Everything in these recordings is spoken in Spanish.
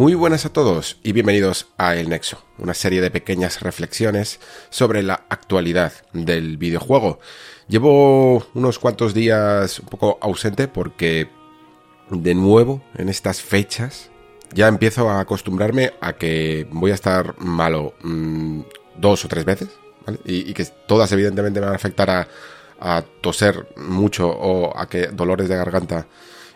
Muy buenas a todos y bienvenidos a El Nexo, una serie de pequeñas reflexiones sobre la actualidad del videojuego. Llevo unos cuantos días un poco ausente porque de nuevo en estas fechas ya empiezo a acostumbrarme a que voy a estar malo mmm, dos o tres veces ¿vale? y, y, que todas evidentemente me van a afectar a, a toser mucho o a que dolores de garganta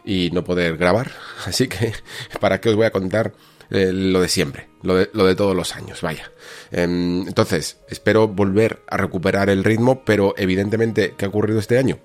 y no poder grabar. Así que, ¿para qué os voy a contar eh, lo de siempre? Lo de, todos los años, vaya. Eh, entonces, espero volver a recuperar el ritmo, pero evidentemente, ¿qué ha ocurrido este año?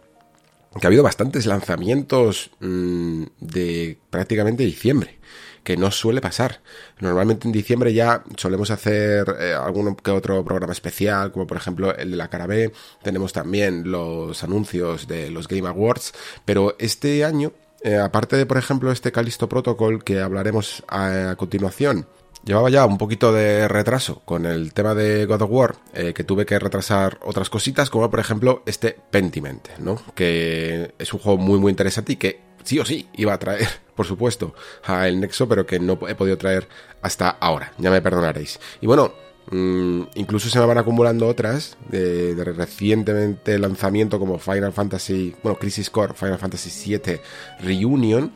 Que ha habido bastantes lanzamientos mmm, de prácticamente diciembre que no suele pasar. Normalmente en diciembre ya solemos hacer eh, algún que otro programa especial, como por ejemplo el de la cara B. Tenemos también los anuncios de los Game Awards, pero este año eh, aparte de, por ejemplo, este Callisto Protocol que hablaremos a, continuación, llevaba ya un poquito de retraso con el tema de God of War, eh, que tuve que retrasar otras cositas, como por ejemplo este Pentiment, ¿no? Que es un juego muy, muy interesante y que sí o sí iba a traer, por supuesto, a el Nexo, pero que no he podido traer hasta ahora. Ya me perdonaréis. Y bueno, Mm, incluso se me van acumulando otras de, de, recientemente lanzamiento como Final Fantasy, bueno, Crisis Core, Final Fantasy VII Reunion,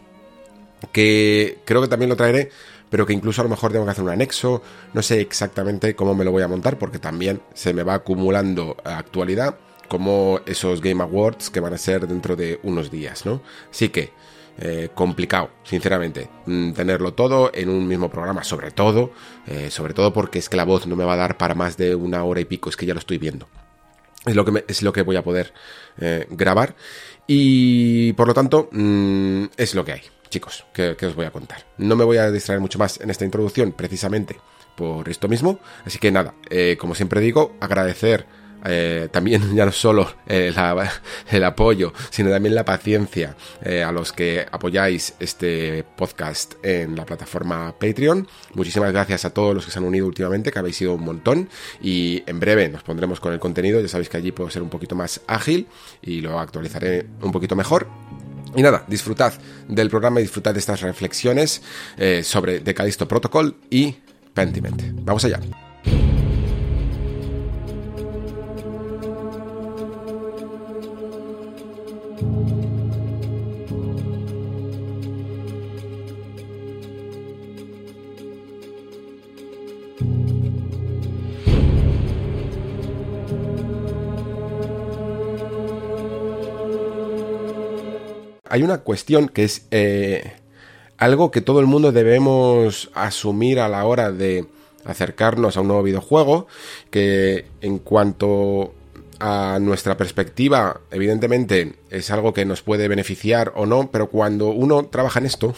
que creo que también lo traeré, pero que incluso a lo mejor tengo que hacer un anexo, no sé exactamente cómo me lo voy a montar, porque también se me va acumulando actualidad, como esos Game Awards que van a ser dentro de unos días, ¿no? Así que eh, complicado, sinceramente, mm, tenerlo todo en un mismo programa, sobre todo, eh, sobre todo porque es que la voz no me va a dar para más de una hora y pico, es que ya lo estoy viendo. Es lo que, es lo que voy a poder eh, grabar y por lo tanto mmm, es lo que hay, chicos, que, os voy a contar. No me voy a distraer mucho más en esta introducción precisamente por esto mismo, así que nada, como siempre digo, agradecer eh, también ya no solo eh, el apoyo, sino también la paciencia eh, a los que apoyáis este podcast en la plataforma Patreon. Muchísimas gracias a todos los que se han unido últimamente, que habéis sido un montón. Y en breve nos pondremos con el contenido. Ya sabéis que allí puedo ser un poquito más ágil y lo actualizaré un poquito mejor. Y nada, disfrutad del programa y disfrutad de estas reflexiones sobre The Protocol y Pentiment. Vamos allá. Hay una cuestión que es eh, algo que todo el mundo debemos asumir a la hora de acercarnos a un nuevo videojuego, que en cuanto a nuestra perspectiva, evidentemente es algo que nos puede beneficiar o no, pero cuando uno trabaja en esto,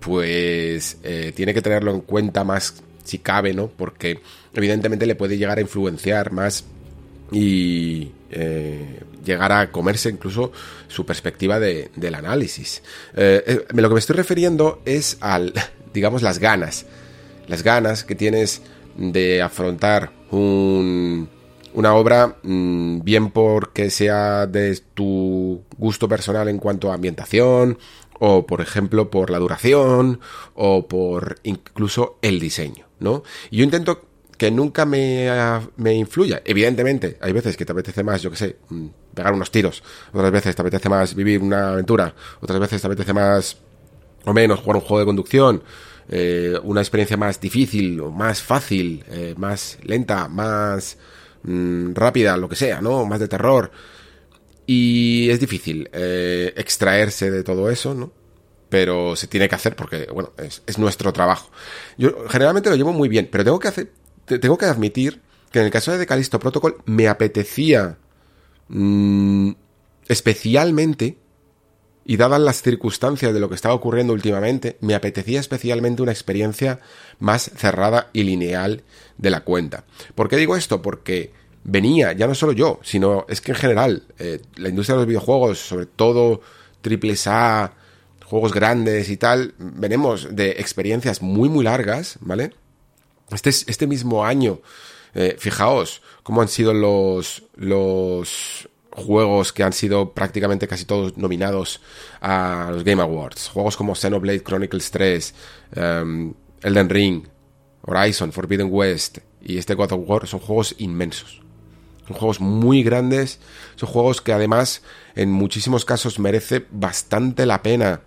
pues eh, tiene que tenerlo en cuenta más si cabe, ¿no? Porque evidentemente le puede llegar a influenciar más y eh, llegar a comerse incluso su perspectiva de, del análisis. Eh, eh, lo que me estoy refiriendo es al, digamos, las ganas. Las ganas que tienes de afrontar un, una obra, mmm, bien porque sea de tu gusto personal en cuanto a ambientación, o por ejemplo por la duración, o por incluso el diseño, ¿no? Y yo intento que nunca me, me influya. Evidentemente, hay veces que te apetece más, yo que sé, pegar unos tiros. Otras veces te apetece más vivir una aventura. Otras veces te apetece más o menos jugar un juego de conducción. Eh, una experiencia más difícil o más fácil, eh, más lenta, más mmm, rápida, lo que sea, ¿no? Más de terror. Y es difícil eh, extraerse de todo eso, ¿no? Pero se tiene que hacer porque, bueno, es, es nuestro trabajo. Yo generalmente lo llevo muy bien, pero tengo que tengo que admitir que en el caso de The Callisto Protocol me apetecía mmm, especialmente, y dadas las circunstancias de lo que estaba ocurriendo últimamente, me apetecía especialmente una experiencia más cerrada y lineal de la cuenta. ¿Por qué digo esto? Porque venía, ya no solo yo, sino es que en general, eh, la industria de los videojuegos, sobre todo triples A, juegos grandes y tal, venimos de experiencias muy, muy largas, ¿vale? Este, este mismo año, eh, fijaos cómo han sido los, los juegos que han sido prácticamente casi todos nominados a los Game Awards. Juegos como Xenoblade Chronicles 3, em, Elden Ring, Horizon, Forbidden West y este God of War son juegos inmensos. Son juegos muy grandes, son juegos que además en muchísimos casos merece bastante la pena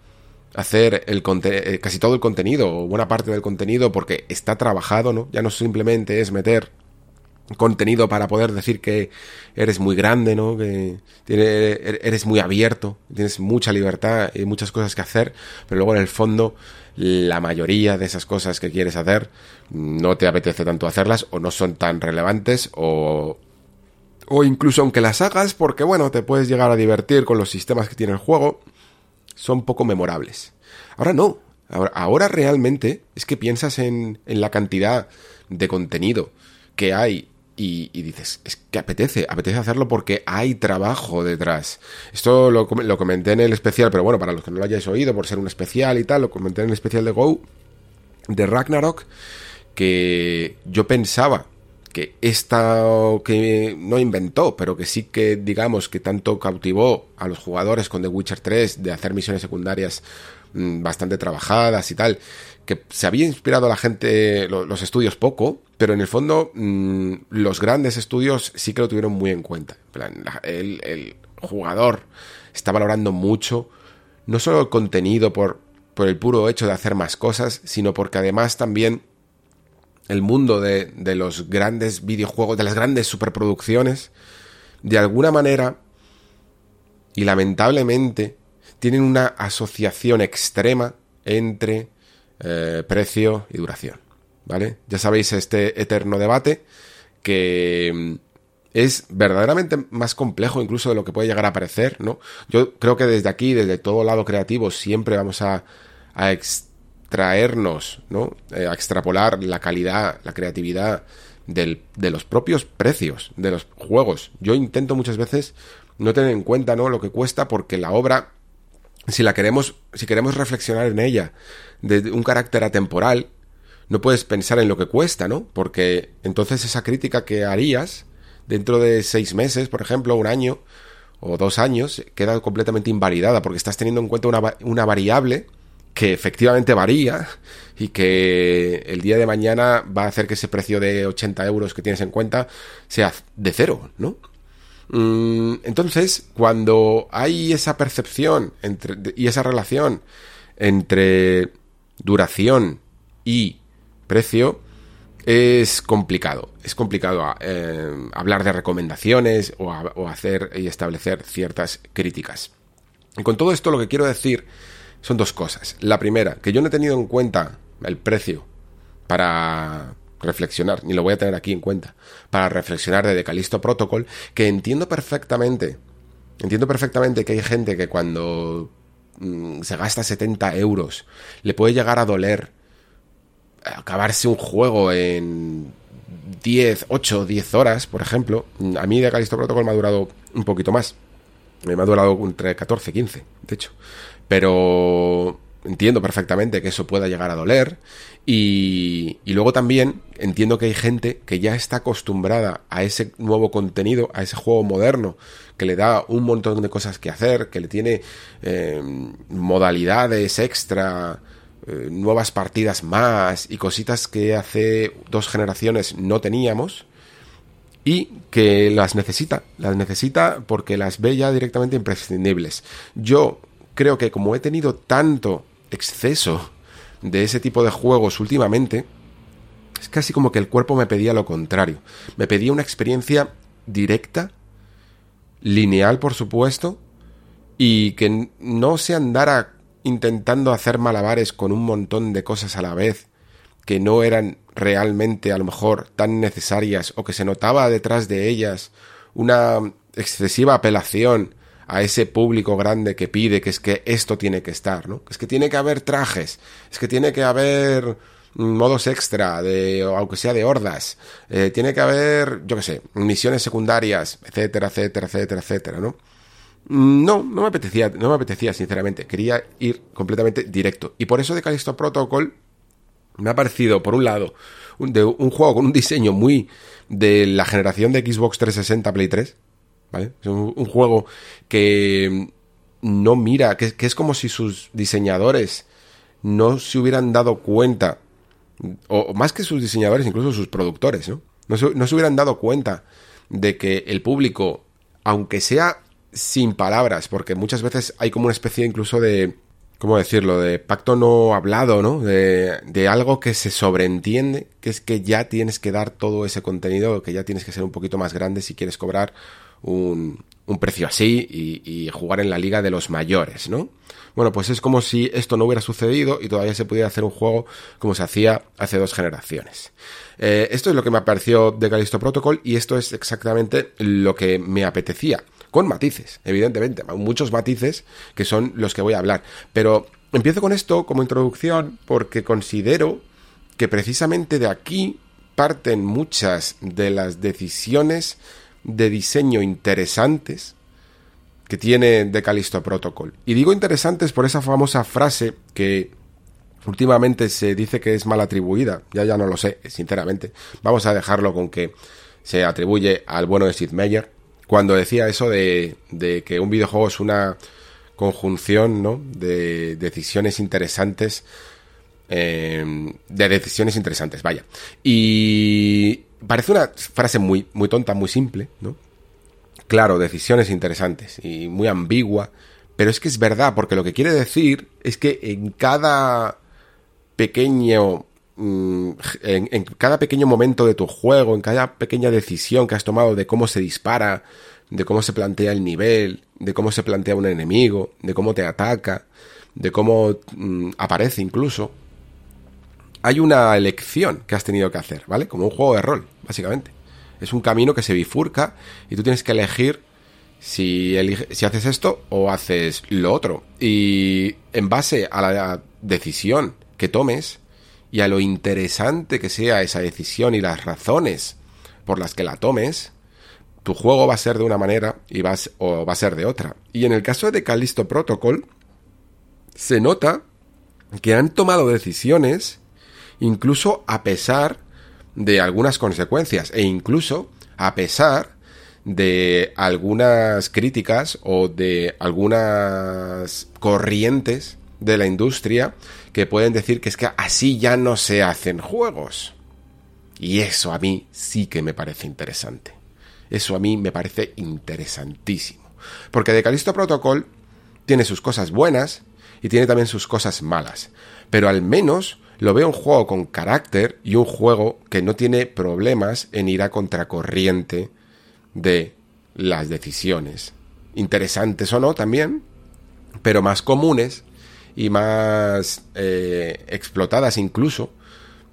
hacer el eh, casi todo el contenido o buena parte del contenido porque está trabajado, ¿no? Ya no simplemente es meter contenido para poder decir que eres muy grande, ¿no? Que er-, eres muy abierto, tienes mucha libertad y muchas cosas que hacer, pero luego en el fondo la mayoría de esas cosas que quieres hacer no te apetece tanto hacerlas o no son tan relevantes o o incluso aunque las hagas porque bueno, te puedes llegar a divertir con los sistemas que tiene el juego, son poco memorables. Ahora no, ahora, ahora realmente es que piensas en, en la cantidad de contenido que hay y, dices, es que apetece, apetece hacerlo porque hay trabajo detrás. Esto lo, lo, comenté en el especial, pero bueno, para los que no lo hayáis oído, por ser un especial y tal, lo comenté en el especial de Go, de Ragnarok, que yo pensaba que esta que no inventó, pero que sí que digamos que tanto cautivó a los jugadores con The Witcher 3 de hacer misiones secundarias mm, bastante trabajadas y tal, que se había inspirado a la gente, los estudios poco, pero en el fondo mm, los grandes estudios sí que lo tuvieron muy en cuenta. El, jugador está valorando mucho no solo el contenido por, por el puro hecho de hacer más cosas, sino porque además también el mundo de, de los grandes videojuegos, de las grandes superproducciones, de alguna manera y lamentablemente tienen una asociación extrema entre eh, precio y duración. ¿Vale? Ya sabéis este eterno debate que mm, es verdaderamente más complejo incluso de lo que puede llegar a parecer, ¿no? Yo creo que desde aquí, desde todo lado creativo, siempre vamos a, a extraernos, ¿no? Eh, a extrapolar la calidad, la creatividad del, de los propios precios de los juegos. Yo intento muchas veces no tener en cuenta, ¿no? Lo que cuesta porque la obra si la queremos, si queremos reflexionar en ella de un carácter atemporal, no puedes pensar en lo que cuesta, ¿no? Porque entonces esa crítica que harías dentro de seis meses, por ejemplo, un año o dos años, queda completamente invalidada porque estás teniendo en cuenta una, una variable que efectivamente varía y que el día de mañana va a hacer que ese precio de 80 euros que tienes en cuenta sea de cero, ¿no? Mm, entonces, cuando hay esa percepción y esa relación entre duración y precio, es complicado. Es complicado eh, hablar de recomendaciones o, o, hacer y establecer ciertas críticas. Y con todo esto lo que quiero decir son dos cosas. La primera, que yo no he tenido en cuenta el precio para reflexionar, ni lo voy a tener aquí en cuenta, para reflexionar de Decalisto Protocol, que entiendo perfectamente, entiendo perfectamente que hay gente que cuando mm, se gasta 70 euros le puede llegar a doler acabarse un juego en 10, 8, 10 horas, por ejemplo. A mí Decalisto Protocol me ha durado un poquito más. Me ha durado entre 14 y 15, de hecho. Pero entiendo perfectamente que eso pueda llegar a doler y, y, luego también entiendo que hay gente que ya está acostumbrada a ese nuevo contenido, a ese juego moderno, que le da un montón de cosas que hacer, que le tiene eh, modalidades extra, eh, nuevas partidas más y cositas que hace dos generaciones no teníamos y que las necesita, las necesita porque las ve ya directamente imprescindibles. Yo creo que como he tenido tanto exceso de ese tipo de juegos últimamente, es casi como que el cuerpo me pedía lo contrario. Me pedía una experiencia directa, lineal por supuesto, y que no se andara intentando hacer malabares con un montón de cosas a la vez que no eran realmente a lo mejor tan necesarias o que se notaba detrás de ellas una excesiva apelación a ese público grande que pide que es que esto tiene que estar, ¿no? Es que tiene que haber trajes, es que tiene que haber modos extra, de, aunque sea de hordas, eh, tiene que haber, yo qué sé, misiones secundarias, etcétera, etcétera, etcétera, etcétera, ¿no? Mm, no, no me apetecía, no me apetecía, sinceramente. Quería ir completamente directo. Y por eso de Callisto Protocol me ha parecido, por un lado, un, un juego con un diseño muy de la generación de Xbox 360 Play 3. ¿Vale? Es un, juego que no mira, que, es como si sus diseñadores no se hubieran dado cuenta, o, más que sus diseñadores, incluso sus productores, ¿no? No no se hubieran dado cuenta de que el público, aunque sea sin palabras, porque muchas veces hay como una especie incluso de, ¿cómo decirlo?, de pacto no hablado, ¿no? De, de, algo que se sobreentiende, que es que ya tienes que dar todo ese contenido, que ya tienes que ser un poquito más grande si quieres cobrar un, precio así y, jugar en la liga de los mayores, ¿no? Bueno, pues es como si esto no hubiera sucedido y todavía se pudiera hacer un juego como se hacía hace dos generaciones. Eh, esto es lo que me apareció de Callisto Protocol y esto es exactamente lo que me apetecía con matices, evidentemente, muchos matices que son los que voy a hablar. Pero empiezo con esto como introducción porque considero que precisamente de aquí parten muchas de las decisiones de diseño interesantes que tiene de Callisto Protocol. Y digo interesantes por esa famosa frase que últimamente se dice que es mal atribuida. Ya ya no lo sé, sinceramente. Vamos a dejarlo con que se atribuye al bueno de Sid Meier cuando decía eso de, que un videojuego es una conjunción ¿no? de decisiones interesantes. Em, de decisiones interesantes, vaya. Y parece una frase muy, muy tonta, muy simple, ¿no? Claro, decisiones interesantes y muy ambigua, pero es que es verdad, porque lo que quiere decir es que en cada pequeño Mm, en, cada pequeño momento de tu juego, en cada pequeña decisión que has tomado de cómo se dispara, de cómo se plantea el nivel, de cómo se plantea un enemigo, de cómo te ataca, de cómo mm, aparece incluso, hay una elección que has tenido que hacer, ¿vale? Como un juego de rol, básicamente. Es un camino que se bifurca y tú tienes que elegir si, si haces esto o haces lo otro. Y en base a la decisión que tomes, y a lo interesante que sea esa decisión y las razones por las que la tomes, tu juego va a ser de una manera y vas, o va a ser de otra. Y en el caso de Callisto Protocol, se nota que han tomado decisiones incluso a pesar de algunas consecuencias e incluso a pesar de algunas críticas o de algunas corrientes de la industria que pueden decir que es que así ya no se hacen juegos. Y eso a mí sí que me parece interesante. Eso a mí me parece interesantísimo. Porque de Callisto Protocol tiene sus cosas buenas y tiene también sus cosas malas. Pero al menos lo veo un juego con carácter y un juego que no tiene problemas en ir a contracorriente de las decisiones. Interesantes o no también, pero más comunes y más eh, explotadas incluso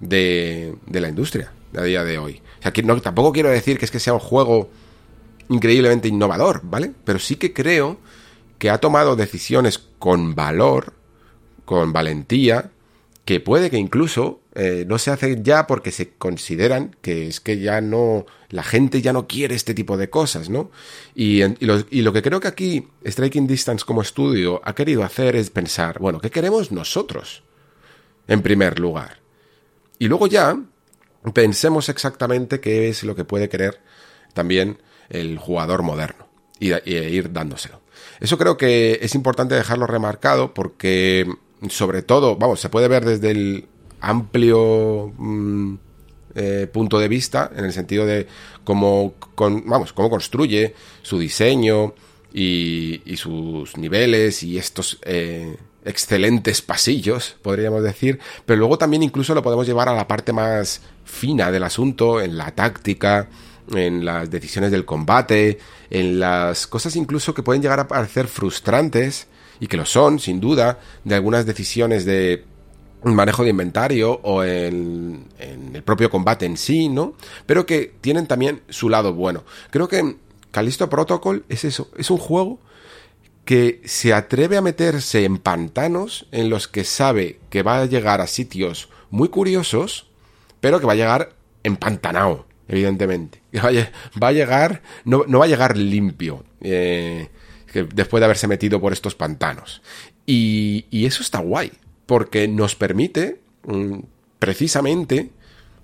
de, de, la industria a día de hoy. O sea, que no, tampoco quiero decir que es que sea un juego increíblemente innovador, ¿vale? Pero sí que creo que ha tomado decisiones con valor, con valentía, que puede que incluso eh, no se hacen ya porque se consideran que es que ya no, la gente ya no quiere este tipo de cosas, ¿no? Y, lo, que creo que aquí Striking Distance como estudio ha querido hacer es pensar, bueno, ¿qué queremos nosotros? En primer lugar. Y luego ya pensemos exactamente qué es lo que puede querer también el jugador moderno y, y ir dándoselo. Eso creo que es importante dejarlo remarcado porque sobre todo, vamos, se puede ver desde el amplio mm, eh, punto de vista, en el sentido de cómo, vamos, cómo construye su diseño y, sus niveles y estos eh, excelentes pasillos, podríamos decir, pero luego también incluso lo podemos llevar a la parte más fina del asunto, en la táctica, en las decisiones del combate, en las cosas incluso que pueden llegar a parecer frustrantes, y que lo son, sin duda, de algunas decisiones de manejo de inventario o en, el propio combate en sí, ¿no? Pero que tienen también su lado bueno. Creo que Callisto Protocol es eso, es un juego que se atreve a meterse en pantanos en los que sabe que va a llegar a sitios muy curiosos, pero que va a llegar empantanado, evidentemente. Va a llegar, no, va a llegar limpio, eh, después de haberse metido por estos pantanos. Y, eso está guay, porque nos permite mm, precisamente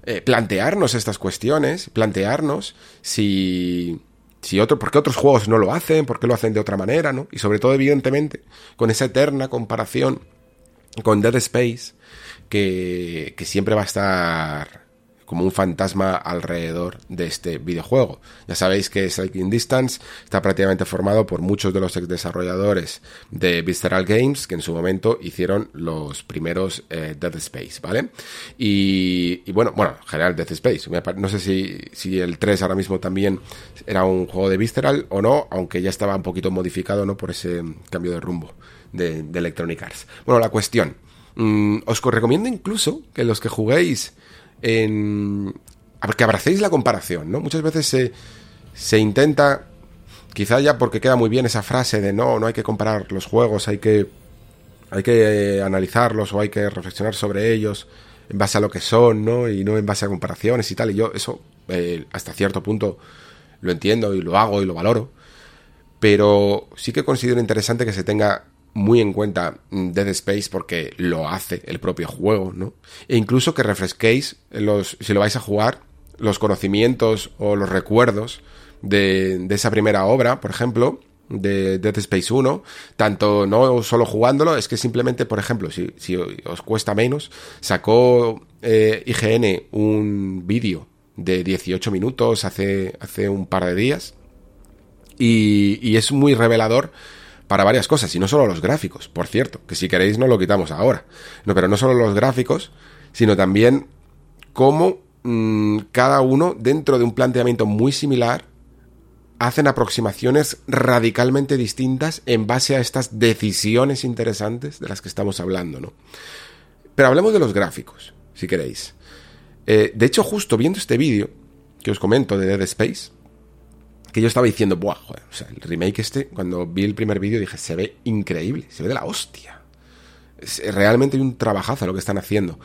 eh, plantearnos estas cuestiones, plantearnos si, si otro, por qué otros juegos no lo hacen, por qué lo hacen de otra manera, ¿no? Y sobre todo, evidentemente, con esa eterna comparación con Dead Space, que, que siempre va a estar como un fantasma alrededor de este videojuego. Ya sabéis que Striking Distance está prácticamente formado por muchos de los ex desarrolladores de Visceral Games que en su momento hicieron los primeros eh, Dead Space, ¿vale? Y, bueno, bueno, en general Dead Space. No sé si, si el 3 ahora mismo también era un juego de Visceral o no, aunque ya estaba un poquito modificado, ¿no? Por ese cambio de rumbo de, Electronic Arts. Bueno, la cuestión. Mm, os recomiendo incluso que los que juguéis en... que abracéis la comparación, ¿no? Muchas veces se, se intenta, quizá ya porque queda muy bien esa frase de no, no hay que comparar los juegos, hay que, hay que eh, analizarlos o hay que reflexionar sobre ellos en base a lo que son, ¿no? Y no en base a comparaciones y tal. Y yo eso eh, hasta cierto punto lo entiendo y lo hago y lo valoro. Pero sí que considero interesante que se tenga muy en cuenta Dead Space porque lo hace el propio juego, ¿no? E incluso que refresquéis los, si lo vais a jugar, los conocimientos o los recuerdos de, esa primera obra, por ejemplo, de Dead Space 1, tanto no solo jugándolo, es que simplemente, por ejemplo, si, os cuesta menos, sacó eh, IGN un vídeo de 18 minutos hace, hace un par de días y es muy revelador para varias cosas, y no solo los gráficos, por cierto, que si queréis no lo quitamos ahora. No, pero no solo los gráficos, sino también cómo mm, cada uno, dentro de un planteamiento muy similar, hacen aproximaciones radicalmente distintas en base a estas decisiones interesantes de las que estamos hablando, ¿no? Pero hablemos de los gráficos, si queréis. Eh, de hecho, justo viendo este vídeo que os comento de Dead Space, que yo estaba diciendo, buah, joder, o sea, el remake este, cuando vi el primer vídeo dije, se ve increíble, se ve de la hostia. Es realmente un trabajazo lo que están haciendo.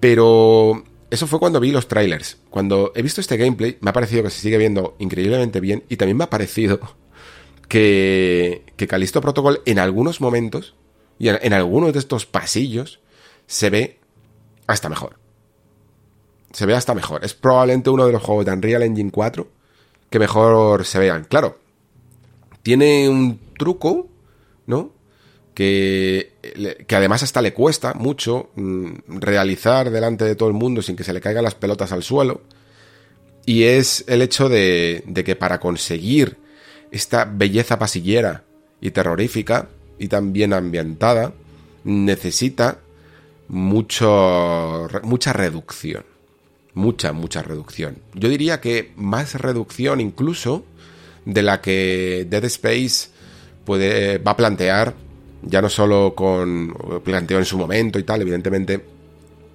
Pero eso fue cuando vi los trailers. Cuando he visto este gameplay, me ha parecido que se sigue viendo increíblemente bien y también me ha parecido que, que Callisto Protocol en algunos momentos y en, en algunos de estos pasillos se ve hasta mejor. Se ve hasta mejor. Es probablemente uno de los juegos de Unreal Engine 4 que mejor se vean. Claro, tiene un truco, ¿no? Que, que, además hasta le cuesta mucho mm, realizar delante de todo el mundo sin que se le caigan las pelotas al suelo. Y es el hecho de, de que para conseguir esta belleza pasillera y terrorífica y también ambientada, necesita mucho, mucha reducción mucha, mucha reducción. Yo diría que más reducción incluso de la que Dead Space puede, va a plantear, ya no solo con, planteó en su momento y tal, evidentemente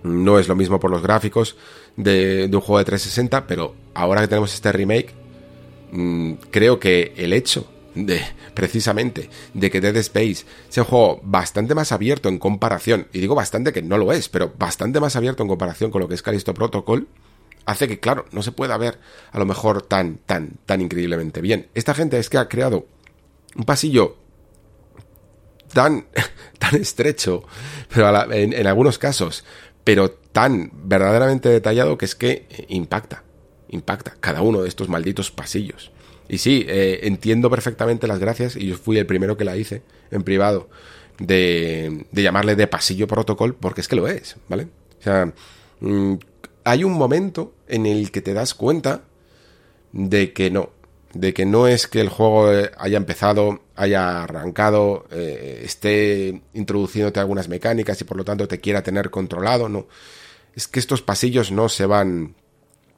no es lo mismo por los gráficos de, un juego de 360, pero ahora que tenemos este remake, mm, creo que el hecho de precisamente de que Dead Space sea un juego bastante más abierto en comparación, y digo bastante que no lo es, pero bastante más abierto en comparación con lo que es Callisto Protocol, hace que, claro, no se pueda ver a lo mejor tan, tan, tan increíblemente bien. Esta gente es que ha creado un pasillo tan, tan estrecho, pero en, en algunos casos, pero tan verdaderamente detallado que es que impacta, impacta cada uno de estos malditos pasillos. Y sí, eh, entiendo perfectamente las gracias, y yo fui el primero que la hice en privado, de, de llamarle de pasillo protocol, porque es que lo es, ¿vale? O sea, mm, hay un momento en el que te das cuenta de que no, de que no es que el juego haya empezado, haya arrancado, eh, esté introduciéndote algunas mecánicas y por lo tanto te quiera tener controlado, no. Es que estos pasillos no se van,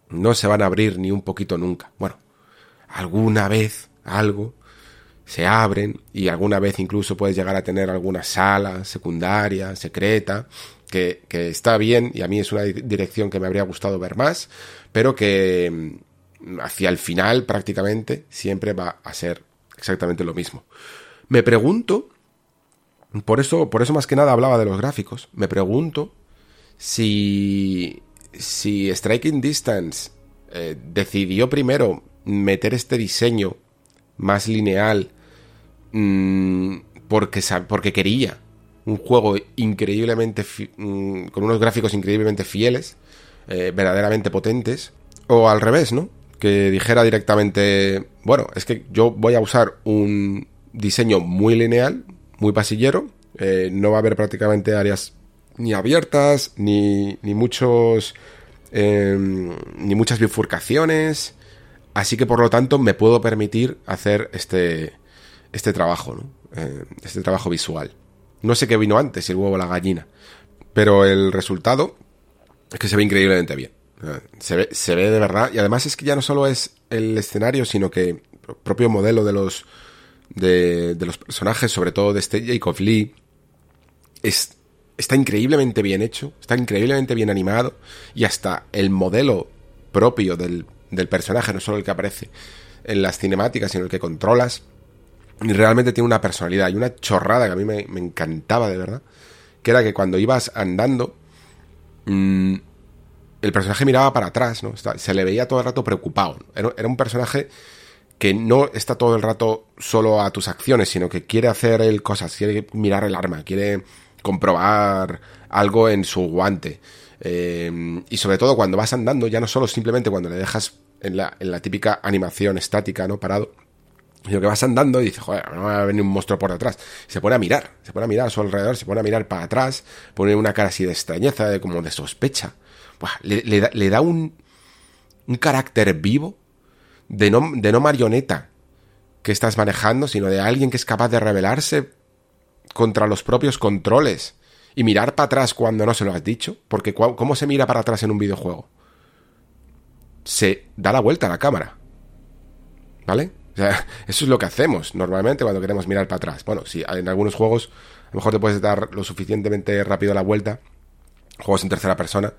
no se van a abrir ni un poquito nunca. Bueno, alguna vez algo se abren y alguna vez incluso puedes llegar a tener alguna sala secundaria, secreta, que, que, está bien y a mí es una dirección que me habría gustado ver más, pero que mm, hacia el final prácticamente siempre va a ser exactamente lo mismo. Me pregunto, por eso, por eso más que nada hablaba de los gráficos, me pregunto si, si Striking Distance eh, decidió primero meter este diseño más lineal mmm, porque, porque quería un juego increíblemente mmm, con unos gráficos increíblemente fieles, eh, verdaderamente potentes, o al revés, ¿no? Que dijera directamente, bueno, es que yo voy a usar un diseño muy lineal, muy pasillero, eh, no va a haber prácticamente áreas ni abiertas, ni, ni muchos... Eh, ni muchas bifurcaciones, así que por lo tanto me puedo permitir hacer este, este trabajo, ¿no? Eh, este trabajo visual. No sé qué vino antes, el huevo o la gallina, pero el resultado es que se ve increíblemente bien. Se ve, se ve de verdad. Y además es que ya no solo es el escenario, sino que el propio modelo de los, de, de los personajes, sobre todo de este Jacob Lee, es, está increíblemente bien hecho, está increíblemente bien animado y hasta el modelo propio del, del personaje, no solo el que aparece en las cinemáticas, sino el que controlas, y realmente tiene una personalidad y una chorrada que a mí me, encantaba de verdad, que era que cuando ibas andando, mmm, el personaje miraba para atrás, ¿no? Se le veía todo el rato preocupado. Era, un personaje que no está todo el rato solo a tus acciones, sino que quiere hacer cosas, quiere mirar el arma, quiere comprobar algo en su guante. Eh, y sobre todo cuando vas andando, ya no solo simplemente cuando le dejas en la, típica animación estática, ¿no? Parado, sino que vas andando y dices, joder, no va a venir un monstruo por detrás. Se pone a mirar, se pone a mirar a su alrededor, se pone a mirar para atrás, pone una cara así de extrañeza, de, como de sospecha. Le, da, le, da, un, un carácter vivo de no, de no marioneta que estás manejando, sino de alguien que es capaz de rebelarse contra los propios controles y mirar para atrás cuando no se lo has dicho. Porque ¿cómo se mira para atrás en un videojuego? Se da la vuelta a la cámara. ¿Vale? O sea, eso es lo que hacemos normalmente cuando queremos mirar para atrás. Bueno, si en algunos juegos a lo mejor te puedes dar lo suficientemente rápido la vuelta, juegos en tercera persona,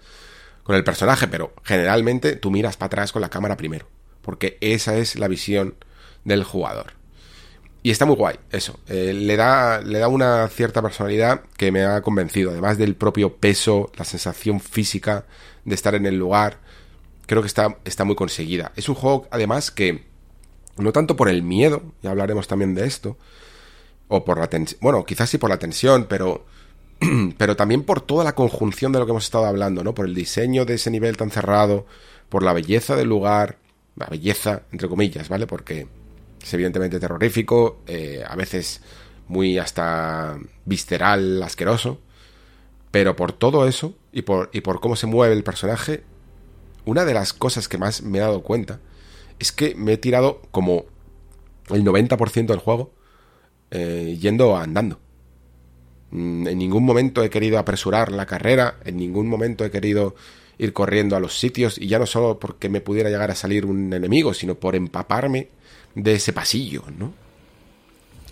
con el personaje, pero generalmente tú miras para atrás con la cámara primero, porque esa es la visión del jugador. Y está muy guay, eso. Eh, le, da, le da una cierta personalidad que me ha convencido. Además del propio peso, la sensación física de estar en el lugar. Creo que está, está muy conseguida. Es un juego, además, que no tanto por el miedo, ya hablaremos también de esto, o por la tensión, bueno, quizás sí por la tensión, pero, pero también por toda la conjunción de lo que hemos estado hablando, ¿no? Por el diseño de ese nivel tan cerrado, por la belleza del lugar, la belleza, entre comillas, ¿vale? Porque es evidentemente terrorífico, eh, a veces muy hasta visceral, asqueroso, pero por todo eso y por, y por cómo se mueve el personaje, una de las cosas que más me he dado cuenta es que me he tirado como el 90% del juego eh, yendo andando. Mm, en ningún momento he querido apresurar la carrera, en ningún momento he querido ir corriendo a los sitios, y ya no solo porque me pudiera llegar a salir un enemigo, sino por empaparme de ese pasillo, ¿no?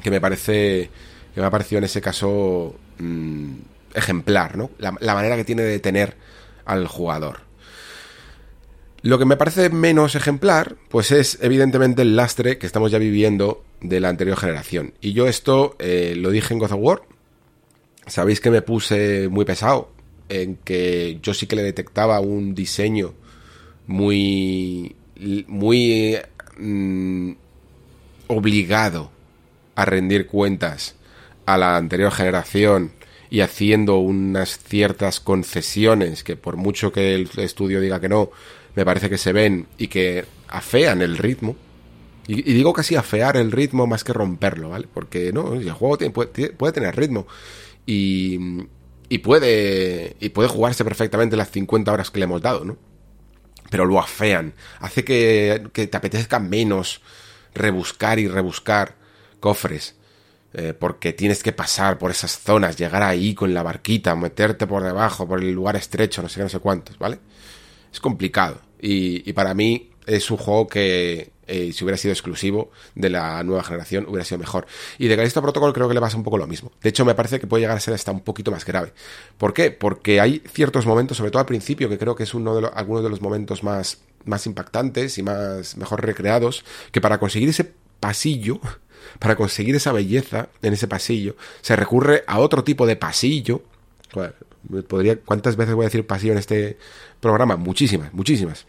Que me parece, que me ha parecido en ese caso mmm, ejemplar, ¿no? La, la, manera que tiene de tener al jugador. Lo que me parece menos ejemplar, pues es evidentemente el lastre que estamos ya viviendo de la anterior generación. Y yo esto eh, lo dije en God of War. Sabéis que me puse muy pesado en que yo sí que le detectaba un diseño muy muy mmm, obligado a rendir cuentas a la anterior generación y haciendo unas ciertas concesiones que por mucho que el estudio diga que no, me parece que se ven y que afean el ritmo. Y, digo casi afear el ritmo más que romperlo, ¿vale? Porque no, el juego puede, tener ritmo y, y, puede, y puede jugarse perfectamente las 50 horas que le hemos dado, ¿no? Pero lo afean, hace que, que te apetezca menos rebuscar y rebuscar cofres. Eh, porque tienes que pasar por esas zonas, llegar ahí con la barquita, meterte por debajo, por el lugar estrecho, no sé qué, no sé cuántos, ¿vale? Es complicado. Y, y para mí es un juego que, eh, si hubiera sido exclusivo de la nueva generación, hubiera sido mejor. Y de Callisto Protocol creo que le pasa un poco lo mismo. De hecho, me parece que puede llegar a ser hasta un poquito más grave. ¿Por qué? Porque hay ciertos momentos, sobre todo al principio, que creo que es uno de los, algunos de los momentos más más impactantes y más mejor recreados, que para conseguir ese pasillo, para conseguir esa belleza en ese pasillo, se recurre a otro tipo de pasillo. ¿Cuántas veces voy a decir pasillo en este programa? Muchísimas, muchísimas.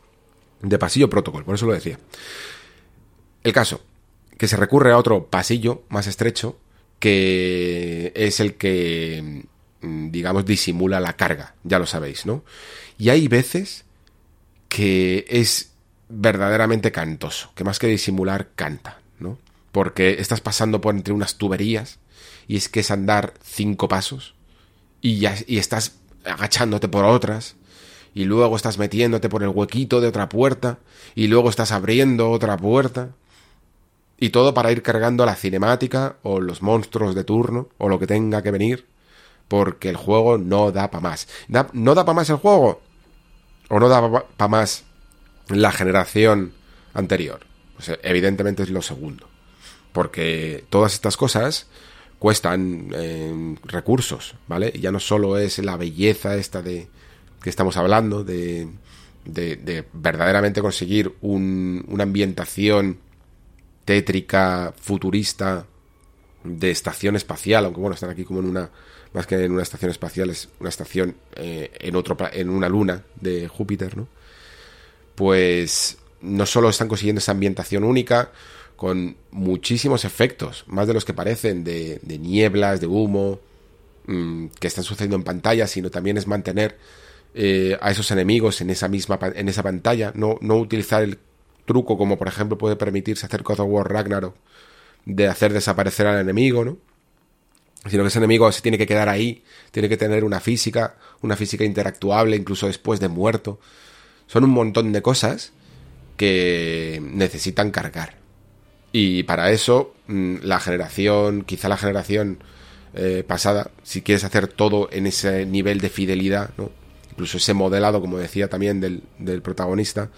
De pasillo protocol, por eso lo decía. El caso, que se recurre a otro pasillo más estrecho, que es el que, mm, digamos, disimula la carga, ya lo sabéis, ¿no? Y hay veces que es verdaderamente cantoso, que más que disimular, canta, ¿no? Porque estás pasando por entre unas tuberías y es que es andar cinco pasos y, ya, y estás agachándote por otras y luego estás metiéndote por el huequito de otra puerta y luego estás abriendo otra puerta y todo para ir cargando la cinemática o los monstruos de turno o lo que tenga que venir porque el juego no da para más. ¿No da para más el juego? ¿O no da para más la generación anterior? Pues evidentemente es lo segundo. Porque todas estas cosas cuestan eh, recursos, ¿vale? Y ya no solo es la belleza esta de que estamos hablando, de, de, verdaderamente conseguir una ambientación tétrica, futurista, de estación espacial, aunque bueno, están aquí como en una, más que en una estación espacial, es una estación eh, en, otro, en una luna de Júpiter, ¿no? Pues no solo están consiguiendo esa ambientación única, con muchísimos efectos, más de los que parecen, de, nieblas, de humo, mm, que están sucediendo en pantalla, sino también es mantener eh, a esos enemigos en esa misma en esa pantalla, no, no utilizar el truco como por ejemplo puede permitirse hacer God of War Ragnarok de hacer desaparecer al enemigo, ¿no? Sino que ese enemigo se tiene que quedar ahí, tiene que tener una física, una física interactuable incluso después de muerto. Son un montón de cosas que necesitan cargar. Y para eso, mm, la generación, quizá la generación eh, pasada, si quieres hacer todo en ese nivel de fidelidad, ¿no? Incluso ese modelado, como decía también del, del protagonista,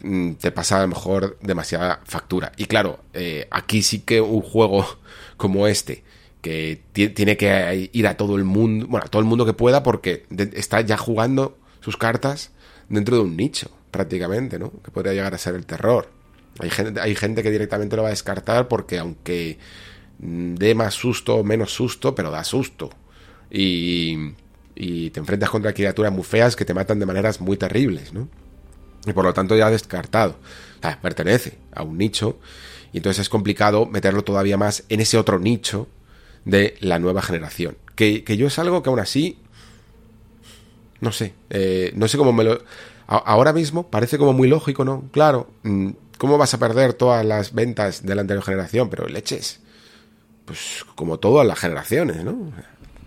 Mm, te pasa a lo mejor demasiada factura. Y claro, eh, aquí sí que un juego como este, que tiene que ir a todo el mundo, bueno, a todo el mundo que pueda, porque está ya jugando sus cartas dentro de un nicho, prácticamente, ¿no? Que podría llegar a ser el terror. Hay gente, hay gente que directamente lo va a descartar porque aunque mm, dé más susto o menos susto, pero da susto. Y, y te enfrentas contra criaturas muy feas que te matan de maneras muy terribles, ¿no? y por lo tanto ya descartado. pertenece a un nicho y entonces es complicado meterlo todavía más en ese otro nicho de la nueva generación. Que, yo es algo que aún así, no sé, eh, no sé cómo me lo... ahora mismo parece como muy lógico, ¿no? Claro, mm, ¿cómo vas a perder todas las ventas de la anterior generación? Pero leches, pues como todas las generaciones, ¿no?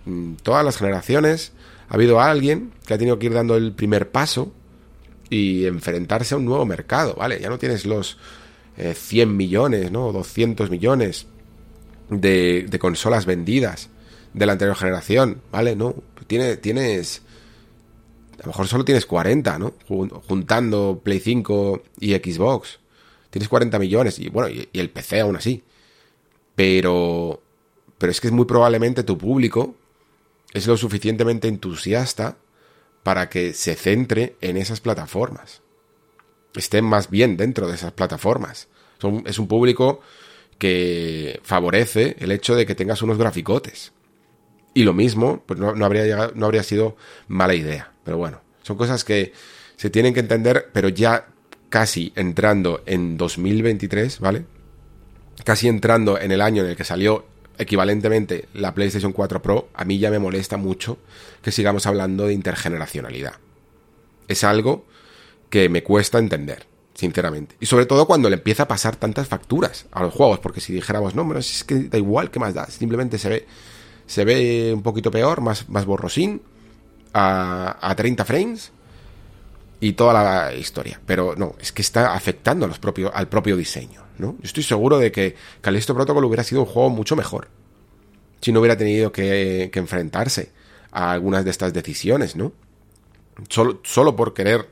Mm, todas las generaciones ha habido alguien que ha tenido que ir dando el primer paso y enfrentarse a un nuevo mercado, ¿vale? Ya no tienes los 100 eh, millones, ¿no? 200 millones de, de, consolas vendidas de la anterior generación, ¿vale? No, tienes, tienes... A lo mejor solo tienes 40, ¿no? Juntando Play 5 y Xbox. Tienes 40 millones y bueno, y, y el PC aún así. Pero... Pero es que es muy probablemente tu público es lo suficientemente entusiasta para que se centre en esas plataformas. Estén más bien dentro de esas plataformas. es un público que favorece el hecho de que tengas unos graficotes. Y lo mismo, pues no, habría no habría sido mala idea. Pero bueno, son cosas que se tienen que entender, pero ya casi entrando en 2023, ¿vale? Casi entrando en el año en el que salió equivalentemente la PlayStation 4 Pro, a mí ya me molesta mucho que sigamos hablando de intergeneracionalidad. Es algo que me cuesta entender, sinceramente. Y sobre todo cuando le empieza a pasar tantas facturas a los juegos, porque si dijéramos, no, pero es que da igual, ¿qué más da? Simplemente se ve, se ve un poquito peor, más, más borrosín, a, a 30 frames y toda la historia. Pero no, es que está afectando al propio diseño. Yo estoy seguro de que Callisto Protocol hubiera sido un juego mucho mejor si no hubiera tenido que, enfrentarse a algunas de estas decisiones, ¿no? Solo, solo por querer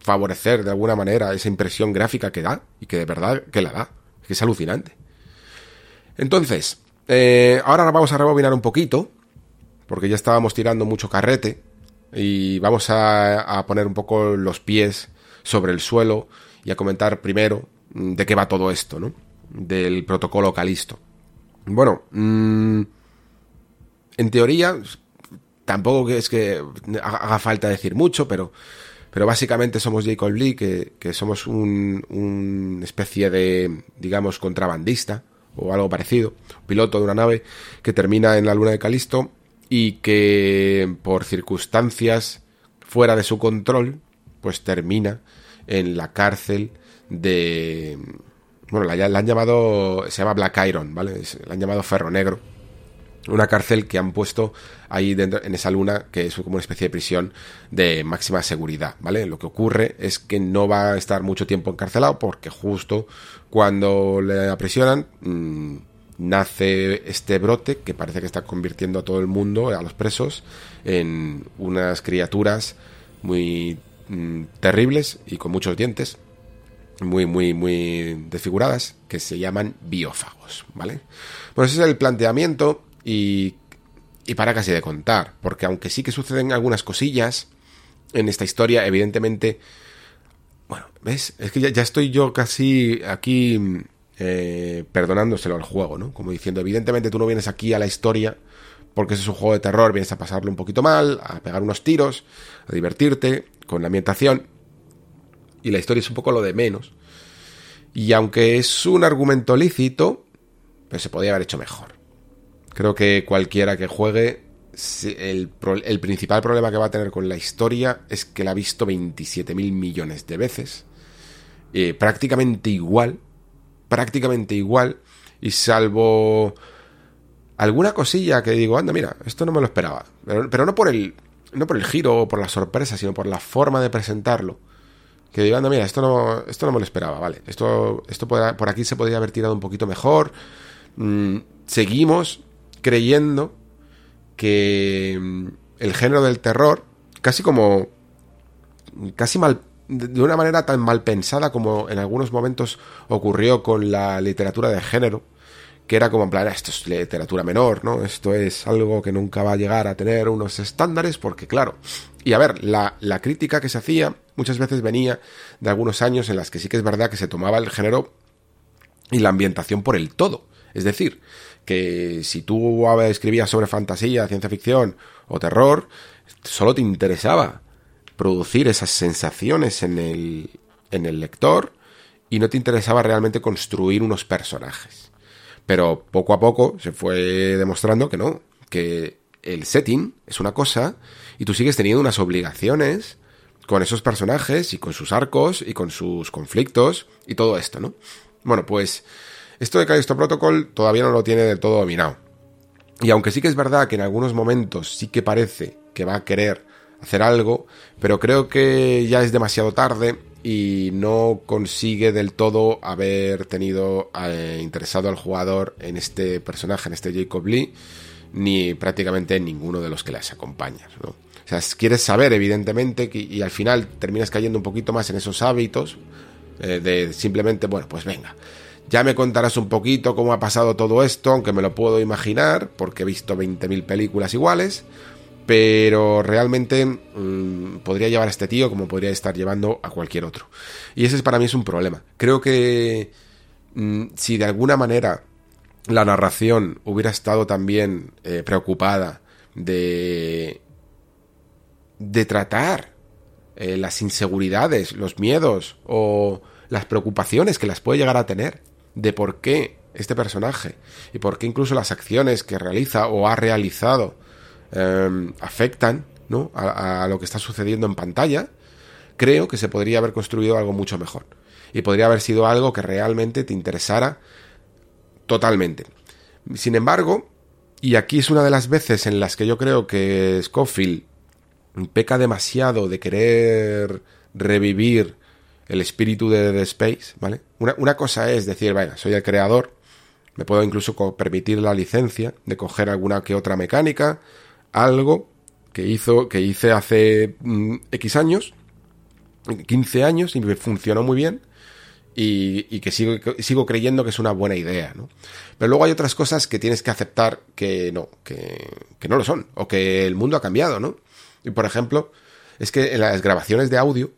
favorecer de alguna manera esa impresión gráfica que da y que de verdad que la da, que es alucinante. Entonces, eh, ahora vamos a rebobinar un poquito, porque ya estábamos tirando mucho carrete y vamos a, a poner un poco los pies sobre el suelo y a comentar primero de qué va todo esto, ¿no? del protocolo Calisto. Bueno, mm, en teoría, tampoco es que haga falta decir mucho, pero, pero básicamente somos Jacob Lee, que, que somos una un especie de, digamos, contrabandista o algo parecido, piloto de una nave que termina en la luna de Calisto y que por circunstancias fuera de su control, pues termina en la cárcel de... Bueno, la, han llamado... se llama Black Iron, ¿vale? La han llamado Ferro Negro una cárcel que han puesto ahí dentro en esa luna que es como una especie de prisión de máxima seguridad, ¿vale? Lo que ocurre es que no va a estar mucho tiempo encarcelado porque justo cuando le aprisionan mmm, nace este brote que parece que está convirtiendo a todo el mundo, a los presos, en unas criaturas muy mmm, terribles y con muchos dientes, muy, muy, muy desfiguradas, que se llaman biófagos, ¿vale? Pues ese es el planteamiento y, y para casi de contar, porque aunque sí que suceden algunas cosillas en esta historia, evidentemente, bueno, ¿ves? Es que ya, ya estoy yo casi aquí eh, perdonándoselo al juego, ¿no? Como diciendo, evidentemente tú no vienes aquí a la historia porque ese es un juego de terror, vienes a pasarlo un poquito mal, a pegar unos tiros, a divertirte con la ambientación, y la historia es un poco lo de menos. Y aunque es un argumento lícito, pues se podía haber hecho mejor. Creo que cualquiera que juegue, el, principal problema que va a tener con la historia es que la ha visto 27.000 millones de veces. Eh, prácticamente igual. Prácticamente igual. Y salvo alguna cosilla que digo, anda, mira, esto no me lo esperaba. Pero, pero no por el. No por el giro o por la sorpresa, sino por la forma de presentarlo. Que digo, anda, mira, esto no, esto no me lo esperaba, vale. Esto, esto por, aquí se podría haber tirado un poquito mejor. Mm, seguimos creyendo que mm, el género del terror, casi como, casi mal, de una manera tan mal pensada como en algunos momentos ocurrió con la literatura de género, que era como en plan, esto es literatura menor, ¿no? Esto es algo que nunca va a llegar a tener unos estándares, porque claro, y a ver, la, la crítica que se hacía muchas veces venía de algunos años en las que sí que es verdad que se tomaba el género y la ambientación por el todo. Es decir, que si tú escribías sobre fantasía, ciencia ficción o terror, solo te interesaba producir esas sensaciones en el, en el lector y no te interesaba realmente construir unos personajes. Pero poco a poco se fue demostrando que no, que el setting es una cosa y tú sigues teniendo unas obligaciones con esos personajes y con sus arcos y con sus conflictos y todo esto, ¿no? Bueno, pues esto de Callisto Protocol todavía no lo tiene del todo dominado. Y aunque sí que es verdad que en algunos momentos sí que parece que va a querer hacer algo, pero creo que ya es demasiado tarde y no consigue del todo haber tenido eh, interesado al jugador en este personaje, en este Jacob Lee, ni prácticamente en ninguno de los que les acompañan. O sea, quieres saber, evidentemente, y al final terminas cayendo un poquito más en esos hábitos eh, de simplemente, bueno, pues venga, ya me contarás un poquito cómo ha pasado todo esto, aunque me lo puedo imaginar, porque he visto 20.000 películas iguales, pero realmente mmm, podría llevar a este tío como podría estar llevando a cualquier otro. Y ese para mí es un problema. Creo que mmm, si de alguna manera la narración hubiera estado también eh, preocupada de de tratar eh, las inseguridades, los miedos o las preocupaciones que las puede llegar a tener de por qué este personaje y por qué incluso las acciones que realiza o ha realizado eh, afectan a, lo que está sucediendo en pantalla, creo que se podría haber construido algo mucho mejor. Y podría haber sido algo que realmente te interesara totalmente. Sin embargo, y aquí es una de las veces en las que yo creo que Scofield peca demasiado de querer revivir el espíritu de The Space, ¿vale? Una, una cosa es decir, vaya, soy el creador, me puedo incluso permitir la licencia de coger alguna que otra mecánica, algo que hizo, que hice hace mm, X años, 15 años, y me funcionó muy bien, y, que sigo, sigo creyendo que es una buena idea, ¿no? Pero luego hay otras cosas que tienes que aceptar que no, que no lo son, o que el mundo ha cambiado, ¿no? Y por ejemplo, es que en las grabaciones de audio,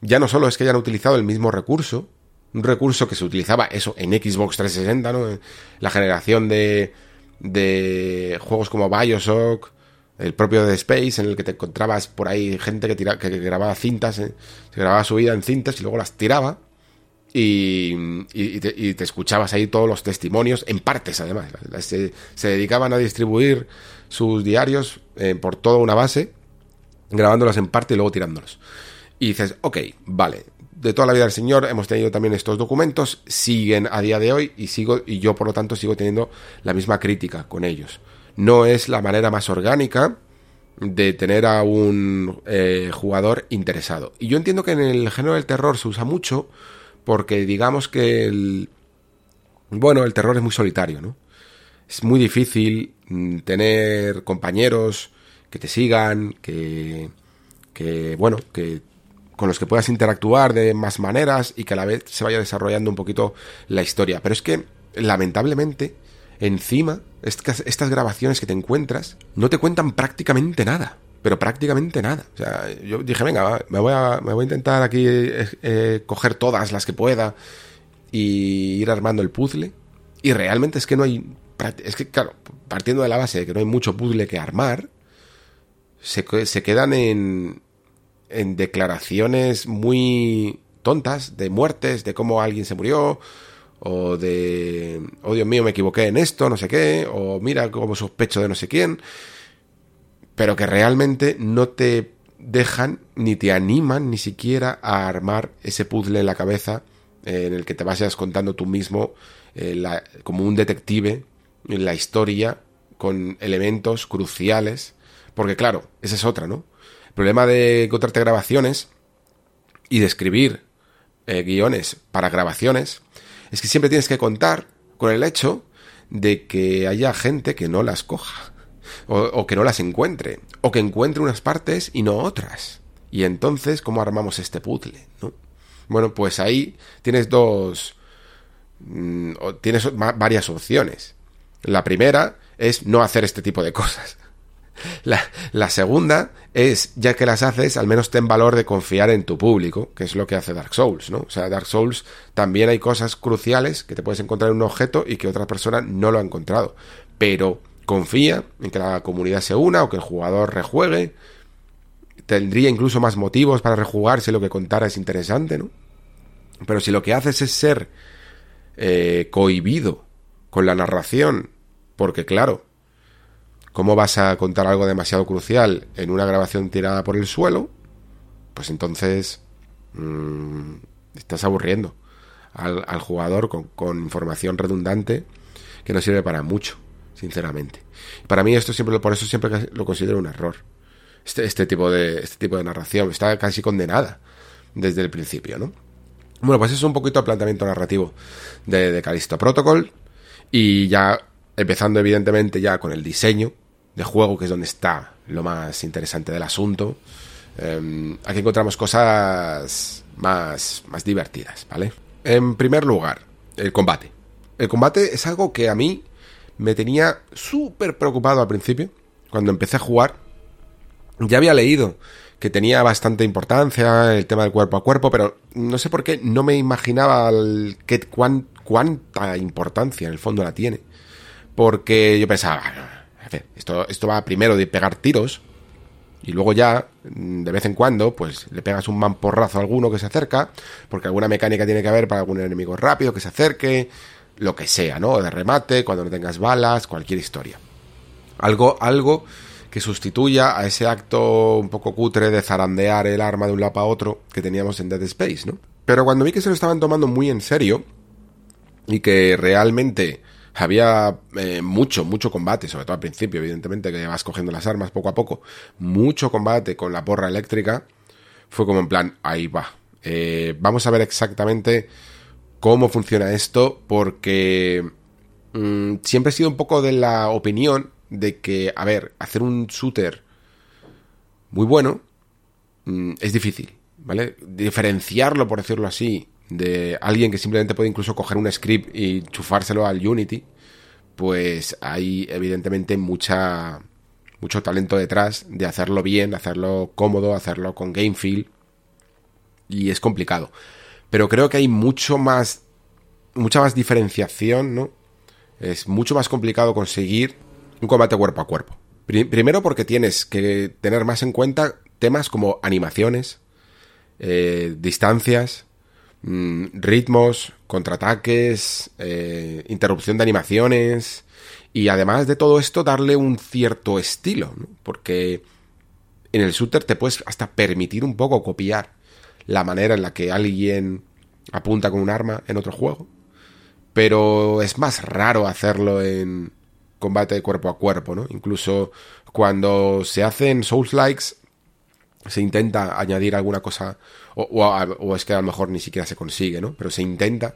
ya no solo es que hayan utilizado el mismo recurso, un recurso que se utilizaba eso en Xbox 360, ¿no? La generación de, de juegos como Bioshock, el propio de Space, en el que te encontrabas por ahí gente que, tira, que, grababa cintas, ¿eh? se grababa su vida en cintas y luego las tiraba. Y, y, te, escuchabas ahí todos los testimonios, en partes además. Se, dedicaban a distribuir sus diarios eh, por toda una base, grabándolos en parte y luego tirándolos. Y dices, ok, vale, de toda la vida del Señor hemos tenido también estos documentos, siguen a día de hoy y sigo y yo por lo tanto sigo teniendo la misma crítica con ellos. No es la manera más orgánica de tener a un eh, jugador interesado. Y yo entiendo que en el género del terror se usa mucho porque digamos que el bueno, el terror es muy solitario, ¿no? Es muy difícil mm, tener compañeros que te sigan, que que bueno, que con los que puedas interactuar de más maneras y que a la vez se vaya desarrollando un poquito la historia. Pero es que, lamentablemente, encima, estas, grabaciones que te encuentras no te cuentan prácticamente nada. Pero prácticamente nada. O sea, yo dije, venga, me voy a, intentar aquí eh, eh, coger todas las que pueda y ir armando el puzzle. Y realmente es que no hay. Es que, claro, partiendo de la base de que no hay mucho puzzle que armar, se quedan en, en declaraciones muy tontas de muertes, de cómo alguien se murió, o de, oh Dios mío, me equivoqué en esto, no sé qué, o mira como sospecho de no sé quién, pero que realmente no te dejan ni te animan ni siquiera a armar ese puzzle en la cabeza en el que te vayas contando tú mismo eh, como un detective la historia con elementos cruciales, porque claro, esa es otra, ¿no? Problema de encontrarte grabaciones y de escribir eh, guiones para grabaciones es que siempre tienes que contar con el hecho de que haya gente que no las coja o, que no las encuentre o que encuentre unas partes y no otras. Y entonces, ¿cómo armamos este puzzle? ¿no? Bueno, pues ahí tienes dos... Mm, tienes varias opciones. La primera es no hacer este tipo de cosas. La, segunda es, ya que las haces, al menos ten valor de confiar en tu público, que es lo que hace Dark Souls, ¿no? O sea, Dark Souls también hay cosas cruciales que te puedes encontrar en un objeto y que otra persona no lo ha encontrado. Pero confía en que la comunidad se una o que el jugador rejuegue. Tendría incluso más motivos para rejugar si lo que contara es interesante, ¿no? Pero si lo que haces es ser eh, cohibido con la narración, porque claro, ¿Cómo vas a contar algo demasiado crucial en una grabación tirada por el suelo? Pues entonces mmm, estás aburriendo al, jugador con, información redundante que no sirve para mucho, sinceramente. Para mí esto siempre, por eso siempre lo considero un error. Este, este, tipo de, este tipo de narración está casi condenada desde el principio, ¿no? Bueno, pues eso es un poquito el planteamiento narrativo de, de Callisto Protocol y ya empezando evidentemente ya con el diseño de juego, que es donde está lo más interesante del asunto, em, aquí encontramos cosas más, más divertidas, ¿vale? En primer lugar, el combate. El combate es algo que a mí me tenía súper preocupado al principio, cuando empecé a jugar. Ya había leído que tenía bastante importancia el tema del cuerpo a cuerpo, pero no sé por qué no me imaginaba el, cuánta importancia en el fondo la tiene. Porque yo pensaba, esto, esto va primero de pegar tiros y luego ya, mm, de vez en cuando, pues le pegas un mamporrazo a alguno que se acerca, porque alguna mecánica tiene que haber para algún enemigo rápido que se acerque, lo que sea, ¿no? De remate, cuando no tengas balas, cualquier historia. Algo, algo que sustituya a ese acto un poco cutre de zarandear el arma de un lado a otro que teníamos en Dead Space, ¿no? Pero cuando vi que se lo estaban tomando muy en serio y que realmente había eh, mucho, mucho combate, sobre todo al principio, evidentemente, que vas cogiendo las armas poco a poco, mucho combate con la porra eléctrica, fue como en plan, ahí va. Eh, vamos a ver exactamente cómo funciona esto, porque mm, siempre he sido un poco de la opinión de que, a ver, hacer un shooter muy bueno mm, es difícil, ¿vale? Diferenciarlo, por decirlo así, de alguien que simplemente puede incluso coger un script y chufárselo al Unity, pues hay evidentemente mucha mucho talento detrás de hacerlo bien, hacerlo cómodo, hacerlo con game feel y es complicado. pero creo que hay mucho más, mucha más diferenciación, ¿no? Es mucho más complicado conseguir un combate cuerpo a cuerpo. Primero porque tienes que tener más en cuenta temas como animaciones, eh, distancias, mm, ritmos, contraataques, eh, interrupción de animaciones y además de todo esto darle un cierto estilo, porque en el shooter te puedes hasta permitir un poco copiar la manera en la que alguien apunta con un arma en otro juego, pero es más raro hacerlo en combate cuerpo a cuerpo, ¿no? Incluso cuando se hacen Souls Likes se intenta añadir alguna cosa, o, es que a lo mejor ni siquiera se consigue, ¿no? Pero se intenta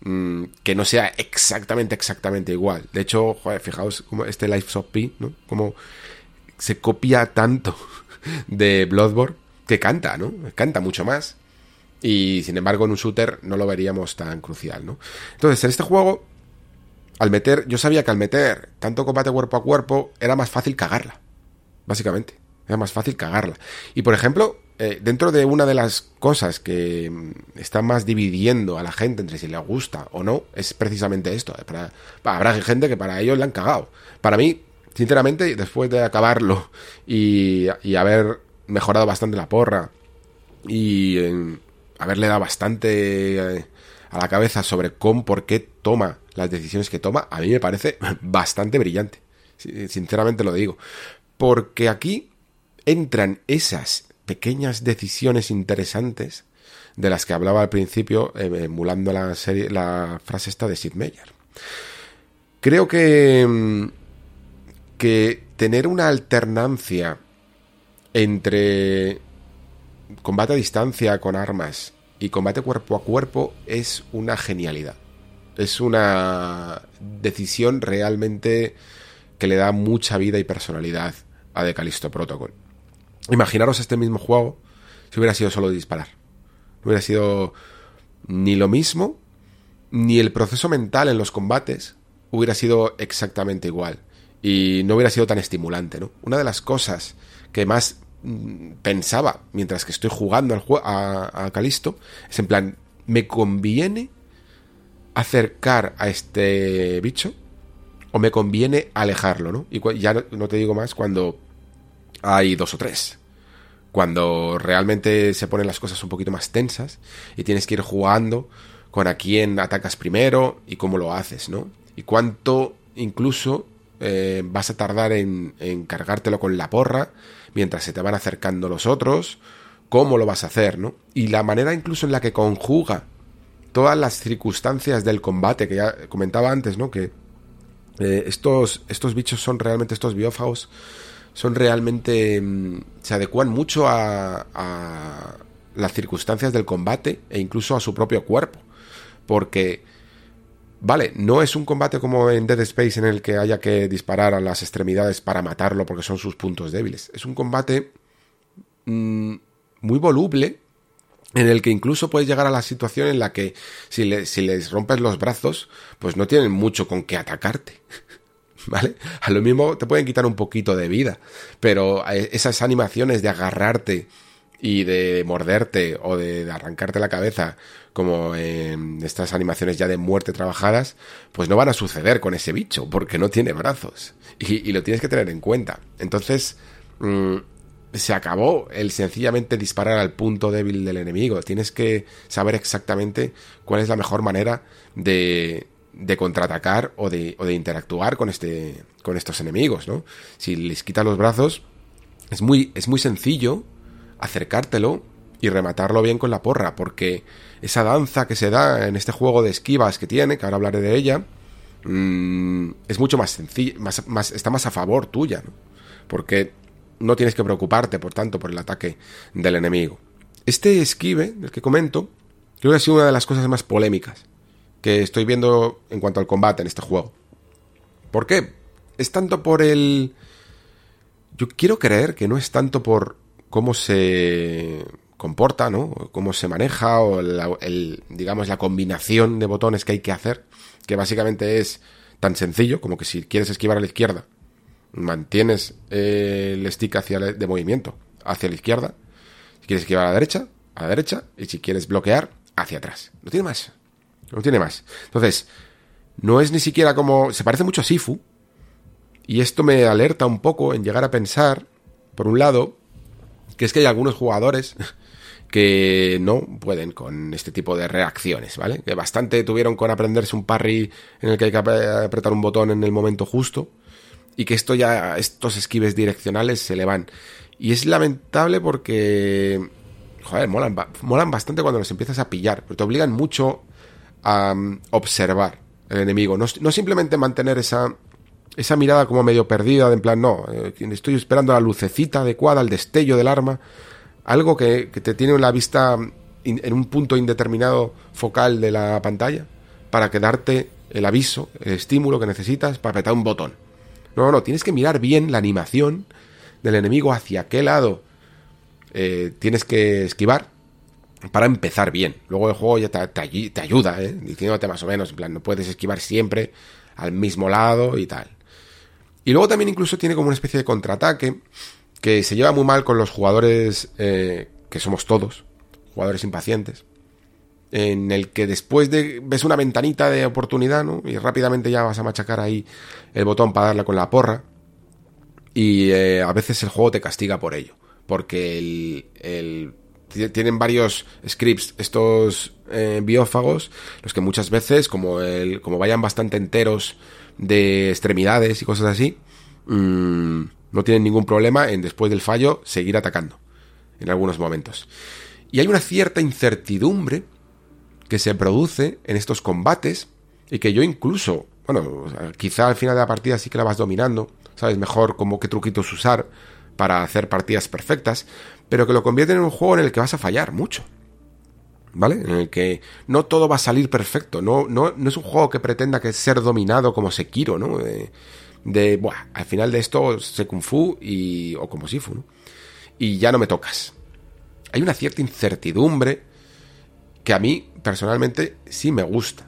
mm, que no sea exactamente, exactamente igual. De hecho, joder, fijaos como este Life of P, ¿no? Como se copia tanto de Bloodborne que canta, ¿no? Canta mucho más. Y sin embargo, en un shooter no lo veríamos tan crucial, ¿no? Entonces, en este juego, al meter, yo sabía que al meter tanto combate cuerpo a cuerpo, era más fácil cagarla. Básicamente. Era más fácil cagarla. Y por ejemplo, eh, dentro de una de las cosas que mm, está más dividiendo a la gente entre si le gusta o no, es precisamente esto. Eh, para, habrá gente que para ellos le han cagado. Para mí, sinceramente, después de acabarlo y, y haber mejorado bastante la porra y haberle dado bastante eh, a la cabeza sobre cómo, por qué toma las decisiones que toma, a mí me parece bastante brillante. Sinceramente lo digo. Porque aquí entran esas pequeñas decisiones interesantes de las que hablaba al principio, eh, emulando la, frase esta de Sid Meier. Creo que, mm, que tener una alternancia entre combate a distancia con armas y combate cuerpo a cuerpo es una genialidad. Es una decisión realmente que le da mucha vida y personalidad a The Callisto Protocol. Imaginaros este mismo juego si hubiera sido solo disparar. No hubiera sido ni lo mismo, ni el proceso mental en los combates hubiera sido exactamente igual. Y no hubiera sido tan estimulante, ¿no? Una de las cosas que más pensaba mientras que estoy jugando al a, a Calisto es en plan, ¿me conviene acercar a este bicho o me conviene alejarlo, ¿no? Y ya no, te digo más cuando hay dos o tres. Cuando realmente se ponen las cosas un poquito más tensas y tienes que ir jugando con a quién atacas primero y cómo lo haces, ¿no? Y cuánto incluso eh, vas a tardar en, en cargártelo con la porra mientras se te van acercando los otros, cómo lo vas a hacer, ¿no? Y la manera incluso en la que conjuga todas las circunstancias del combate, que ya comentaba antes, ¿no? Que eh, estos, estos bichos son realmente, estos biófagos, son realmente, mm, se adecuan mucho a, las circunstancias del combate e incluso a su propio cuerpo. Porque Vale, no es un combate como en Dead Space en el que haya que disparar a las extremidades para matarlo porque son sus puntos débiles. Es un combate mm, muy voluble en el que incluso puedes llegar a la situación en la que si, les rompes los brazos, pues no tienen mucho con qué atacarte. ¿Vale? A lo mismo te pueden quitar un poquito de vida, pero eh, esas animaciones de agarrarte y de morderte o de, arrancarte la cabeza, como en estas animaciones ya de muerte trabajadas, pues no van a suceder con ese bicho, porque no tiene brazos. Y, lo tienes que tener en cuenta. Entonces, mm, se acabó el sencillamente disparar al punto débil del enemigo. Tienes que saber exactamente cuál es la mejor manera de, de contraatacar o de, o de interactuar con, este, con estos enemigos, ¿no? Si les quitas los brazos, es muy, es muy sencillo acercártelo y rematarlo bien con la porra, porque esa danza que se da en este juego de esquivas que tiene, que ahora hablaré de ella, mm, es mucho más sencilla, más, está más a favor tuya, ¿no? porque no tienes que preocuparte, por tanto, por el ataque del enemigo. Este esquive, del que comento, creo que ha sido una de las cosas más polémicas que estoy viendo en cuanto al combate en este juego. ¿Por qué? Es tanto por el... Yo quiero creer que no es tanto por cómo se comporta, ¿no? Cómo se maneja o el, digamos la combinación de botones que hay que hacer, que básicamente es tan sencillo como que si quieres esquivar a la izquierda, mantienes el stick hacia de movimiento hacia la izquierda, si quieres esquivar a la derecha, a la derecha, y si quieres bloquear, hacia atrás. No tiene más. No tiene más. Entonces, no es ni siquiera como... Se parece mucho a Sifu. Y esto me alerta un poco en llegar a pensar, por un lado, que es que hay algunos jugadores que no pueden con este tipo de reacciones, ¿vale? Que bastante tuvieron con aprenderse un parry en el que hay que apretar un botón en el momento justo y que esto ya estos esquives direccionales se le van. Y es lamentable porque joder, molan, bastante cuando los empiezas a pillar, pero te obligan mucho mm, observar el enemigo, no, no simplemente mantener esa esa mirada como medio perdida, de en plan, no, eh, estoy esperando la lucecita adecuada, el destello del arma, algo que, te tiene la vista en un punto indeterminado focal de la pantalla para que darte el aviso, el estímulo que necesitas para apretar un botón. No, no, tienes que mirar bien la animación del enemigo hacia qué lado eh, tienes que esquivar para empezar bien. Luego el juego ya te, ayuda, ¿eh? diciéndote más o menos, en plan, no puedes esquivar siempre al mismo lado y tal. Y luego también incluso tiene como una especie de contraataque que se lleva muy mal con los jugadores eh, que somos todos, jugadores impacientes, en el que después de ves una ventanita de oportunidad, ¿no? Y rápidamente ya vas a machacar ahí el botón para darle con la porra. Y eh, a veces el juego te castiga por ello, porque el, tienen varios scripts estos eh, biófagos, los que muchas veces, como, el, como vayan bastante enteros de extremidades y cosas así, mmm, no tienen ningún problema en después del fallo seguir atacando en algunos momentos. Y hay una cierta incertidumbre que se produce en estos combates y que yo incluso, bueno, quizá al final de la partida sí que la vas dominando, sabes mejor cómo qué truquitos usar para hacer partidas perfectas, pero que lo convierte en un juego en el que vas a fallar mucho. ¿Vale? En el que no todo va a salir perfecto, no, no, no es un juego que pretenda que ser dominado como Sekiro, ¿no? De, buah, al final de esto se kung fu y, o como sifu, ¿no? Y ya no me tocas. Hay una cierta incertidumbre que a mí personalmente sí me gusta.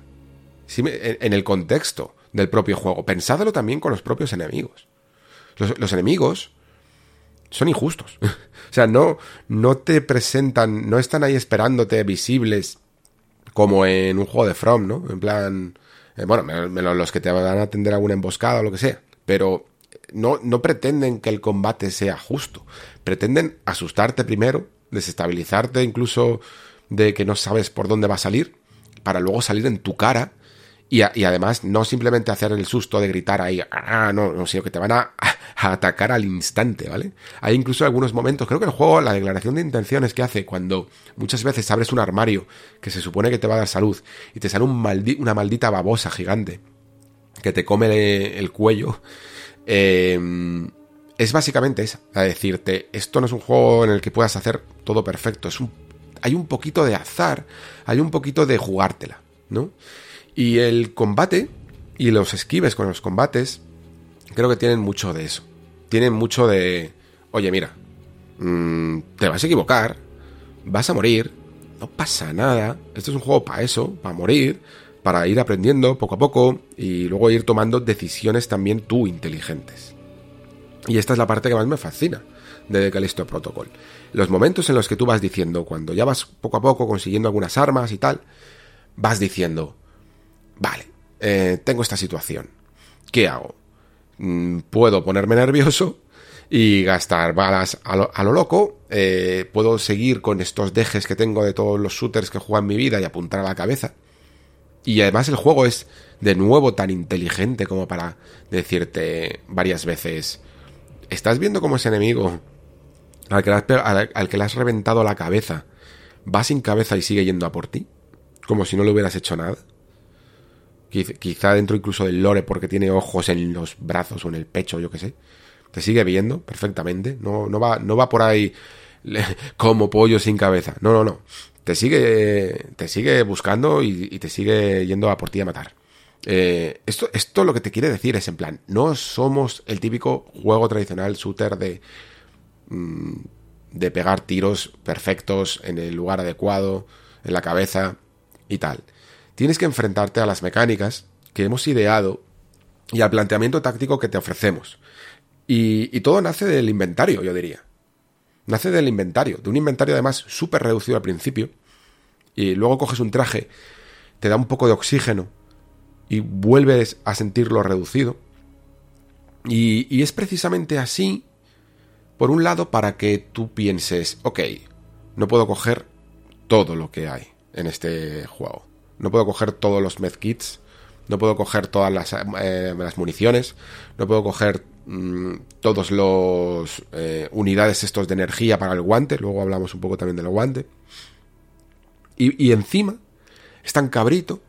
Sí en, el contexto del propio juego. Pensadlo también con los propios enemigos. Los, enemigos son injustos. o sea, no, no te presentan, no están ahí esperándote visibles como en un juego de From, ¿no? En plan, eh, bueno, los que te van a atender alguna emboscada o lo que sea pero no, no pretenden que el combate sea justo. Pretenden asustarte primero, desestabilizarte incluso de que no sabes por dónde va a salir, para luego salir en tu cara y, además no simplemente hacer el susto de gritar ahí, ah, no, no, sino que te van a, atacar al instante, ¿vale? Hay incluso algunos momentos, creo que el juego, la declaración de intenciones que hace cuando muchas veces abres un armario que se supone que te va a dar salud y te sale un una maldita babosa gigante que te come el cuello, eh, es básicamente esa, a decirte, esto no es un juego en el que puedas hacer todo perfecto, es un, hay un poquito de azar, hay un poquito de jugártela, ¿no? Y el combate y los esquives con los combates, creo que tienen mucho de eso. Tienen mucho de, oye, mira, mm, te vas a equivocar, vas a morir, no pasa nada, esto es un juego para eso, para morir, para ir aprendiendo poco a poco y luego ir tomando decisiones también tú inteligentes. Y esta es la parte que más me fascina de Callisto Protocol. Los momentos en los que tú vas diciendo, cuando ya vas poco a poco consiguiendo algunas armas y tal, vas diciendo, vale, eh, tengo esta situación, ¿qué hago? Mm, puedo ponerme nervioso y gastar balas a lo, loco, eh, puedo seguir con estos dejes que tengo de todos los shooters que juegan en mi vida y apuntar a la cabeza, y además el juego es de nuevo tan inteligente como para decirte varias veces, ¿estás viendo cómo ese enemigo al que, has, al que le has reventado la cabeza va sin cabeza y sigue yendo a por ti? Como si no le hubieras hecho nada. Quizá dentro incluso del lore porque tiene ojos en los brazos o en el pecho, yo qué sé. Te sigue viendo perfectamente. No, no, va, no va por ahí como pollo sin cabeza. No, no, no te sigue, te sigue buscando y, te sigue yendo a por ti a matar. Eh, esto, esto lo que te quiere decir es en plan, no somos el típico juego tradicional shooter de, mm, de pegar tiros perfectos en el lugar adecuado, en la cabeza y tal. Tienes que enfrentarte a las mecánicas que hemos ideado y al planteamiento táctico que te ofrecemos. Y, todo nace del inventario, yo diría nace del inventario, de un inventario además súper reducido al principio, y luego coges un traje, te da un poco de oxígeno y vuelves a sentirlo reducido. Y, y es precisamente así, por un lado, para que tú pienses, ok, no puedo coger todo lo que hay en este juego. No puedo coger todos los medkits, no puedo coger todas las, eh, municiones, no puedo coger mm, todos los eh, unidades estos de energía para el guante, luego hablamos un poco también del guante. Y, y encima es tan cabrito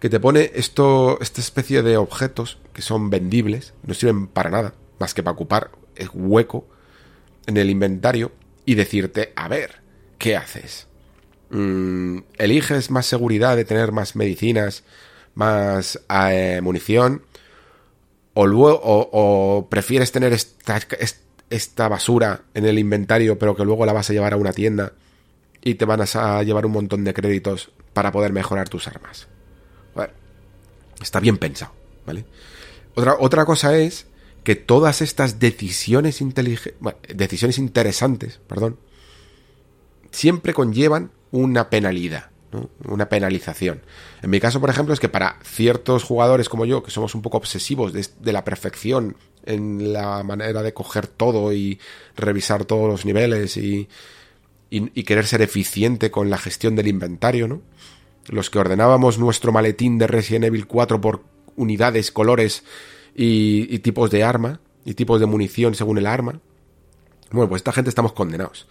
que te pone esto, esta especie de objetos que son vendibles, no sirven para nada, más que para ocupar el hueco en el inventario y decirte, a ver, ¿qué haces? Mm, ¿Eliges más seguridad de tener más medicinas, más eh, munición? O, prefieres tener esta, esta basura en el inventario, pero que luego la vas a llevar a una tienda y te van a llevar un montón de créditos para poder mejorar tus armas. Está bien pensado, ¿vale? Otra, otra cosa es que todas estas decisiones inteligentes, decisiones interesantes, perdón, siempre conllevan una penalidad, una penalización. En mi caso, por ejemplo, es que para ciertos jugadores como yo, que somos un poco obsesivos de, la perfección en la manera de coger todo y revisar todos los niveles y, y, querer ser eficiente con la gestión del inventario, ¿no? Los que ordenábamos nuestro maletín de Resident Evil 4 por unidades, colores y, y tipos de arma y tipos de munición según el arma. Bueno, pues esta gente estamos condenados.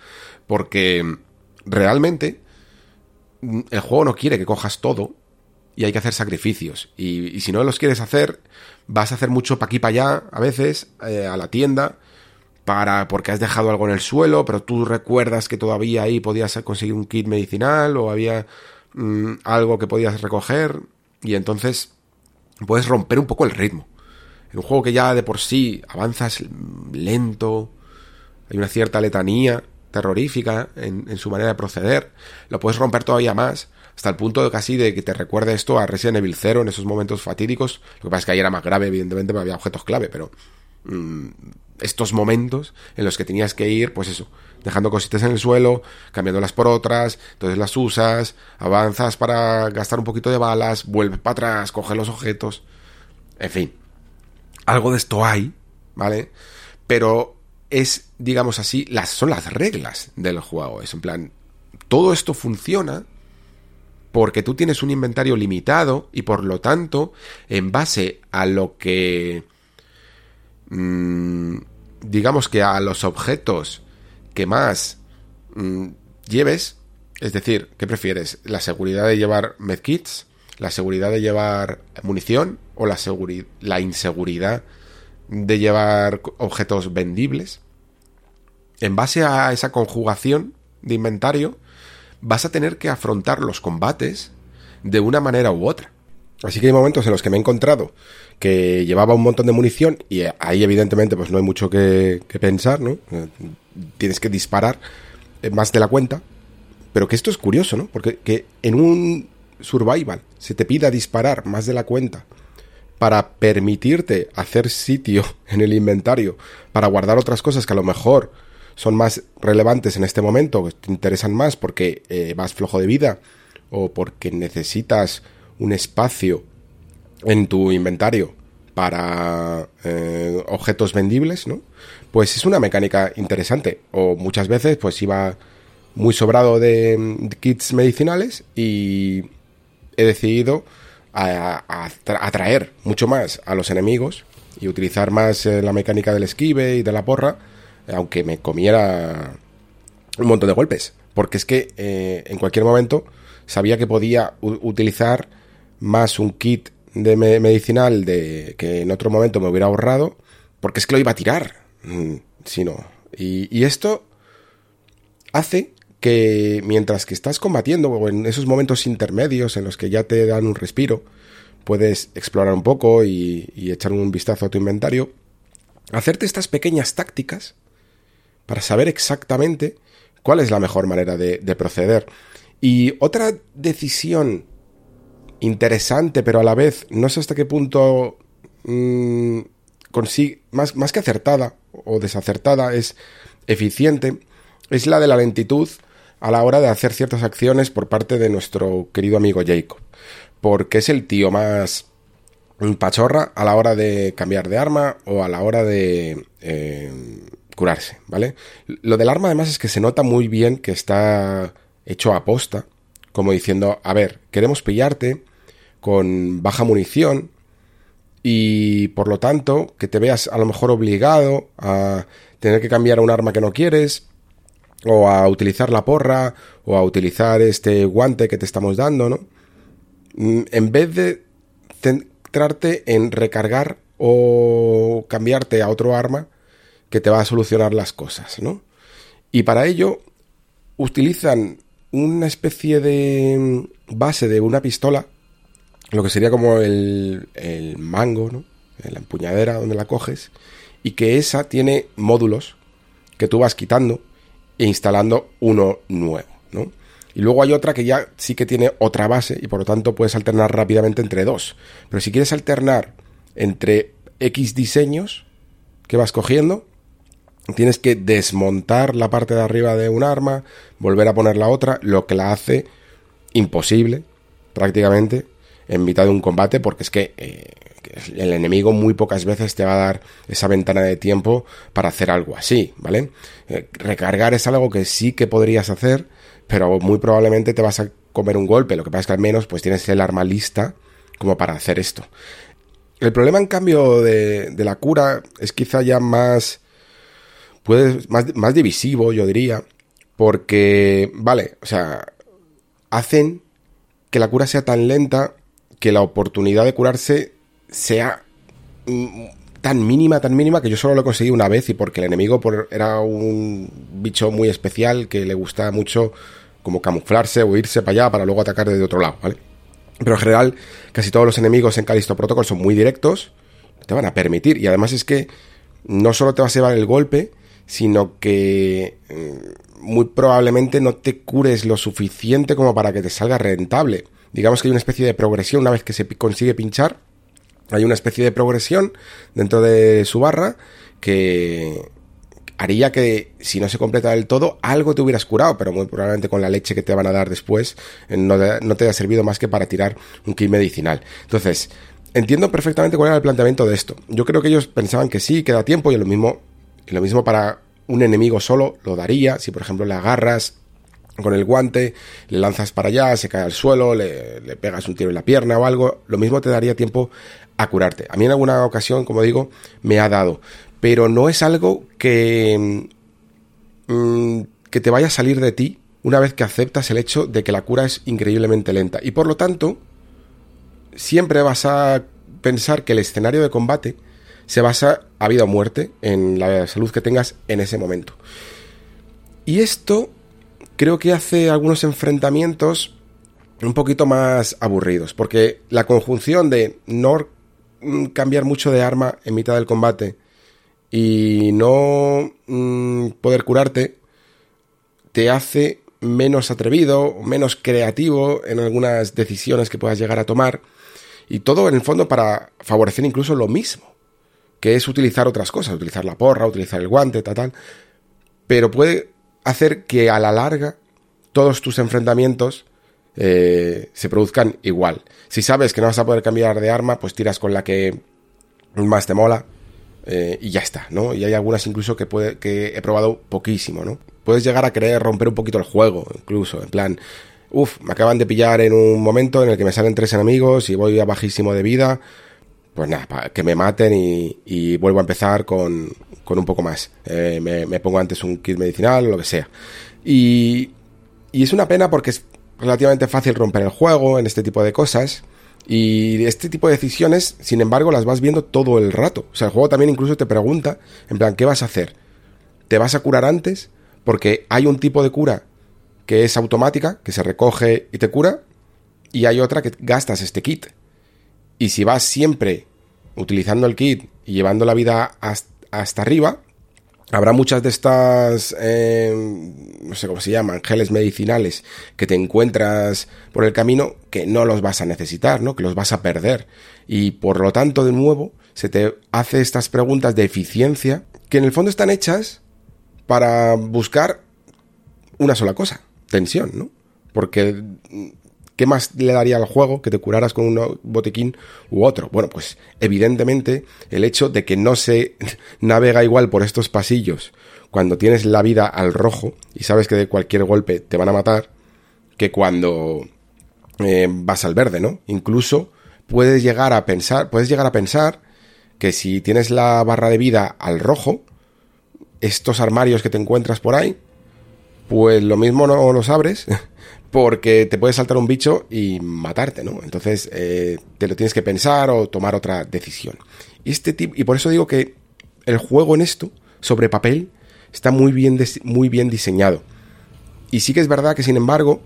Porque realmente el juego no quiere que cojas todo y hay que hacer sacrificios. Y, si no los quieres hacer, vas a hacer mucho pa' aquí pa' allá, a veces, eh, a la tienda, para, porque has dejado algo en el suelo, pero tú recuerdas que todavía ahí podías conseguir un kit medicinal o había mm, algo que podías recoger, y entonces puedes romper un poco el ritmo. En un juego que ya de por sí avanzas lento, hay una cierta letanía, terrorífica en, su manera de proceder, lo puedes romper todavía más, hasta el punto de casi de que te recuerde esto a Resident Evil 0 en esos momentos fatídicos. Lo que pasa es que ahí era más grave, evidentemente, había objetos clave, pero mm, estos momentos en los que tenías que ir, pues eso, dejando cositas en el suelo, cambiándolas por otras, entonces las usas, avanzas para gastar un poquito de balas, vuelves para atrás, coges los objetos, en fin, algo de esto hay, ¿vale? Pero es, digamos así, las, son las reglas del juego. Es en plan, todo esto funciona porque tú tienes un inventario limitado y por lo tanto, en base a lo que... Mmm, digamos que a los objetos que más mmm, lleves, es decir, ¿qué prefieres? ¿La seguridad de llevar medkits? ¿La seguridad de llevar munición? ¿O la, la inseguridad de llevar objetos vendibles, en base a esa conjugación de inventario, vas a tener que afrontar los combates de una manera u otra. Así que hay momentos en los que me he encontrado que llevaba un montón de munición y ahí evidentemente pues no hay mucho que, pensar, ¿no? Tienes que disparar más de la cuenta. Pero que esto es curioso, ¿no? Porque que en un survival se te pida disparar más de la cuenta para permitirte hacer sitio en el inventario para guardar otras cosas que a lo mejor son más relevantes en este momento, que te interesan más porque eh, vas flojo de vida o porque necesitas un espacio en tu inventario para eh, objetos vendibles, ¿no? Pues es una mecánica interesante. O muchas veces, pues iba muy sobrado de kits medicinales y he decidido a, atraer mucho más a los enemigos y utilizar más eh, la mecánica del esquive y de la porra, aunque me comiera un montón de golpes. Porque es que eh, en cualquier momento sabía que podía utilizar más un kit de medicinal de que en otro momento me hubiera ahorrado, porque es que lo iba a tirar. Mm, si no. y esto hace que mientras que estás combatiendo o en esos momentos intermedios en los que ya te dan un respiro, puedes explorar un poco y, echar un vistazo a tu inventario, hacerte estas pequeñas tácticas para saber exactamente cuál es la mejor manera de, proceder. Y otra decisión interesante, pero a la vez no sé hasta qué punto mm, consigue, más, más que acertada o desacertada, es eficiente, es la de la lentitud a la hora de hacer ciertas acciones por parte de nuestro querido amigo Jacob. Porque es el tío más pachorra a la hora de cambiar de arma o a la hora de eh, curarse, ¿vale? Lo del arma además es que se nota muy bien que está hecho a posta, como diciendo, a ver, queremos pillarte con baja munición y por lo tanto que te veas a lo mejor obligado a tener que cambiar un arma que no quieres o a utilizar la porra o a utilizar este guante que te estamos dando, ¿no? Mm, en vez de centrarte en recargar o cambiarte a otro arma que te va a solucionar las cosas, ¿no? Y para ello utilizan una especie de base de una pistola, lo que sería como el, el mango, ¿no? La empuñadera donde la coges, y que esa tiene módulos que tú vas quitando e instalando uno nuevo, ¿no? Y luego hay otra que ya sí que tiene otra base y por lo tanto puedes alternar rápidamente entre dos. Pero si quieres alternar entre X diseños que vas cogiendo, tienes que desmontar la parte de arriba de un arma, volver a poner la otra, lo que la hace imposible prácticamente en mitad de un combate porque es que eh, el enemigo muy pocas veces te va a dar esa ventana de tiempo para hacer algo así, ¿vale? Eh, recargar es algo que sí que podrías hacer, pero muy probablemente te vas a comer un golpe, lo que pasa es que al menos pues tienes el arma lista como para hacer esto. El problema en cambio de, la cura es quizá ya más puede, más, más divisivo, yo diría, porque, vale, o sea, hacen que la cura sea tan lenta que la oportunidad de curarse sea mm, tan mínima, tan mínima que yo solo lo conseguí una vez y porque el enemigo era un bicho muy especial que le gusta mucho como camuflarse o irse para allá para luego atacar desde otro lado, ¿vale? Pero en general casi todos los enemigos en Callisto Protocol son muy directos, te van a permitir y además es que no solo te vas a llevar el golpe, sino que mm, muy probablemente no te cures lo suficiente como para que te salga rentable. Digamos que hay una especie de progresión una vez que se consigue pinchar. Hay una especie de progresión dentro de su barra que haría que si no se completa del todo, algo te hubieras curado, pero muy probablemente con la leche que te van a dar después eh, no te, haya servido más que para tirar un kit medicinal. Entonces, entiendo perfectamente cuál era el planteamiento de esto. Yo creo que ellos pensaban que sí, queda tiempo y lo mismo y lo mismo para un enemigo solo lo daría. Si por ejemplo le agarras con el guante, le lanzas para allá, se cae al suelo, le, pegas un tiro en la pierna o algo, lo mismo te daría tiempo a curarte. A mí en alguna ocasión, como digo, me ha dado. Pero no es algo que, mm, que te vaya a salir de ti una vez que aceptas el hecho de que la cura es increíblemente lenta. Y por lo tanto, siempre vas a pensar que el escenario de combate se basa a vida o muerte en la salud que tengas en ese momento. Y esto creo que hace algunos enfrentamientos un poquito más aburridos, porque la conjunción de no cambiar mucho de arma en mitad del combate y no mm, poder curarte te hace menos atrevido, menos creativo en algunas decisiones que puedas llegar a tomar y todo en el fondo para favorecer incluso lo mismo que es utilizar otras cosas, utilizar la porra, utilizar el guante, tal, tal. Pero puede hacer que a la larga todos tus enfrentamientos eh, se produzcan igual. Si sabes que no vas a poder cambiar de arma, pues tiras con la que más te mola eh, y ya está, ¿no? Y hay algunas incluso que, he probado poquísimo, ¿no? Puedes llegar a querer romper un poquito el juego, incluso, en plan, uff, me acaban de pillar en un momento en el que me salen tres enemigos y voy a bajísimo de vida, pues nada, que me maten y, vuelvo a empezar con, un poco más. Eh, me, pongo antes un kit medicinal o lo que sea. Y, y es una pena porque es relativamente fácil romper el juego en este tipo de cosas. Y este tipo de decisiones, sin embargo, las vas viendo todo el rato. O sea, el juego también incluso te pregunta, en plan, ¿qué vas a hacer? ¿Te vas a curar antes? Porque hay un tipo de cura que es automática, que se recoge y te cura, y hay otra que gastas este kit. Y si vas siempre utilizando el kit y llevando la vida hasta, arriba, habrá muchas de estas, eh, no sé cómo se llaman, geles medicinales que te encuentras por el camino que no los vas a necesitar, ¿no? Que los vas a perder. Y por lo tanto, de nuevo, se te hace estas preguntas de eficiencia que en el fondo están hechas para buscar una sola cosa. tensión, ¿no? Porque ¿qué más le daría al juego que te curaras con un botiquín u otro? Bueno, pues evidentemente el hecho de que no se navega igual por estos pasillos cuando tienes la vida al rojo y sabes que de cualquier golpe te van a matar que cuando eh, vas al verde, ¿no? Incluso puedes llegar a pensar, puedes llegar a pensar que si tienes la barra de vida al rojo, estos armarios que te encuentras por ahí, pues lo mismo no los abres porque te puede saltar un bicho y matarte, ¿no? Entonces eh, te lo tienes que pensar o tomar otra decisión. Y, este tipo, y por eso digo que el juego en esto, sobre papel, está muy bien, muy bien diseñado. Y sí que es verdad que, sin embargo,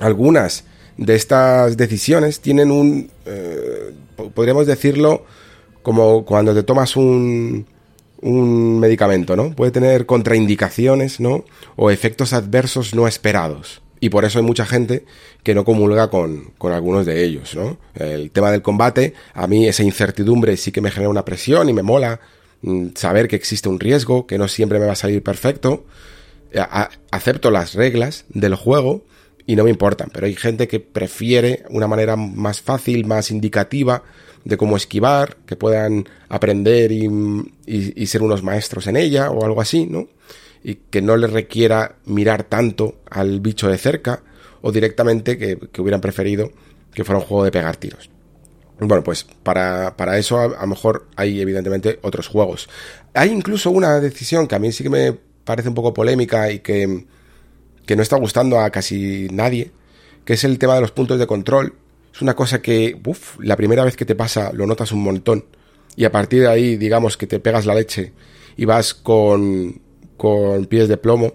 algunas de estas decisiones tienen un, eh, podríamos decirlo, como cuando te tomas un, un medicamento, ¿no? Puede tener contraindicaciones, ¿no? O efectos adversos no esperados y por eso hay mucha gente que no comulga con, con, algunos de ellos, ¿no? El tema del combate, a mí esa incertidumbre sí que me genera una presión y me mola mm, saber que existe un riesgo, que no siempre me va a salir perfecto. acepto las reglas del juego y no me importan, pero hay gente que prefiere una manera más fácil, más indicativa de cómo esquivar, que puedan aprender y, y ser unos maestros en ella o algo así, ¿no? Y que no le requiera mirar tanto al bicho de cerca o directamente que, hubieran preferido que fuera un juego de pegar tiros. Bueno, pues para, para eso a, lo mejor hay evidentemente otros juegos. Hay incluso una decisión que a mí sí que me parece un poco polémica y que, que no está gustando a casi nadie, que es el tema de los puntos de control. Es una cosa que, uff, la primera vez que te pasa lo notas un montón. Y a partir de ahí, digamos que te pegas la leche y vas con, con pies de plomo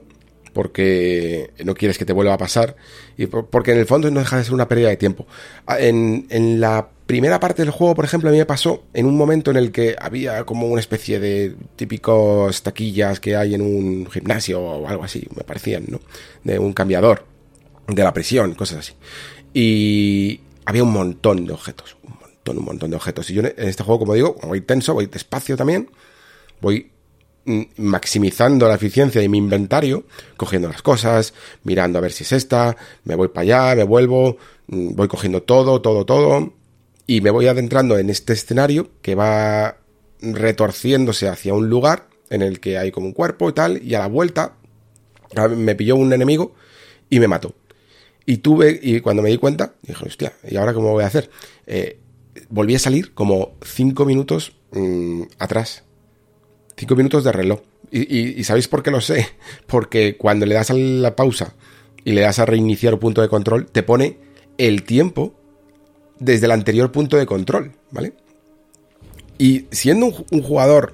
porque no quieres que te vuelva a pasar y porque en el fondo no deja de ser una pérdida de tiempo. Ah, en, en, la primera parte del juego, por ejemplo, a mí me pasó en un momento en el que había como una especie de típicos taquillas que hay en un gimnasio o algo así, me parecían, ¿no? De un cambiador, de la presión, cosas así. Y había un montón de objetos, un montón, un montón de objetos. Y yo en este juego, como digo, voy tenso, voy despacio también, voy maximizando la eficiencia de mi inventario, cogiendo las cosas, mirando a ver si es esta, me voy para allá, me vuelvo, voy cogiendo todo, todo, todo, y me voy adentrando en este escenario que va retorciéndose hacia un lugar en el que hay como un cuerpo y tal, y a la vuelta me pilló un enemigo y me mató. Y tuve, y cuando me di cuenta, dije, hostia, ¿y ahora cómo voy a hacer? Eh, volví a salir como cinco minutos mm, atrás Cinco minutos de reloj. Y, ¿sabéis por qué lo sé? Porque cuando le das a la pausa y le das a reiniciar punto de control, te pone el tiempo desde el anterior punto de control, ¿vale? Y siendo un, jugador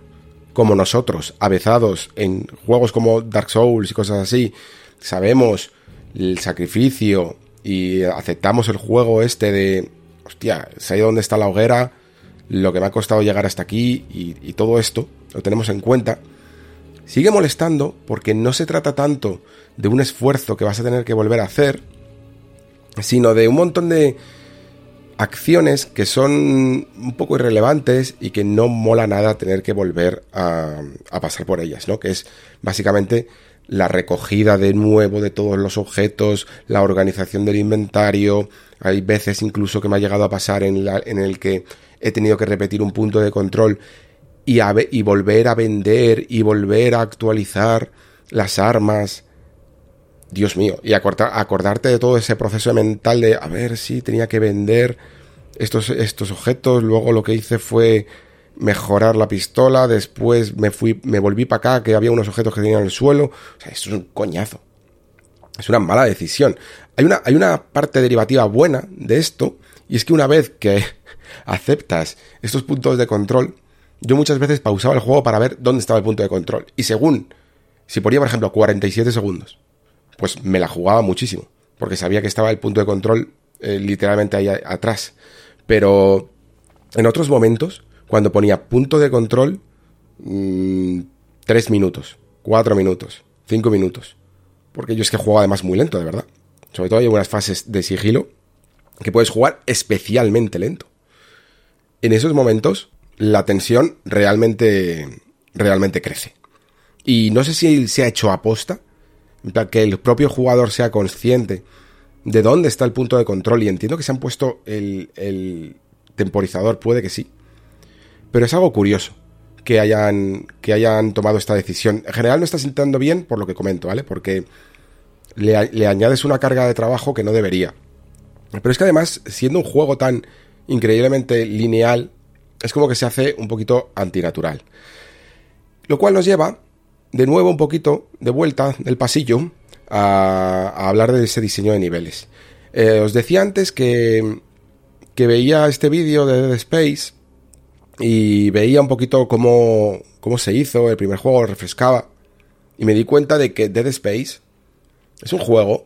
como nosotros, avezados en juegos como Dark Souls y cosas así, sabemos el sacrificio y aceptamos el juego este de, hostia, sé dónde está la hoguera, lo que me ha costado llegar hasta aquí y todo esto, lo tenemos en cuenta, sigue molestando porque no se trata tanto de un esfuerzo que vas a tener que volver a hacer, sino de un montón de acciones que son un poco irrelevantes y que no mola nada tener que volver a, pasar por ellas, ¿no? Que es básicamente la recogida de nuevo de todos los objetos, la organización del inventario. Hay veces incluso que me ha llegado a pasar en, el que he tenido que repetir un punto de control y, y volver a vender y volver a actualizar las armas. Dios mío, y acordarte de todo ese proceso mental de, a ver si tenía que vender estos, estos objetos, luego lo que hice fue mejorar la pistola, después me fui, me volví para acá, que había unos objetos que tenían en el suelo, o sea, esto es un coñazo. Es una mala decisión. Hay una, hay una parte derivativa buena de esto, y es que una vez que aceptas estos puntos de control, yo muchas veces pausaba el juego para ver dónde estaba el punto de control. Y según, si ponía por ejemplo 47 segundos, pues me la jugaba muchísimo. Porque sabía que estaba el punto de control eh, literalmente ahí atrás. Pero en otros momentos, cuando ponía punto de control, 3 mm, minutos, 4 minutos, 5 minutos. Porque yo es que juego además muy lento, de verdad. Sobre todo hay unas fases de sigilo que puedes jugar especialmente lento. En esos momentos la tensión realmente, realmente crece. Y no sé si se ha hecho aposta que el propio jugador sea consciente de dónde está el punto de control. Y entiendo que se han puesto el, el temporizador, puede que sí. Pero es algo curioso que hayan, que hayan tomado esta decisión. En general no está sentando bien por lo que comento, ¿vale? Porque le, añades una carga de trabajo que no debería. Pero es que además, siendo un juego tan increíblemente lineal, es como que se hace un poquito antinatural. Lo cual nos lleva, de nuevo, un poquito de vuelta del pasillo a, hablar de ese diseño de niveles. Eh, os decía antes que, que veía este vídeo de Dead Space y veía un poquito cómo, cómo se hizo, el primer juego refrescaba, y me di cuenta de que Dead Space es un juego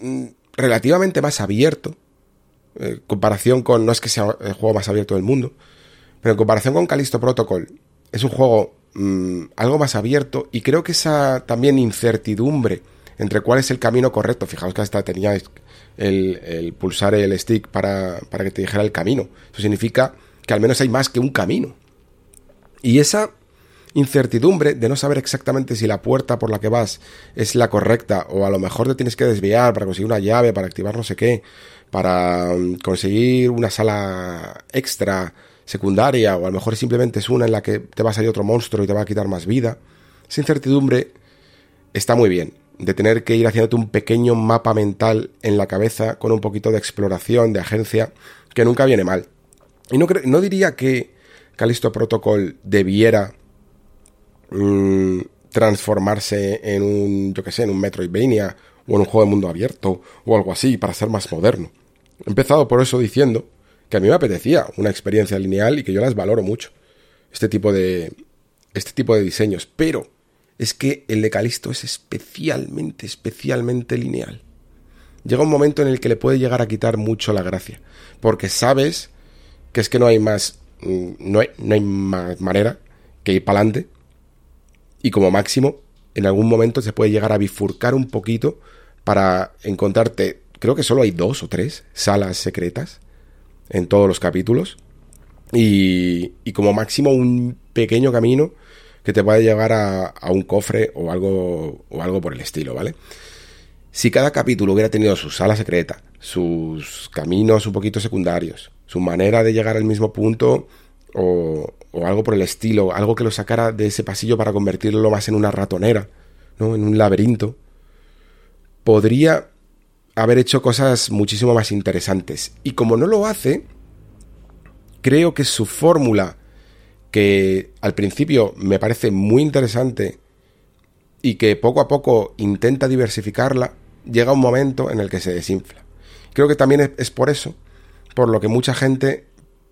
mm, relativamente más abierto, en eh, comparación con, no es que sea el juego más abierto del mundo, pero en comparación con Callisto Protocol, es un juego mmm, algo más abierto y creo que esa también incertidumbre entre cuál es el camino correcto, fijaos que hasta teníais el, el pulsar el stick para, para que te dijera el camino, eso significa que al menos hay más que un camino. Y esa incertidumbre de no saber exactamente si la puerta por la que vas es la correcta o a lo mejor te tienes que desviar para conseguir una llave, para activar no sé qué, para mm, conseguir una sala extra secundaria o a lo mejor simplemente es una en la que te va a salir otro monstruo y te va a quitar más vida. Esa incertidumbre está muy bien, de tener que ir haciéndote un pequeño mapa mental en la cabeza con un poquito de exploración, de agencia, que nunca viene mal. Y no, no diría que Callisto Protocol debiera mmm, transformarse en un, yo que sé, en un Metroidvania o en un juego de mundo abierto o algo así para ser más moderno. He empezado por eso diciendo que a mí me apetecía una experiencia lineal y que yo las valoro mucho. Este tipo de este tipo de diseños, pero es que el de Calisto es especialmente especialmente lineal. Llega un momento en el que le puede llegar a quitar mucho la gracia, porque sabes que es que no hay más mm, no hay, no hay más manera que ir para adelante y como máximo en algún momento se puede llegar a bifurcar un poquito para encontrarte creo que solo hay dos o tres salas secretas en todos los capítulos y, y como máximo un pequeño camino que te puede llevar a, a, un cofre o algo, o algo por el estilo, ¿vale? Si cada capítulo hubiera tenido su sala secreta, sus caminos un poquito secundarios, su manera de llegar al mismo punto o, o, algo por el estilo, algo que lo sacara de ese pasillo para convertirlo más en una ratonera, ¿no? En un laberinto, podría haber hecho cosas muchísimo más interesantes. Y como no lo hace, creo que su fórmula, que al principio me parece muy interesante y que poco a poco intenta diversificarla, llega un momento en el que se desinfla. Creo que también es por eso por lo que mucha gente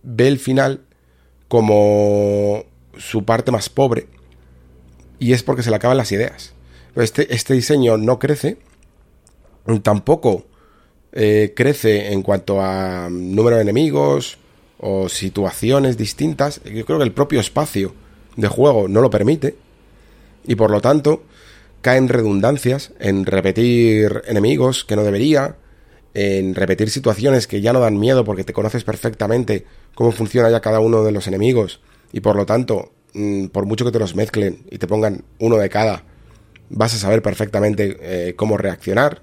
ve el final como su parte más pobre y es porque se le acaban las ideas. Este, este diseño no crece, tampoco eh, crece en cuanto a número de enemigos o situaciones distintas. Yo creo que el propio espacio de juego no lo permite y por lo tanto caen redundancias en repetir enemigos que no debería, en repetir situaciones que ya no dan miedo porque te conoces perfectamente cómo funciona ya cada uno de los enemigos y por lo tanto, mm, por mucho que te los mezclen y te pongan uno de cada, vas a saber perfectamente eh, cómo reaccionar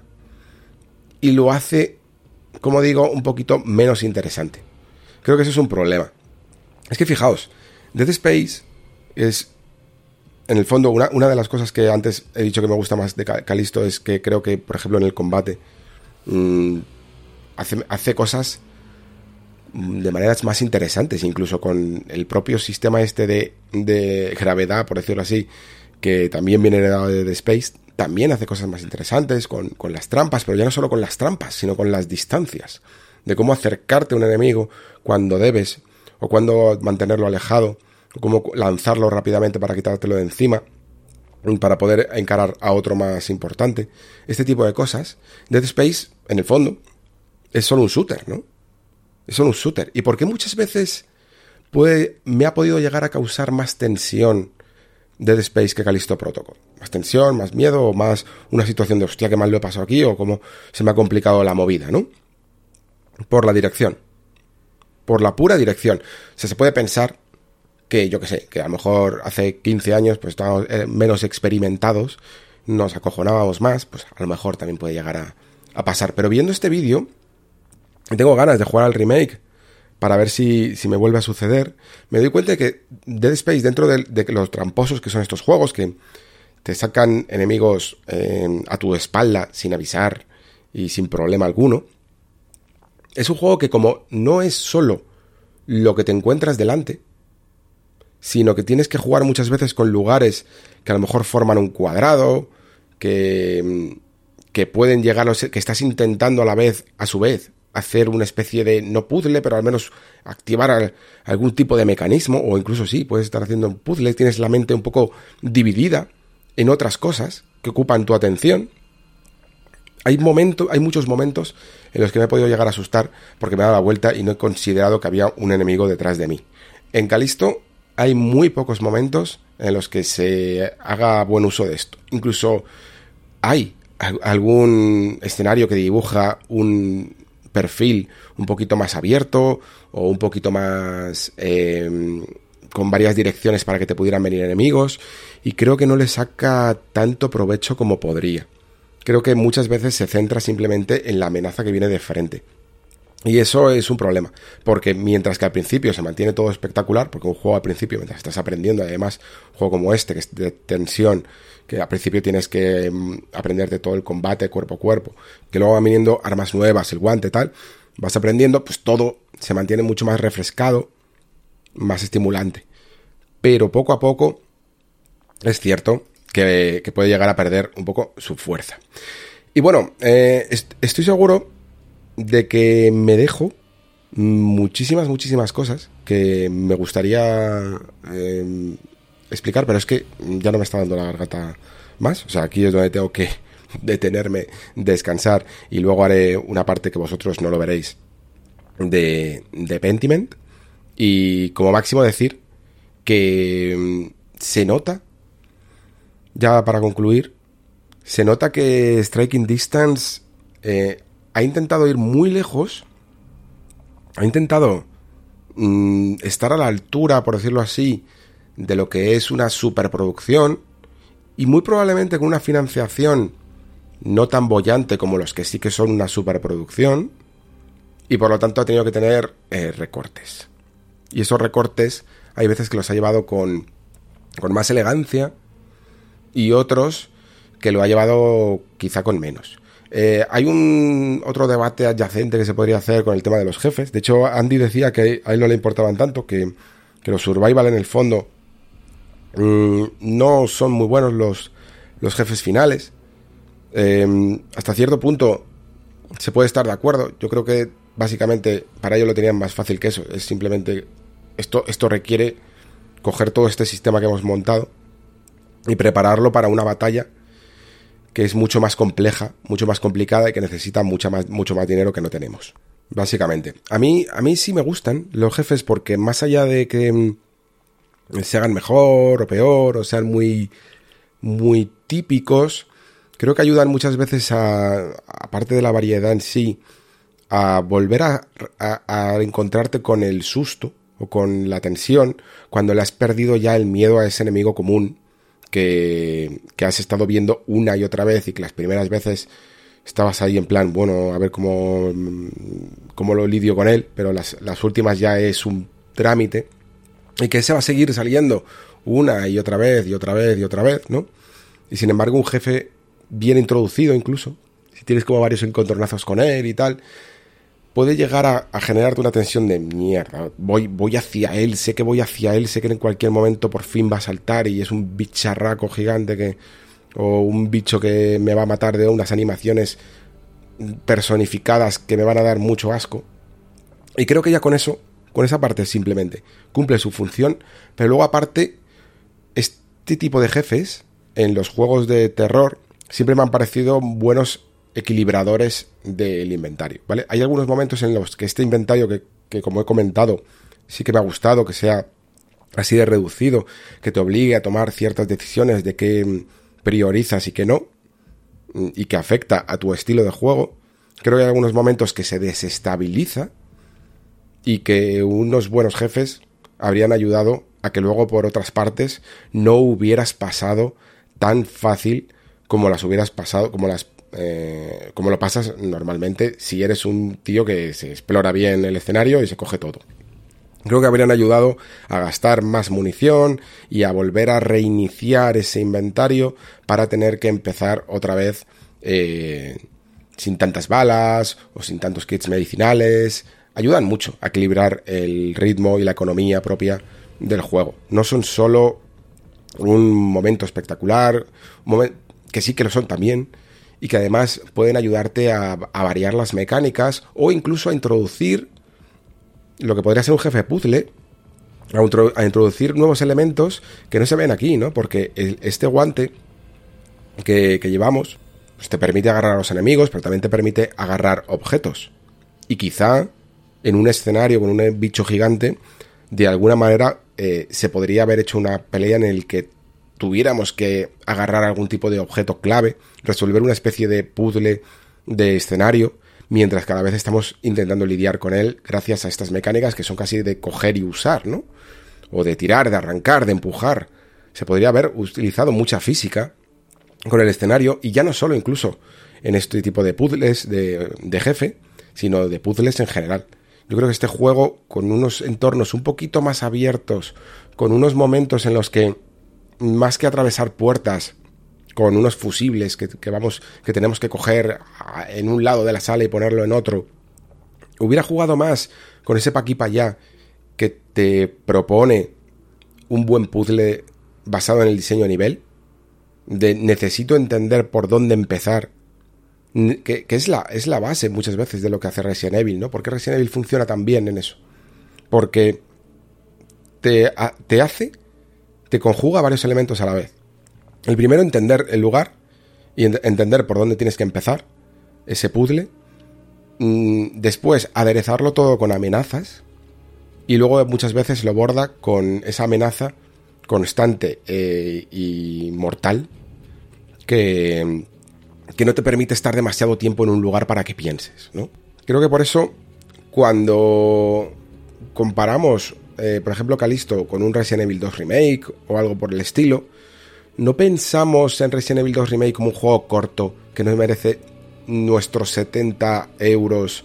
y lo hace, como digo, un poquito menos interesante. Creo que eso es un problema. Es que fijaos, Dead Space es, en el fondo, una, de las cosas que antes he dicho que me gusta más de Calisto es que creo que, por ejemplo, en el combate, mmm, hace, cosas de maneras más interesantes, incluso con el propio sistema este de, de gravedad, por decirlo así, que también viene heredado de The Space, también hace cosas más interesantes con, con, las trampas, pero ya no solo con las trampas, sino con las distancias, de cómo acercarte a un enemigo cuando debes, o cuando mantenerlo alejado, o cómo lanzarlo rápidamente para quitártelo de encima para poder encarar a otro más importante. Este tipo de cosas. Dead Space, en el fondo, es solo un shooter, ¿no? Es solo un shooter. ¿Y por qué muchas veces puede, me ha podido llegar a causar más tensión Dead Space que Callisto Protocol? Más tensión, más miedo, o más una situación de hostia, que mal lo he pasado aquí, o cómo se me ha complicado la movida, ¿no? Por la dirección. Por la pura dirección. O sea, se puede pensar que yo que sé, que a lo mejor hace 15 años pues estábamos eh, menos experimentados nos acojonábamos más, pues a lo mejor también puede llegar a, a pasar. Pero viendo este vídeo, tengo ganas de jugar al remake para ver si, si, me vuelve a suceder, me doy cuenta de que Dead Space, dentro de, los tramposos que son estos juegos, que te sacan enemigos eh, a tu espalda sin avisar y sin problema alguno, es un juego que como no es solo lo que te encuentras delante, sino que tienes que jugar muchas veces con lugares que a lo mejor forman un cuadrado, que, que pueden llegar que estás intentando a la vez, a su vez, hacer una especie de, no puzzle, pero al menos activar algún tipo de mecanismo, o incluso sí, puedes estar haciendo un puzzle, tienes la mente un poco dividida en otras cosas que ocupan tu atención. Hay, momentos, hay muchos momentos en los que me he podido llegar a asustar porque me he dado la vuelta y no he considerado que había un enemigo detrás de mí. En Calisto hay muy pocos momentos en los que se haga buen uso de esto. Incluso hay algún escenario que dibuja un perfil un poquito más abierto o un poquito más eh, con varias direcciones para que te pudieran venir enemigos y creo que no le saca tanto provecho como podría. Creo que muchas veces se centra simplemente en la amenaza que viene de frente. Y eso es un problema, porque mientras que al principio se mantiene todo espectacular, porque un juego al principio, mientras estás aprendiendo, además, un juego como este, que es de tensión, que al principio tienes que mm, aprenderte todo el combate cuerpo a cuerpo, que luego van viniendo armas nuevas, el guante, tal, vas aprendiendo, pues todo se mantiene mucho más refrescado, más estimulante. Pero poco a poco es cierto que, puede llegar a perder un poco su fuerza. Y bueno, eh, estoy seguro de que me dejo muchísimas, muchísimas cosas que me gustaría eh, explicar, pero es que ya no me está dando la garganta más. O sea, aquí es donde tengo que detenerme, descansar y luego haré una parte que vosotros no lo veréis de, de Pentiment. Y como máximo decir que mm, se nota, ya para concluir, se nota que Striking Distance eh, ha intentado ir muy lejos, ha intentado mm, estar a la altura, por decirlo así, de lo que es una superproducción y muy probablemente con una financiación no tan bollante como los que sí que son una superproducción y por lo tanto ha tenido que tener eh, recortes. Y esos recortes hay veces que los ha llevado con, con más elegancia y otros que lo ha llevado quizá con menos. Eh, hay un otro debate adyacente que se podría hacer con el tema de los jefes. De hecho, Andy decía que a él no le importaban tanto, que, los survival en el fondo mm, no son muy buenos los, los jefes finales. Eh, hasta cierto punto se puede estar de acuerdo. Yo creo que básicamente para ellos lo tenían más fácil que eso. Es simplemente esto, esto requiere coger todo este sistema que hemos montado y prepararlo para una batalla que es mucho más compleja, mucho más complicada y que necesita mucha más, mucho más dinero que no tenemos. Básicamente. A mí, a mí sí me gustan los jefes porque más allá de que mm, se hagan mejor o peor o sean muy, muy típicos, creo que ayudan muchas veces a, aparte de la variedad en sí, a volver a, a, encontrarte con el susto o con la tensión cuando le has perdido ya el miedo a ese enemigo común que, has estado viendo una y otra vez y que las primeras veces estabas ahí en plan, bueno, a ver cómo, cómo lo lidio con él, pero las, las últimas ya es un trámite y que se va a seguir saliendo una y otra vez y otra vez y otra vez, ¿no? Y sin embargo un jefe bien introducido incluso, si tienes como varios encontronazos con él y tal, puede llegar a, generarte una tensión de mierda. Voy, voy hacia él, sé que voy hacia él, sé que en cualquier momento por fin va a saltar y es un bicharraco gigante que. o un bicho que me va a matar de unas animaciones personificadas que me van a dar mucho asco. Y creo que ya con eso, con esa parte simplemente, cumple su función, pero luego aparte, este tipo de jefes en los juegos de terror siempre me han parecido buenos equilibradores del inventario, ¿vale? Hay algunos momentos en los que este inventario que, que como he comentado, sí que me ha gustado que sea así de reducido, que te obligue a tomar ciertas decisiones de qué priorizas y qué no, y que afecta a tu estilo de juego. Creo que hay algunos momentos que se desestabiliza y que unos buenos jefes habrían ayudado a que luego por otras partes no hubieras pasado tan fácil como las hubieras pasado, como las eh, como lo pasas normalmente si eres un tío que se explora bien el escenario y se coge todo. Creo que habrían ayudado a gastar más munición y a volver a reiniciar ese inventario para tener que empezar otra vez eh, sin tantas balas o sin tantos kits medicinales. Ayudan mucho a equilibrar el ritmo y la economía propia del juego. No son solo un momento espectacular, que sí que lo son también, y que además pueden ayudarte a, variar las mecánicas o incluso a introducir lo que podría ser un jefe puzzle, a, introducir nuevos elementos que no se ven aquí, ¿no? Porque este guante que, llevamos pues te permite agarrar a los enemigos, pero también te permite agarrar objetos. Y quizá en un escenario con un bicho gigante, de alguna manera eh, se podría haber hecho una pelea en el que tuviéramos que agarrar algún tipo de objeto clave, resolver una especie de puzzle de escenario, mientras cada vez estamos intentando lidiar con él gracias a estas mecánicas que son casi de coger y usar, ¿no? O de tirar, de arrancar, de empujar. Se podría haber utilizado mucha física con el escenario y ya no solo incluso en este tipo de puzzles de, de jefe, sino de puzzles en general. Yo creo que este juego, con unos entornos un poquito más abiertos, con unos momentos en los que, más que atravesar puertas, con unos fusibles que, vamos, que tenemos que coger en un lado de la sala y ponerlo en otro, hubiera jugado más con ese pa' aquí pa' allá que te propone un buen puzzle basado en el diseño a nivel, de necesito entender por dónde empezar que, es, la, es la base muchas veces de lo que hace Resident Evil, ¿no? Porque Resident Evil funciona tan bien en eso. Porque te, te hace, te conjuga varios elementos a la vez. El primero, entender el lugar y entender por dónde tienes que empezar ese puzzle. Mm, después, aderezarlo todo con amenazas. Y luego muchas veces lo borda con esa amenaza constante eh, y mortal que, que no te permite estar demasiado tiempo en un lugar para que pienses, ¿no? Creo que por eso, cuando comparamos, eh, por ejemplo, Calisto con un Resident Evil 2 Remake o algo por el estilo, no pensamos en Resident Evil 2 Remake como un juego corto que nos merece nuestros 70 euros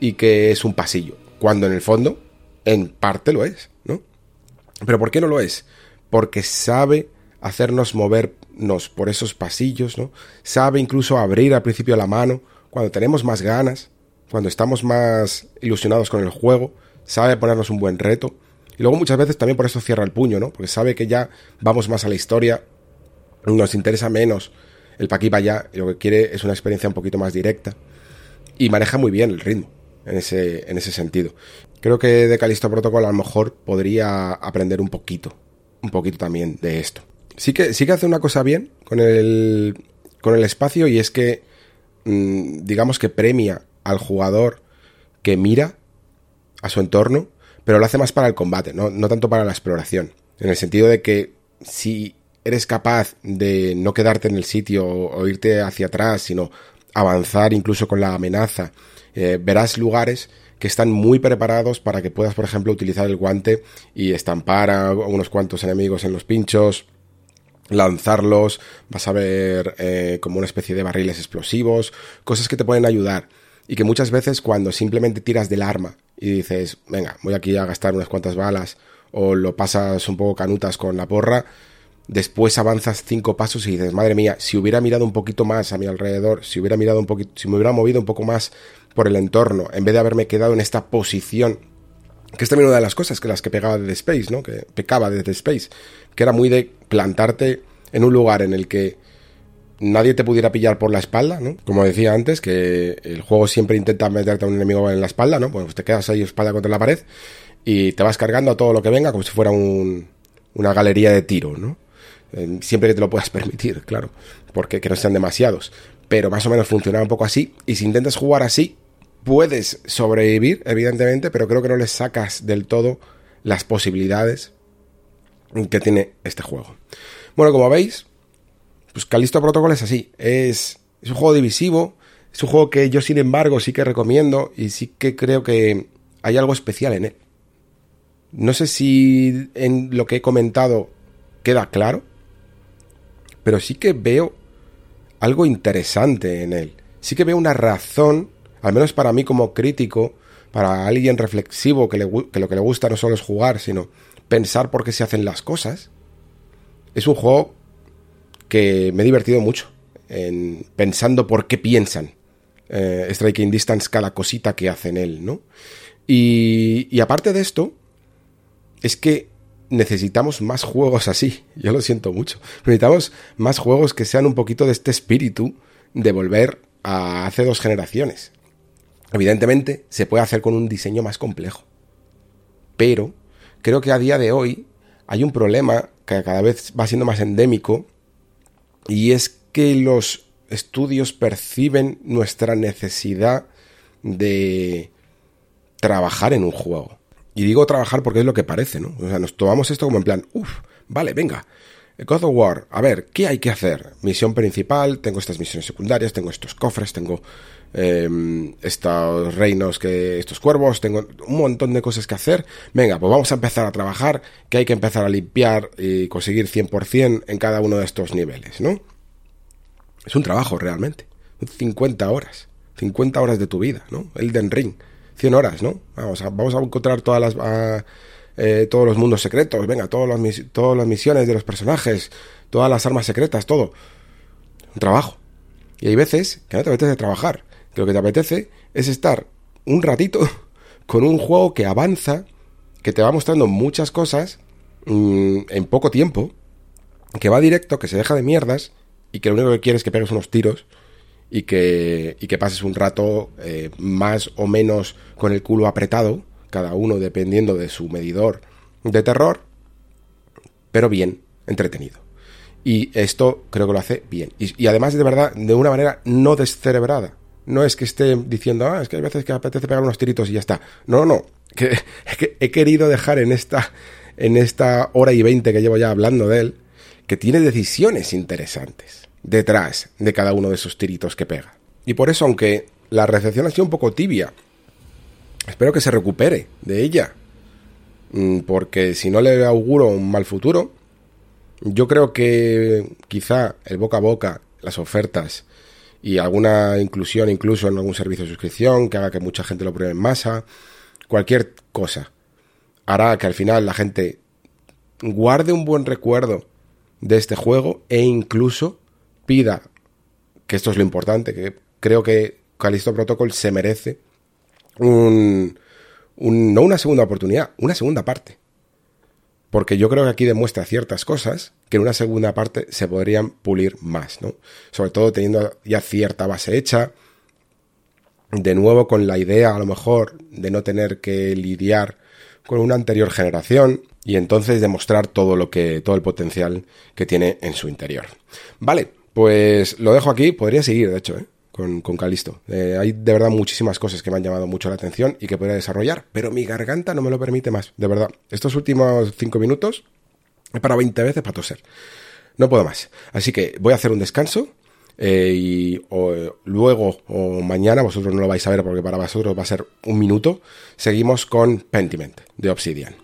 y que es un pasillo, cuando en el fondo, en parte lo es, ¿no? Pero ¿por qué no lo es? Porque sabe hacernos movernos por esos pasillos, ¿no? Sabe incluso abrir al principio la mano cuando tenemos más ganas, cuando estamos más ilusionados con el juego, sabe ponernos un buen reto. Y luego muchas veces también por eso cierra el puño, ¿no? Porque sabe que ya vamos más a la historia, nos interesa menos el pa' aquí pa' allá, y lo que quiere es una experiencia un poquito más directa. Y maneja muy bien el ritmo en ese, en ese sentido. Creo que de Calisto Protocol a lo mejor podría aprender un poquito, un poquito también de esto sí que, sí que hace una cosa bien con el, con el espacio y es que, mm, digamos que premia al jugador que mira a su entorno, pero lo hace más para el combate, no, no tanto para la exploración. En el sentido de que si eres capaz de no quedarte en el sitio o, irte hacia atrás, sino avanzar incluso con la amenaza, eh, verás lugares que están muy preparados para que puedas, por ejemplo, utilizar el guante y estampar a unos cuantos enemigos en los pinchos, lanzarlos, vas a ver eh, como una especie de barriles explosivos, cosas que te pueden ayudar y que muchas veces cuando simplemente tiras del arma y dices, venga, voy aquí a gastar unas cuantas balas o lo pasas un poco canutas con la porra, después avanzas cinco pasos y dices, madre mía, si hubiera mirado un poquito más a mi alrededor, si hubiera mirado un poquito, si me hubiera movido un poco más por el entorno, en vez de haberme quedado en esta posición que es también una de las cosas que las que pegaba de Space, ¿no? Que pecaba de Space, que era muy de plantarte en un lugar en el que nadie te pudiera pillar por la espalda, ¿no? Como decía antes, que el juego siempre intenta meterte a un enemigo en la espalda, ¿no? Pues te quedas ahí espalda contra la pared y te vas cargando a todo lo que venga como si fuera una galería de tiro, ¿no? Eh, siempre que te lo puedas permitir, claro, porque que no sean demasiados. Pero más o menos funciona un poco así. Y si intentas jugar así, puedes sobrevivir, evidentemente, pero creo que no le sacas del todo las posibilidades que tiene este juego. Bueno, como veis, pues Calisto Protocol es así. Es, un juego divisivo. Es un juego que yo, sin embargo, sí que recomiendo y sí que creo que hay algo especial en él. No sé si en lo que he comentado queda claro, pero sí que veo algo interesante en él. Sí que veo una razón, al menos para mí como crítico, para alguien reflexivo que lo que le gusta no solo es jugar, sino pensar por qué se hacen las cosas. Es un juego que me he divertido mucho en pensando por qué piensan eh, Striking Distance cada cosita que hacen él, ¿no? Y, y aparte de esto, es que necesitamos más juegos así. Yo lo siento mucho. Necesitamos más juegos que sean un poquito de este espíritu de volver a hace dos generaciones. Evidentemente, se puede hacer con un diseño más complejo. Pero creo que a día de hoy hay un problema que cada vez va siendo más endémico y es que los estudios perciben nuestra necesidad de trabajar en un juego. Y digo trabajar porque es lo que parece, ¿no? O sea, nos tomamos esto como en plan, uff, vale, venga, God of War, a ver, ¿qué hay que hacer? Misión principal, tengo estas misiones secundarias, tengo estos cofres, tengo em, estos reinos, que estos cuervos, tengo un montón de cosas que hacer. Venga, pues vamos a empezar a trabajar, que hay que empezar a limpiar y conseguir 100% en cada uno de estos niveles, ¿no? Es un trabajo realmente. 50 horas. 50 horas de tu vida, ¿no? Elden Ring. 100 horas, ¿no? Vamos a, vamos a encontrar todas las, eh, todos los mundos secretos, venga, todas las, todas las misiones de los personajes, todas las armas secretas, todo. Un trabajo. Y hay veces que no te apetece trabajar, que lo que te apetece es estar un ratito con un juego que avanza, que te va mostrando muchas cosas mm, en poco tiempo, que va directo, que se deja de mierdas y que lo único que quieres es que pegues unos tiros y que, y que pases un rato eh, más o menos con el culo apretado, cada uno dependiendo de su medidor de terror, pero bien, entretenido. Y esto creo que lo hace bien. Y, además, de verdad, de una manera no descerebrada. No es que esté diciendo, ah, es que hay veces que apetece pegar unos tiritos y ya está. No, no. Que, que he querido dejar en esta, en esta hora y veinte que llevo ya hablando de él, que tiene decisiones interesantes detrás de cada uno de esos tiritos que pega. Y por eso, aunque la recepción ha sido un poco tibia, espero que se recupere de ella. Mm, porque si no le auguro un mal futuro, yo creo que quizá el boca a boca, las ofertas y alguna inclusión incluso en algún servicio de suscripción que haga que mucha gente lo pruebe en masa, cualquier cosa, hará que al final la gente guarde un buen recuerdo de este juego e incluso pida, que esto es lo importante, que creo que Callisto Protocol se merece un, no una segunda oportunidad, una segunda parte. Porque yo creo que aquí demuestra ciertas cosas que en una segunda parte se podrían pulir más, ¿no? Sobre todo teniendo ya cierta base hecha, de nuevo con la idea a lo mejor de no tener que lidiar con una anterior generación y entonces demostrar todo lo que todo el potencial que tiene en su interior. Vale, pues lo dejo aquí, podría seguir, de hecho, ¿eh? con, Calisto. Eh, hay de verdad muchísimas cosas que me han llamado mucho la atención y que podría desarrollar, pero mi garganta no me lo permite más, de verdad. Estos últimos cinco minutos he parado 20 veces para toser. No puedo más. Así que voy a hacer un descanso. Eh, y luego o mañana, vosotros no lo vais a ver porque para vosotros va a ser un minuto, seguimos con Pentiment de Obsidian.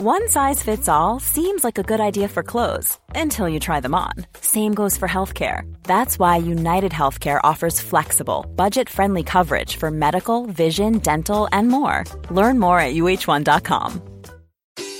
One size fits all seems like a good idea for clothes until you try them on. Same goes for healthcare. That's why United Healthcare offers flexible, budget friendly coverage for medical, vision, dental, and more. Learn more at uh1.com.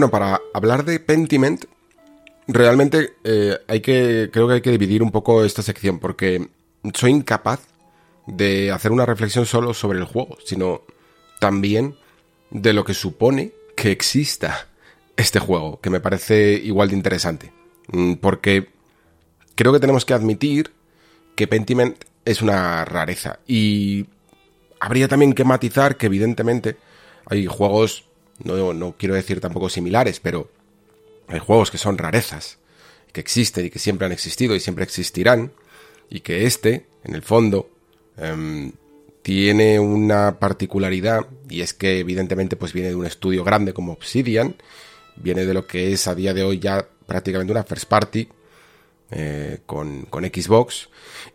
Bueno, para hablar de Pentiment, realmente eh, hay que, creo que hay que dividir un poco esta sección, porque soy incapaz de hacer una reflexión solo sobre el juego, sino también de lo que supone que exista este juego, que me parece igual de interesante. Mm, porque creo que tenemos que admitir que Pentiment es una rareza. Y habría también que matizar que evidentemente hay juegos, no, no quiero decir tampoco similares, pero hay juegos que son rarezas, que existen y que siempre han existido y siempre existirán, y que este, en el fondo, em, tiene una particularidad, y es que evidentemente pues viene de un estudio grande como Obsidian, viene de lo que es a día de hoy ya prácticamente una first party eh, con, con Xbox,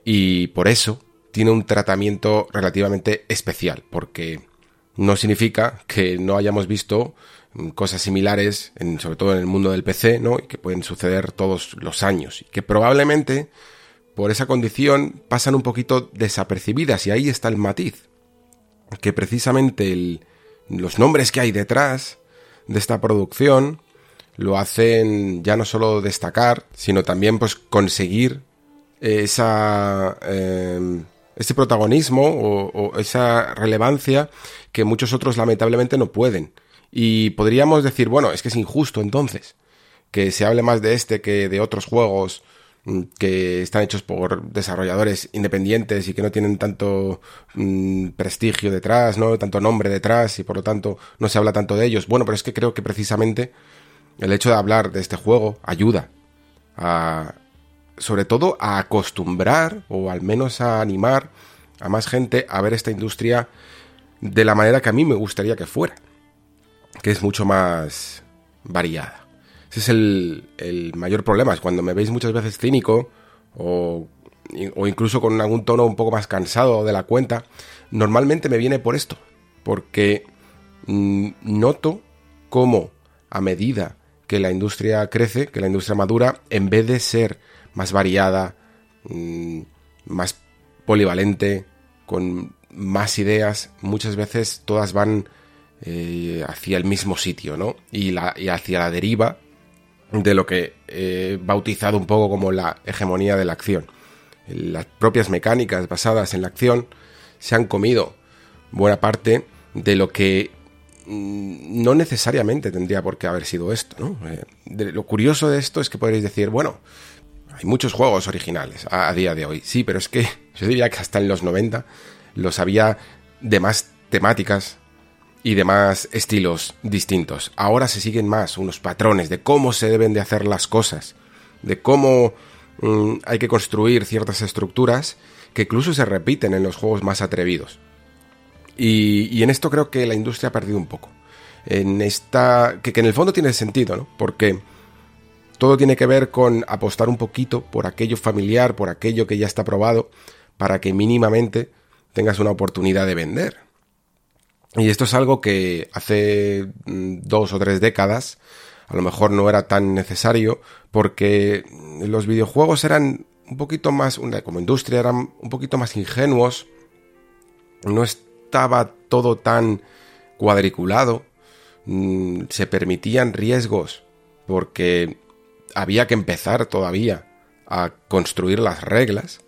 y por eso tiene un tratamiento relativamente especial, porque no significa que no hayamos visto cosas similares, en, sobre todo en el mundo del PC, ¿no? Y que pueden suceder todos los años. Y que probablemente, por esa condición, pasan un poquito desapercibidas. Y ahí está el matiz. Que precisamente los nombres que hay detrás de esta producción lo hacen ya no solo destacar, sino también pues conseguir esa... Eh, ese protagonismo o, esa relevancia que muchos otros lamentablemente no pueden. Y podríamos decir, bueno, es que es injusto entonces que se hable más de este que de otros juegos mm, que están hechos por desarrolladores independientes y que no tienen tanto mm, prestigio detrás, no tanto nombre detrás y por lo tanto no se habla tanto de ellos. Bueno, pero es que creo que precisamente el hecho de hablar de este juego ayuda a sobre todo a acostumbrar o al menos a animar a más gente a ver esta industria de la manera que a mí me gustaría que fuera, que es mucho más variada. Ese es el, mayor problema, es cuando me veis muchas veces cínico o, o incluso con algún tono un poco más cansado de la cuenta, normalmente me viene por esto, porque mm, noto cómo a medida que la industria crece, que la industria madura, en vez de ser más variada, mm, más polivalente, con más ideas, muchas veces todas van eh, hacia el mismo sitio, ¿no? Y, hacia la deriva de lo que he bautizado un poco como la hegemonía de la acción. Las propias mecánicas basadas en la acción se han comido buena parte de lo que mm, no necesariamente tendría por qué haber sido esto. Eh, lo curioso de esto es que podréis decir, bueno, hay muchos juegos originales a, día de hoy, sí, pero es que yo diría que hasta en los 90 los había de más temáticas y de más estilos distintos. Ahora se siguen más unos patrones de cómo se deben de hacer las cosas, de cómo mm, hay que construir ciertas estructuras que incluso se repiten en los juegos más atrevidos. Y, y en esto creo que la industria ha perdido un poco. En esta. Que, que en el fondo tiene sentido, ¿no? Porque todo tiene que ver con apostar un poquito por aquello familiar, por aquello que ya está probado, para que mínimamente tengas una oportunidad de vender. Y esto es algo que hace mm, dos o tres décadas a lo mejor no era tan necesario porque los videojuegos eran un poquito más, como industria, eran un poquito más ingenuos, no estaba todo tan cuadriculado, mm, se permitían riesgos porque había que empezar todavía a construir las reglas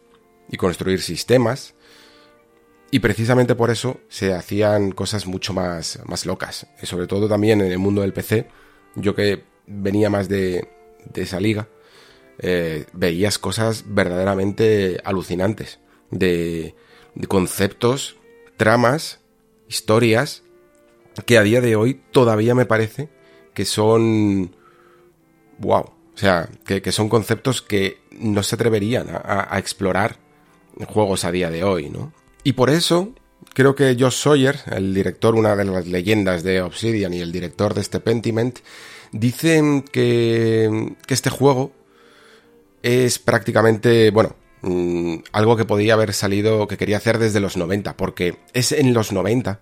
y construir sistemas. Y precisamente por eso se hacían cosas mucho más, más locas. Y sobre todo también en el mundo del PC. Yo que venía más de, de esa liga, eh, veías cosas verdaderamente alucinantes. De, de conceptos, tramas, historias, que a día de hoy todavía me parece que son... ¡Wow! O sea, que, son conceptos que no se atreverían a, explorar en juegos a día de hoy, ¿no? Y por eso creo que Josh Sawyer, el director, una de las leyendas de Obsidian y el director de este Pentiment, dicen que, que este juego es prácticamente, bueno, mm, algo que podía haber salido, que quería hacer desde los 90, porque es en los 90,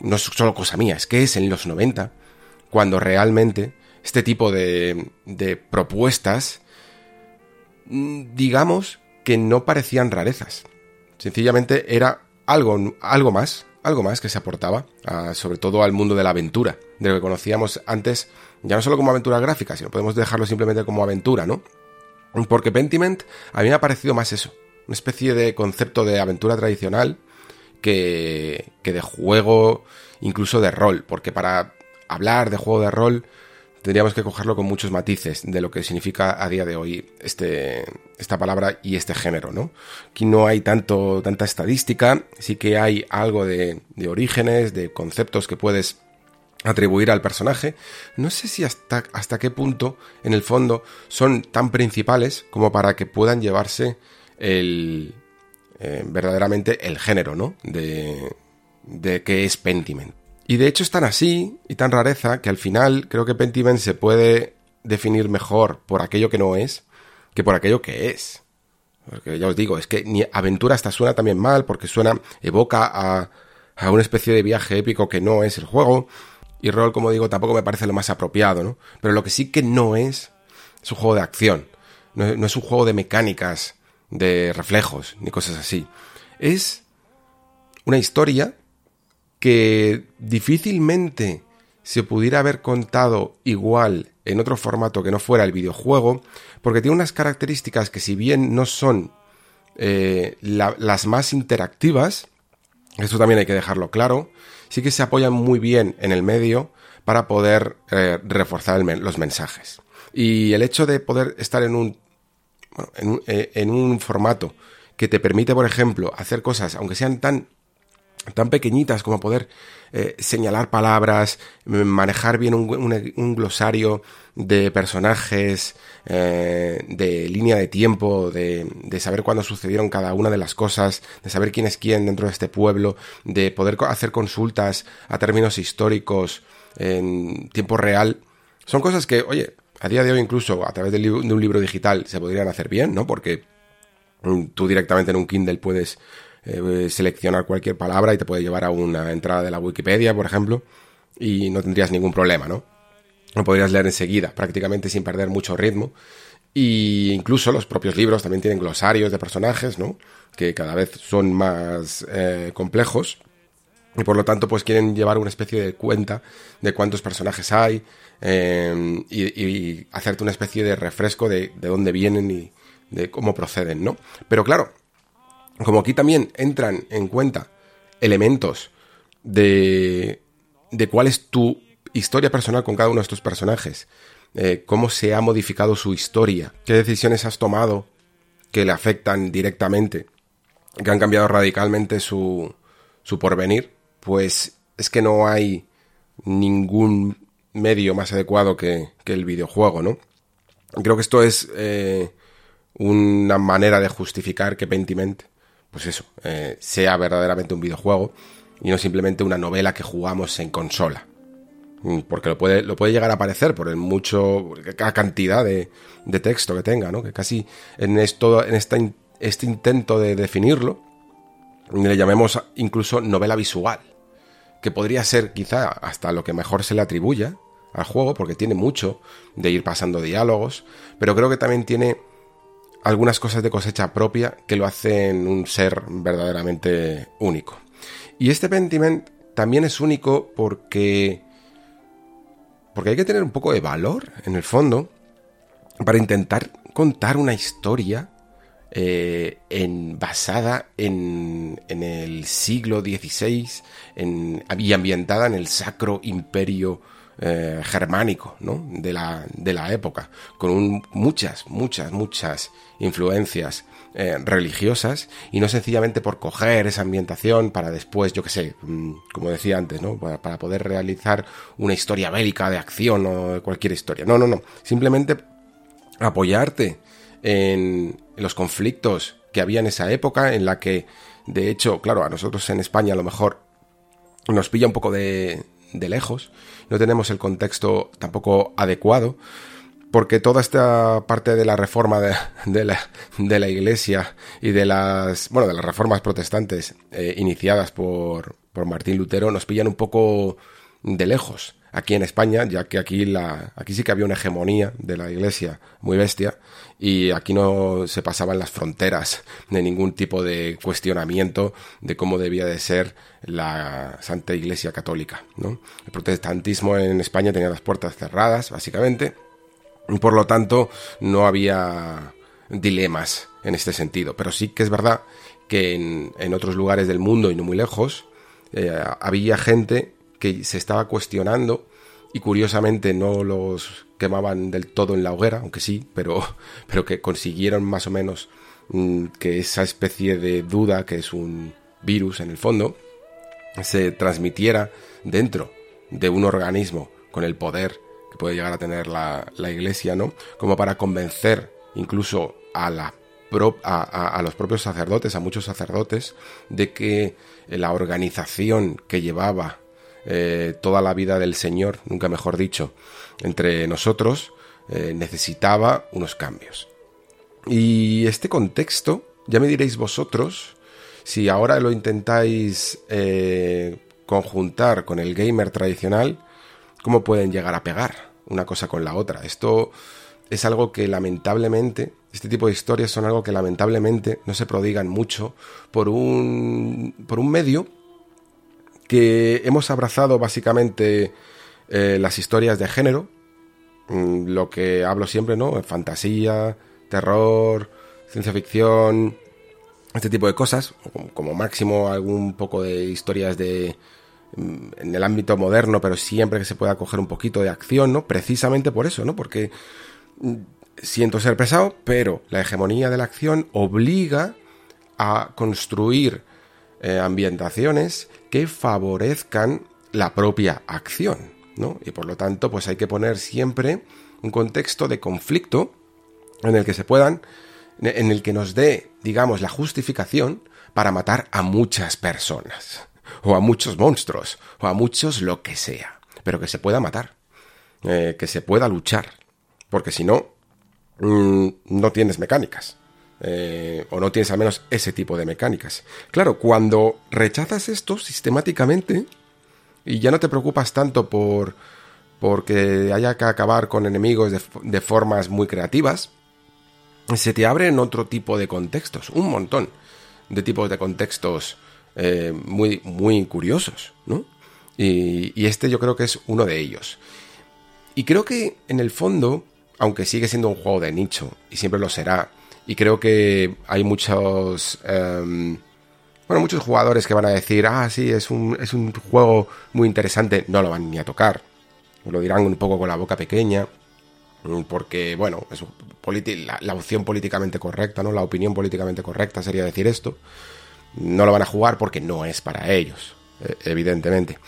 no es solo cosa mía, es que es en los 90, cuando realmente este tipo de, de propuestas, mm, digamos que no parecían rarezas. Sencillamente era algo, algo más, algo más que se aportaba, sobre todo al mundo de la aventura, de lo que conocíamos antes Ya no solo como aventura gráfica, sino podemos dejarlo simplemente como aventura, ¿no? Porque Pentiment a mí me ha parecido más eso, una especie de concepto de aventura tradicional que, que de juego, incluso de rol, porque para hablar de juego de rol tendríamos que cogerlo con muchos matices de lo que significa a día de hoy este, esta palabra y este género, ¿no? Aquí no hay tanto, tanta estadística, sí que hay algo de, de orígenes, de conceptos que puedes atribuir al personaje. No sé si hasta, hasta qué punto, en el fondo, son tan principales como para que puedan llevarse el, eh, verdaderamente el género, ¿no? De, de qué es Pentiment. Y de hecho es tan así y tan rareza que al final creo que Pentiment se puede definir mejor por aquello que no es que por aquello que es. Porque ya os digo, es que ni aventura hasta suena también mal porque suena, evoca a, a una especie de viaje épico que no es el juego. Y rol, como digo, tampoco me parece lo más apropiado, ¿no? Pero lo que sí que no es, es un juego de acción. No, no es un juego de mecánicas, de reflejos, ni cosas así. Es una historia que difícilmente se pudiera haber contado igual en otro formato que no fuera el videojuego, porque tiene unas características que si bien no son eh, la, las más interactivas, esto también hay que dejarlo claro, sí que se apoyan muy bien en el medio para poder eh, reforzar los mensajes. Y el hecho de poder estar en un, en, un, eh, en un formato que te permite, por ejemplo, hacer cosas, aunque sean tan tan pequeñitas como poder eh, señalar palabras, manejar bien un, glosario de personajes, eh, de línea de tiempo, de, de, saber cuándo sucedieron cada una de las cosas, de saber quién es quién dentro de este pueblo, de poder hacer consultas a términos históricos en tiempo real, son cosas que, oye, a día de hoy incluso a través de, de un libro digital se podrían hacer bien, ¿no? Porque mm, tú directamente en un Kindle puedes eh, seleccionar cualquier palabra y te puede llevar a una entrada de la Wikipedia, por ejemplo, y no tendrías ningún problema, ¿no? Lo podrías leer enseguida, prácticamente sin perder mucho ritmo. Y incluso los propios libros también tienen glosarios de personajes, ¿no? Que cada vez son más eh, complejos. Y por lo tanto, pues quieren llevar una especie de cuenta de cuántos personajes hay eh, y, y, hacerte una especie de refresco de, de dónde vienen y de cómo proceden, ¿no? Pero claro, como aquí también entran en cuenta elementos de, de cuál es tu historia personal con cada uno de estos personajes, eh, cómo se ha modificado su historia, qué decisiones has tomado que le afectan directamente, que han cambiado radicalmente su, su porvenir, pues es que no hay ningún medio más adecuado que, que el videojuego, ¿no? Creo que esto es eh, una manera de justificar que Pentiment pues eso, eh, sea verdaderamente un videojuego y no simplemente una novela que jugamos en consola. Mm, porque lo puede, lo puede llegar a parecer por el mucho, la cantidad de, de texto que tenga, ¿no? Que casi en esto, en este intento de definirlo, le llamemos incluso novela visual. Que podría ser quizá hasta lo que mejor se le atribuya al juego, porque tiene mucho de ir pasando diálogos, pero creo que también tiene algunas cosas de cosecha propia que lo hacen un ser verdaderamente único. Y este Pentiment también es único porque porque hay que tener un poco de valor en el fondo para intentar contar una historia eh, en, basada en, en, el siglo XVI en, y ambientada en el sacro imperio eh, germánico ¿no? de, la, de la época, con muchas, muchas, muchas influencias eh, religiosas y no sencillamente por coger esa ambientación para después, yo que sé, mm, como decía antes, ¿no? Para, para, poder realizar una historia bélica de acción o cualquier historia. No, no, no. Simplemente apoyarte en los conflictos que había en esa época en la que, de hecho, claro, a nosotros en España a lo mejor nos pilla un poco de, de lejos, no tenemos el contexto tampoco adecuado, porque toda esta parte de la reforma de, la, de la, iglesia y de las, bueno, de las reformas protestantes eh, iniciadas por, por Martín Lutero nos pillan un poco de lejos. Aquí en España, ya que aquí, la, aquí sí que había una hegemonía de la Iglesia muy bestia y aquí no se pasaban las fronteras de ningún tipo de cuestionamiento de cómo debía de ser la Santa Iglesia Católica. ¿no? El protestantismo en España tenía las puertas cerradas, básicamente, y por lo tanto no había dilemas en este sentido. Pero sí que es verdad que en, otros lugares del mundo y no muy lejos eh, había gente que se estaba cuestionando y curiosamente no los quemaban del todo en la hoguera, aunque sí, pero, pero que consiguieron más o menos mm, que esa especie de duda, que es un virus en el fondo, se transmitiera dentro de un organismo con el poder que puede llegar a tener la, la iglesia, ¿no? Como para convencer incluso a la a, los propios sacerdotes, a muchos sacerdotes, de que la organización que llevaba eh, toda la vida del Señor, nunca mejor dicho, entre nosotros, eh, necesitaba unos cambios. Y este contexto, ya me diréis vosotros, si ahora lo intentáis eh, conjuntar con el gamer tradicional, ¿cómo pueden llegar a pegar una cosa con la otra? Esto es algo que lamentablemente, este tipo de historias son algo que lamentablemente no se prodigan mucho por un, por un medio que hemos abrazado básicamente eh, las historias de género, mm, lo que hablo siempre, ¿no? Fantasía, terror, ciencia ficción, este tipo de cosas, como, máximo algún poco de historias de mm, en el ámbito moderno, pero siempre que se pueda coger un poquito de acción, ¿no? Precisamente por eso, ¿no? Porque mm, siento ser pesado, pero la hegemonía de la acción obliga a construir eh, ambientaciones que favorezcan la propia acción, ¿no? Y por lo tanto, pues hay que poner siempre un contexto de conflicto en el que se puedan, en el que nos dé, digamos, la justificación para matar a muchas personas, o a muchos monstruos, o a muchos lo que sea, pero que se pueda matar, eh, que se pueda luchar, porque si no, mm, no tienes mecánicas. Eh, o no tienes al menos ese tipo de mecánicas. Claro, cuando rechazas esto sistemáticamente y ya no te preocupas tanto por porque haya que acabar con enemigos de, formas muy creativas, se te abren otro tipo de contextos, un montón de tipos de contextos eh, muy, muy curiosos, ¿no? Y, y este yo creo que es uno de ellos. Y creo que en el fondo, aunque sigue siendo un juego de nicho, y siempre lo será, y creo que hay muchos... Em, bueno, muchos jugadores que van a decir, ah, sí, es un, es un juego muy interesante, no lo van ni a tocar. Lo dirán un poco con la boca pequeña, mm, porque, bueno, es la, la, opción políticamente correcta, ¿no? La opinión políticamente correcta sería decir esto. No lo van a jugar porque no es para ellos, e, evidentemente.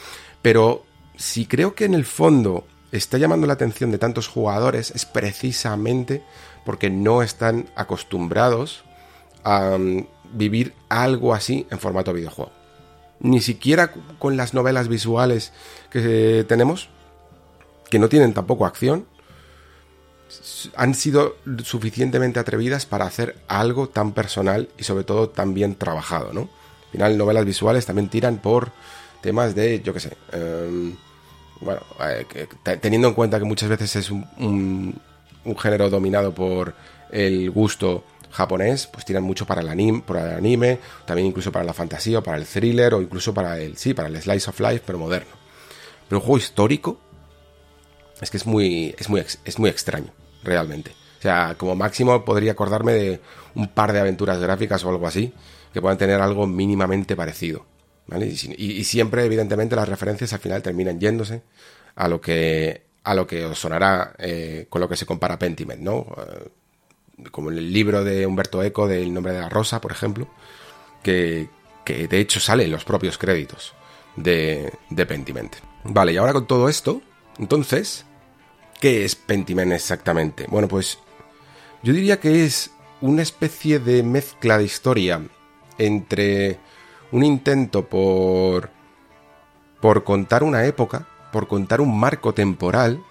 Pero si creo que en el fondo está llamando la atención de tantos jugadores es precisamente porque no están acostumbrados a mm, vivir algo así en formato videojuego. Ni siquiera con las novelas visuales que tenemos, que no tienen tampoco acción, han sido suficientemente atrevidas para hacer algo tan personal y sobre todo tan bien trabajado, ¿no? Al final, novelas visuales también tiran por temas de, yo qué sé, em, bueno, eh, teniendo en cuenta que muchas veces es un género dominado por el gusto japonés, pues tiran mucho para el anime, también incluso para la fantasía, o para el thriller, o incluso para el, sí, para el slice of life, pero moderno. Pero un juego histórico es que es muy, es muy, es muy extraño, realmente. O sea, como máximo podría acordarme de un par de aventuras gráficas o algo así, que puedan tener algo mínimamente parecido. ¿vale? Y siempre, evidentemente, las referencias al final terminan yéndose a lo que a lo que os sonará eh, con lo que se compara Pentiment, ¿no? Eh, como en el libro de Humberto Eco del nombre de la rosa, por ejemplo, que, que de hecho sale en los propios créditos de, de Pentiment. Vale, y ahora con todo esto, entonces, ¿qué es Pentiment exactamente? Bueno, pues yo diría que es una especie de mezcla de historia entre un intento por por contar una época por contar un marco temporal,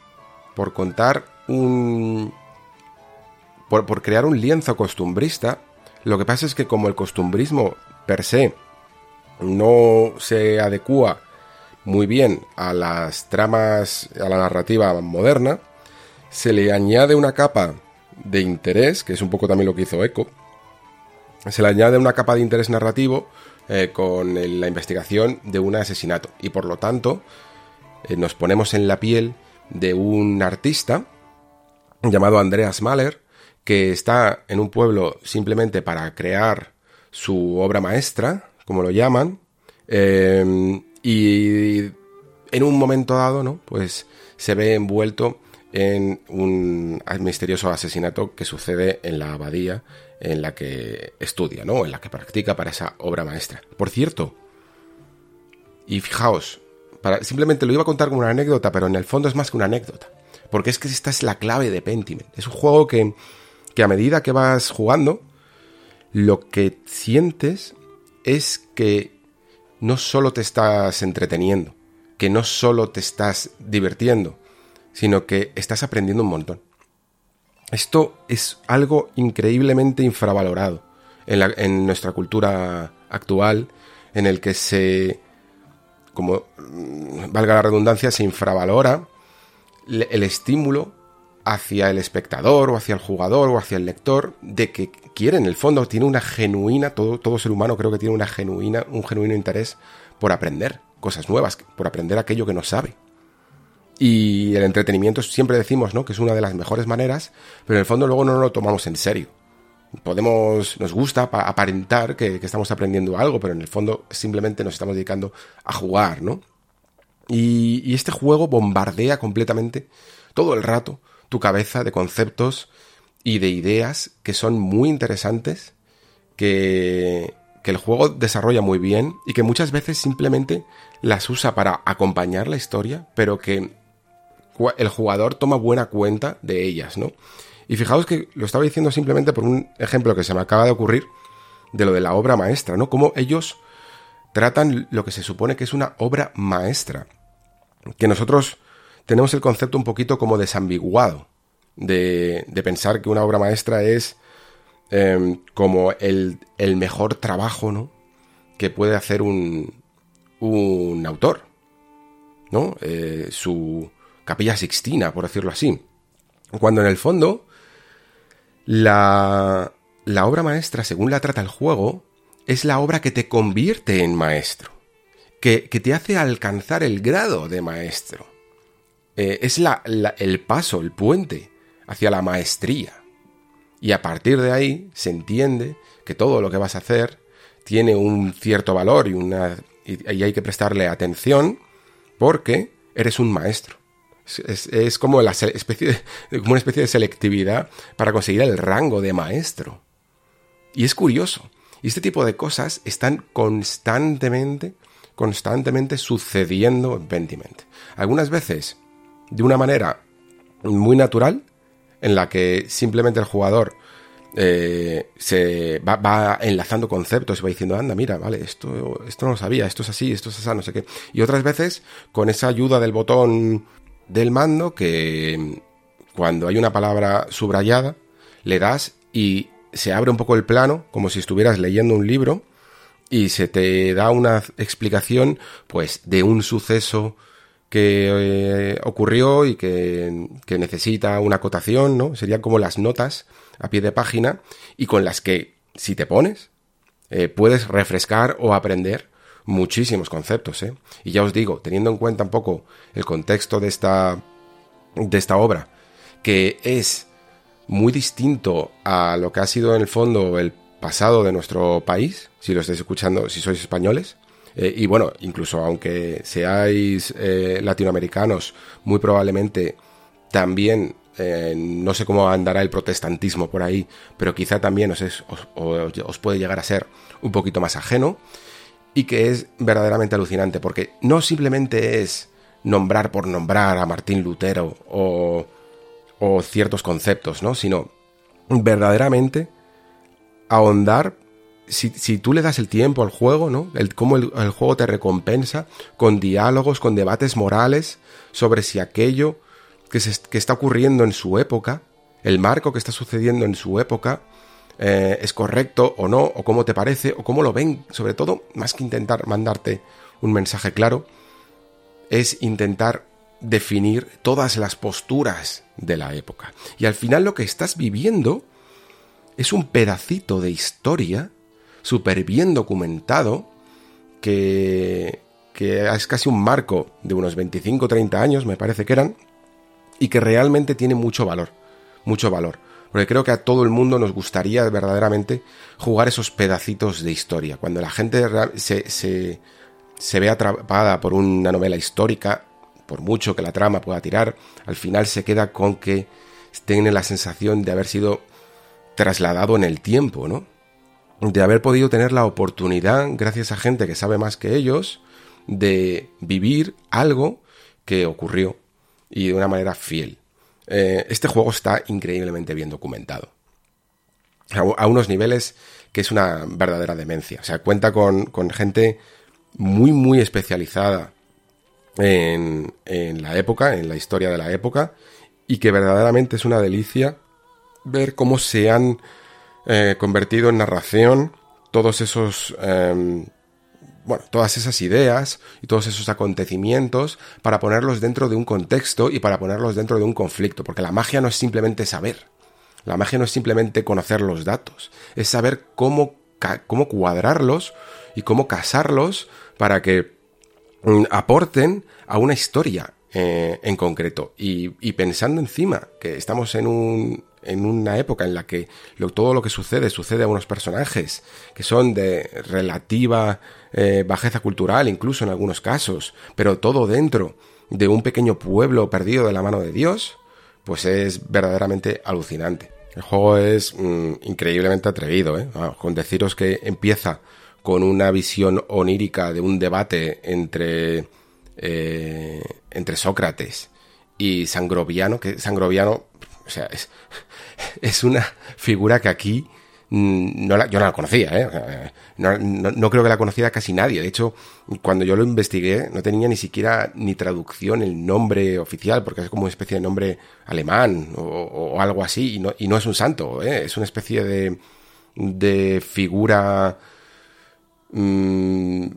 por contar un... por, crear un lienzo costumbrista, lo que pasa es que como el costumbrismo per se no se adecua muy bien a las tramas, a la narrativa moderna, se le añade una capa de interés, que es un poco también lo que hizo Echo, se le añade una capa de interés narrativo eh, con la investigación de un asesinato. Y por lo tanto, eh, nos ponemos en la piel de un artista llamado Andreas Mahler, que está en un pueblo simplemente para crear su obra maestra, como lo llaman, eh, y en un momento dado, ¿no? Pues se ve envuelto en un misterioso asesinato que sucede en la abadía en la que estudia, ¿no? En la que practica para esa obra maestra. Por cierto, y fijaos, para, simplemente lo iba a contar como una anécdota, pero en el fondo es más que una anécdota. Porque es que esta es la clave de Pentiment. Es un juego que, que a medida que vas jugando, lo que sientes es que no solo te estás entreteniendo, que no solo te estás divirtiendo, sino que estás aprendiendo un montón. Esto es algo increíblemente infravalorado en, nuestra cultura actual, en el que se, como mm, valga la redundancia, se infravalora el estímulo hacia el espectador o hacia el jugador o hacia el lector de que quiere en el fondo tiene una genuina todo, todo ser humano creo que tiene una genuina un genuino interés por aprender cosas nuevas por aprender aquello que no sabe y el entretenimiento siempre decimos, ¿no? Que es una de las mejores maneras, pero en el fondo luego no lo tomamos en serio. Podemos, nos gusta aparentar que, estamos aprendiendo algo, pero en el fondo simplemente nos estamos dedicando a jugar, ¿no? Y, este juego bombardea completamente todo el rato tu cabeza de conceptos y de ideas que son muy interesantes, que, que el juego desarrolla muy bien y que muchas veces simplemente las usa para acompañar la historia, pero que el jugador toma buena cuenta de ellas, ¿no? Y fijaos que lo estaba diciendo simplemente por un ejemplo que se me acaba de ocurrir de lo de la obra maestra, ¿no? Cómo ellos tratan lo que se supone que es una obra maestra. Que nosotros tenemos el concepto un poquito como desambiguado de, de pensar que una obra maestra es em, como el, el, mejor trabajo, ¿no? Que puede hacer un, un autor, ¿no? Eh, su, capilla sixtina, por decirlo así. Cuando en el fondo la, la obra maestra, según la trata el juego, es la obra que te convierte en maestro, que, que te hace alcanzar el grado de maestro. Eh, es la, el paso, el puente hacia la maestría. Y a partir de ahí se entiende que todo lo que vas a hacer tiene un cierto valor y, una, y hay que prestarle atención porque eres un maestro. Es, como, una especie de selectividad para conseguir el rango de maestro. Y es curioso. Y este tipo de cosas están constantemente, constantemente sucediendo en Pentiment. Algunas veces de una manera muy natural, en la que simplemente el jugador eh, se va, enlazando conceptos y va diciendo, anda, mira, vale, esto, esto no lo sabía, esto es así, esto es así, no sé qué. Y otras veces, con esa ayuda del botón del mando que cuando hay una palabra subrayada le das y se abre un poco el plano como si estuvieras leyendo un libro y se te da una explicación pues de un suceso que eh, ocurrió y que, que, necesita una acotación, ¿no? Serían como las notas a pie de página y con las que, si te pones, eh, puedes refrescar o aprender muchísimos conceptos, ¿eh? Y ya os digo, teniendo en cuenta un poco el contexto de esta, de esta obra, que es muy distinto a lo que ha sido en el fondo el pasado de nuestro país, si lo estáis escuchando, si sois españoles, eh, y bueno, incluso aunque seáis eh, latinoamericanos, muy probablemente también eh, no sé cómo andará el protestantismo por ahí, pero quizá también os, os, puede llegar a ser un poquito más ajeno y que es verdaderamente alucinante, porque no simplemente es nombrar por nombrar a Martín Lutero o, ciertos conceptos, ¿no? Sino verdaderamente ahondar, si, si, tú le das el tiempo al juego, ¿no? El, cómo el, juego te recompensa con diálogos, con debates morales sobre si aquello que, se, que está ocurriendo en su época, el marco que está sucediendo en su época, eh, es correcto o no, o cómo te parece, o cómo lo ven, sobre todo, más que intentar mandarte un mensaje claro, es intentar definir todas las posturas de la época. Y al final lo que estás viviendo es un pedacito de historia súper bien documentado que, que es casi un marco de unos 25 o 30 años, me parece que eran, y que realmente tiene mucho valor, mucho valor. Porque creo que a todo el mundo nos gustaría verdaderamente jugar esos pedacitos de historia. Cuando la gente se, se, se ve atrapada por una novela histórica, por mucho que la trama pueda tirar, al final se queda con que tiene la sensación de haber sido trasladado en el tiempo, ¿no? De haber podido tener la oportunidad, gracias a gente que sabe más que ellos, de vivir algo que ocurrió y de una manera fiel. Eh, este juego está increíblemente bien documentado. A, unos niveles que es una verdadera demencia. O sea, cuenta con, gente muy, muy especializada en, en, la época, en la historia de la época, y que verdaderamente es una delicia ver cómo se han eh, convertido en narración todos esos em, bueno, todas esas ideas y todos esos acontecimientos para ponerlos dentro de un contexto y para ponerlos dentro de un conflicto, porque la magia no es simplemente saber, la magia no es simplemente conocer los datos, es saber cómo, cómo cuadrarlos y cómo casarlos para que mm, aporten a una historia eh, en concreto. Y, y pensando encima que estamos en un, en una época en la que todo lo que sucede sucede a unos personajes que son de relativa eh, bajeza cultural, incluso en algunos casos, pero todo dentro de un pequeño pueblo perdido de la mano de Dios, pues es verdaderamente alucinante. El juego es mm, increíblemente atrevido, ¿eh? con deciros que empieza con una visión onírica de un debate entre, eh, entre Sócrates y Sangroviano, que Sangroviano, o sea, es, es una figura que aquí mm, no yo no la conocía, ¿eh? No, creo que la conociera casi nadie. De hecho, cuando yo lo investigué, no tenía ni siquiera ni traducción el nombre oficial, porque es como una especie de nombre alemán o, algo así, y no, y no, es un santo, ¿eh? es una especie de, de figura mm,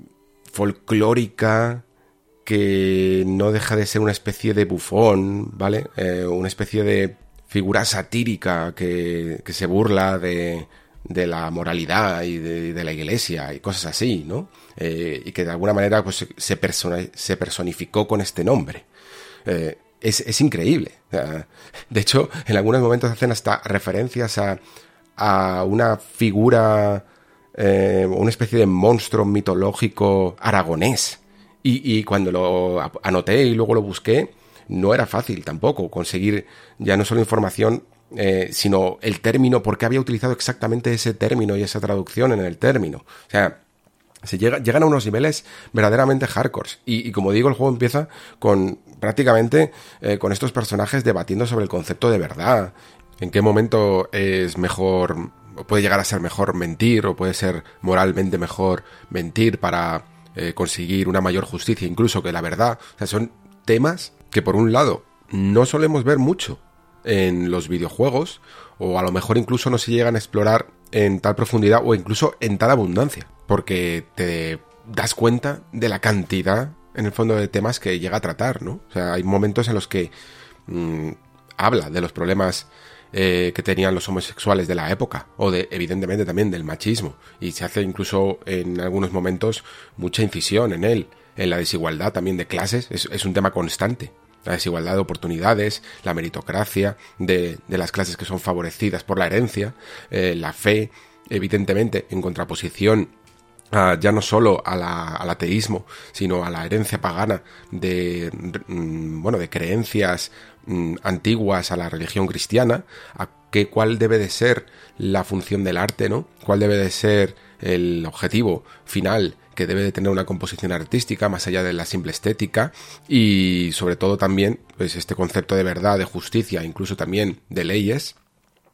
folclórica que no deja de ser una especie de bufón, ¿vale? Eh, una especie de figura satírica que, que se burla de, de la moralidad y de, la iglesia y cosas así, ¿no? Eh, y que de alguna manera pues, se, se personificó con este nombre. Eh, es, es, increíble. De hecho, en algunos momentos hacen hasta referencias a, a una figura, eh, una especie de monstruo mitológico aragonés. Y, y cuando lo anoté y luego lo busqué, no era fácil tampoco conseguir ya no solo información, eh, sino el término, por qué había utilizado exactamente ese término y esa traducción en el término. O sea, se llega, llegan a unos niveles verdaderamente hardcore. Y, como digo, el juego empieza con prácticamente eh, con estos personajes debatiendo sobre el concepto de verdad. En qué momento es mejor, puede llegar a ser mejor mentir, o puede ser moralmente mejor mentir para eh, conseguir una mayor justicia, incluso que la verdad. O sea, son temas que por un lado no solemos ver mucho en los videojuegos, o a lo mejor incluso no se llegan a explorar en tal profundidad o incluso en tal abundancia, porque te das cuenta de la cantidad, en el fondo, de temas que llega a tratar, ¿no? O sea, hay momentos en los que mm, habla de los problemas eh, que tenían los homosexuales de la época, o de, evidentemente, también del machismo, y se hace incluso en algunos momentos mucha incisión en él, en la desigualdad también de clases, es un tema constante la desigualdad de oportunidades, la meritocracia de, las clases que son favorecidas por la herencia, eh, la fe, evidentemente, en contraposición ya no solo al ateísmo, sino a la herencia pagana de, mm, bueno, de creencias mm, antiguas a la religión cristiana, a qué, cuál debe de ser la función del arte, ¿no? ¿Cuál debe de ser el objetivo final que debe de tener una composición artística más allá de la simple estética y sobre todo también pues este concepto de verdad, de justicia, incluso también de leyes,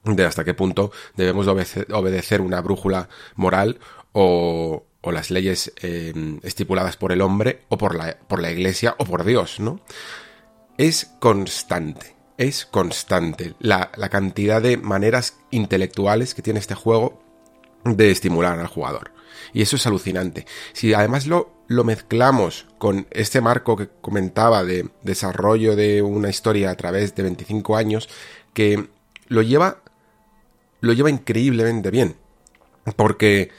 de hasta qué punto debemos obedecer una brújula moral o, las leyes em, estipuladas por el hombre o por la, por la iglesia o por Dios, ¿no? Es constante, es constante la, la cantidad de maneras intelectuales que tiene este juego de estimular al jugador. Y eso es alucinante. Si además lo, lo mezclamos con este marco que comentaba de desarrollo de una historia a través de 25 años, que lo lleva, lo lleva increíblemente bien. Porque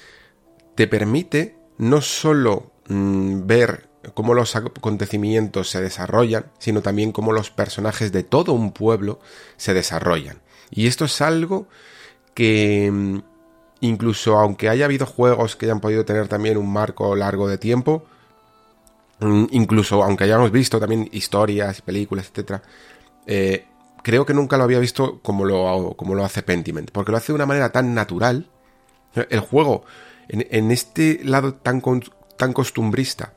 te permite no solo mm, ver cómo los acontecimientos se desarrollan, sino también cómo los personajes de todo un pueblo se desarrollan. Y esto es algo que mm, incluso aunque haya habido juegos que hayan podido tener también un marco largo de tiempo, mm, incluso aunque hayamos visto también historias, películas, etc., eh, creo que nunca lo había visto como lo, como lo hace Pentiment, porque lo hace de una manera tan natural. El juego, en, este lado tan, tan costumbrista,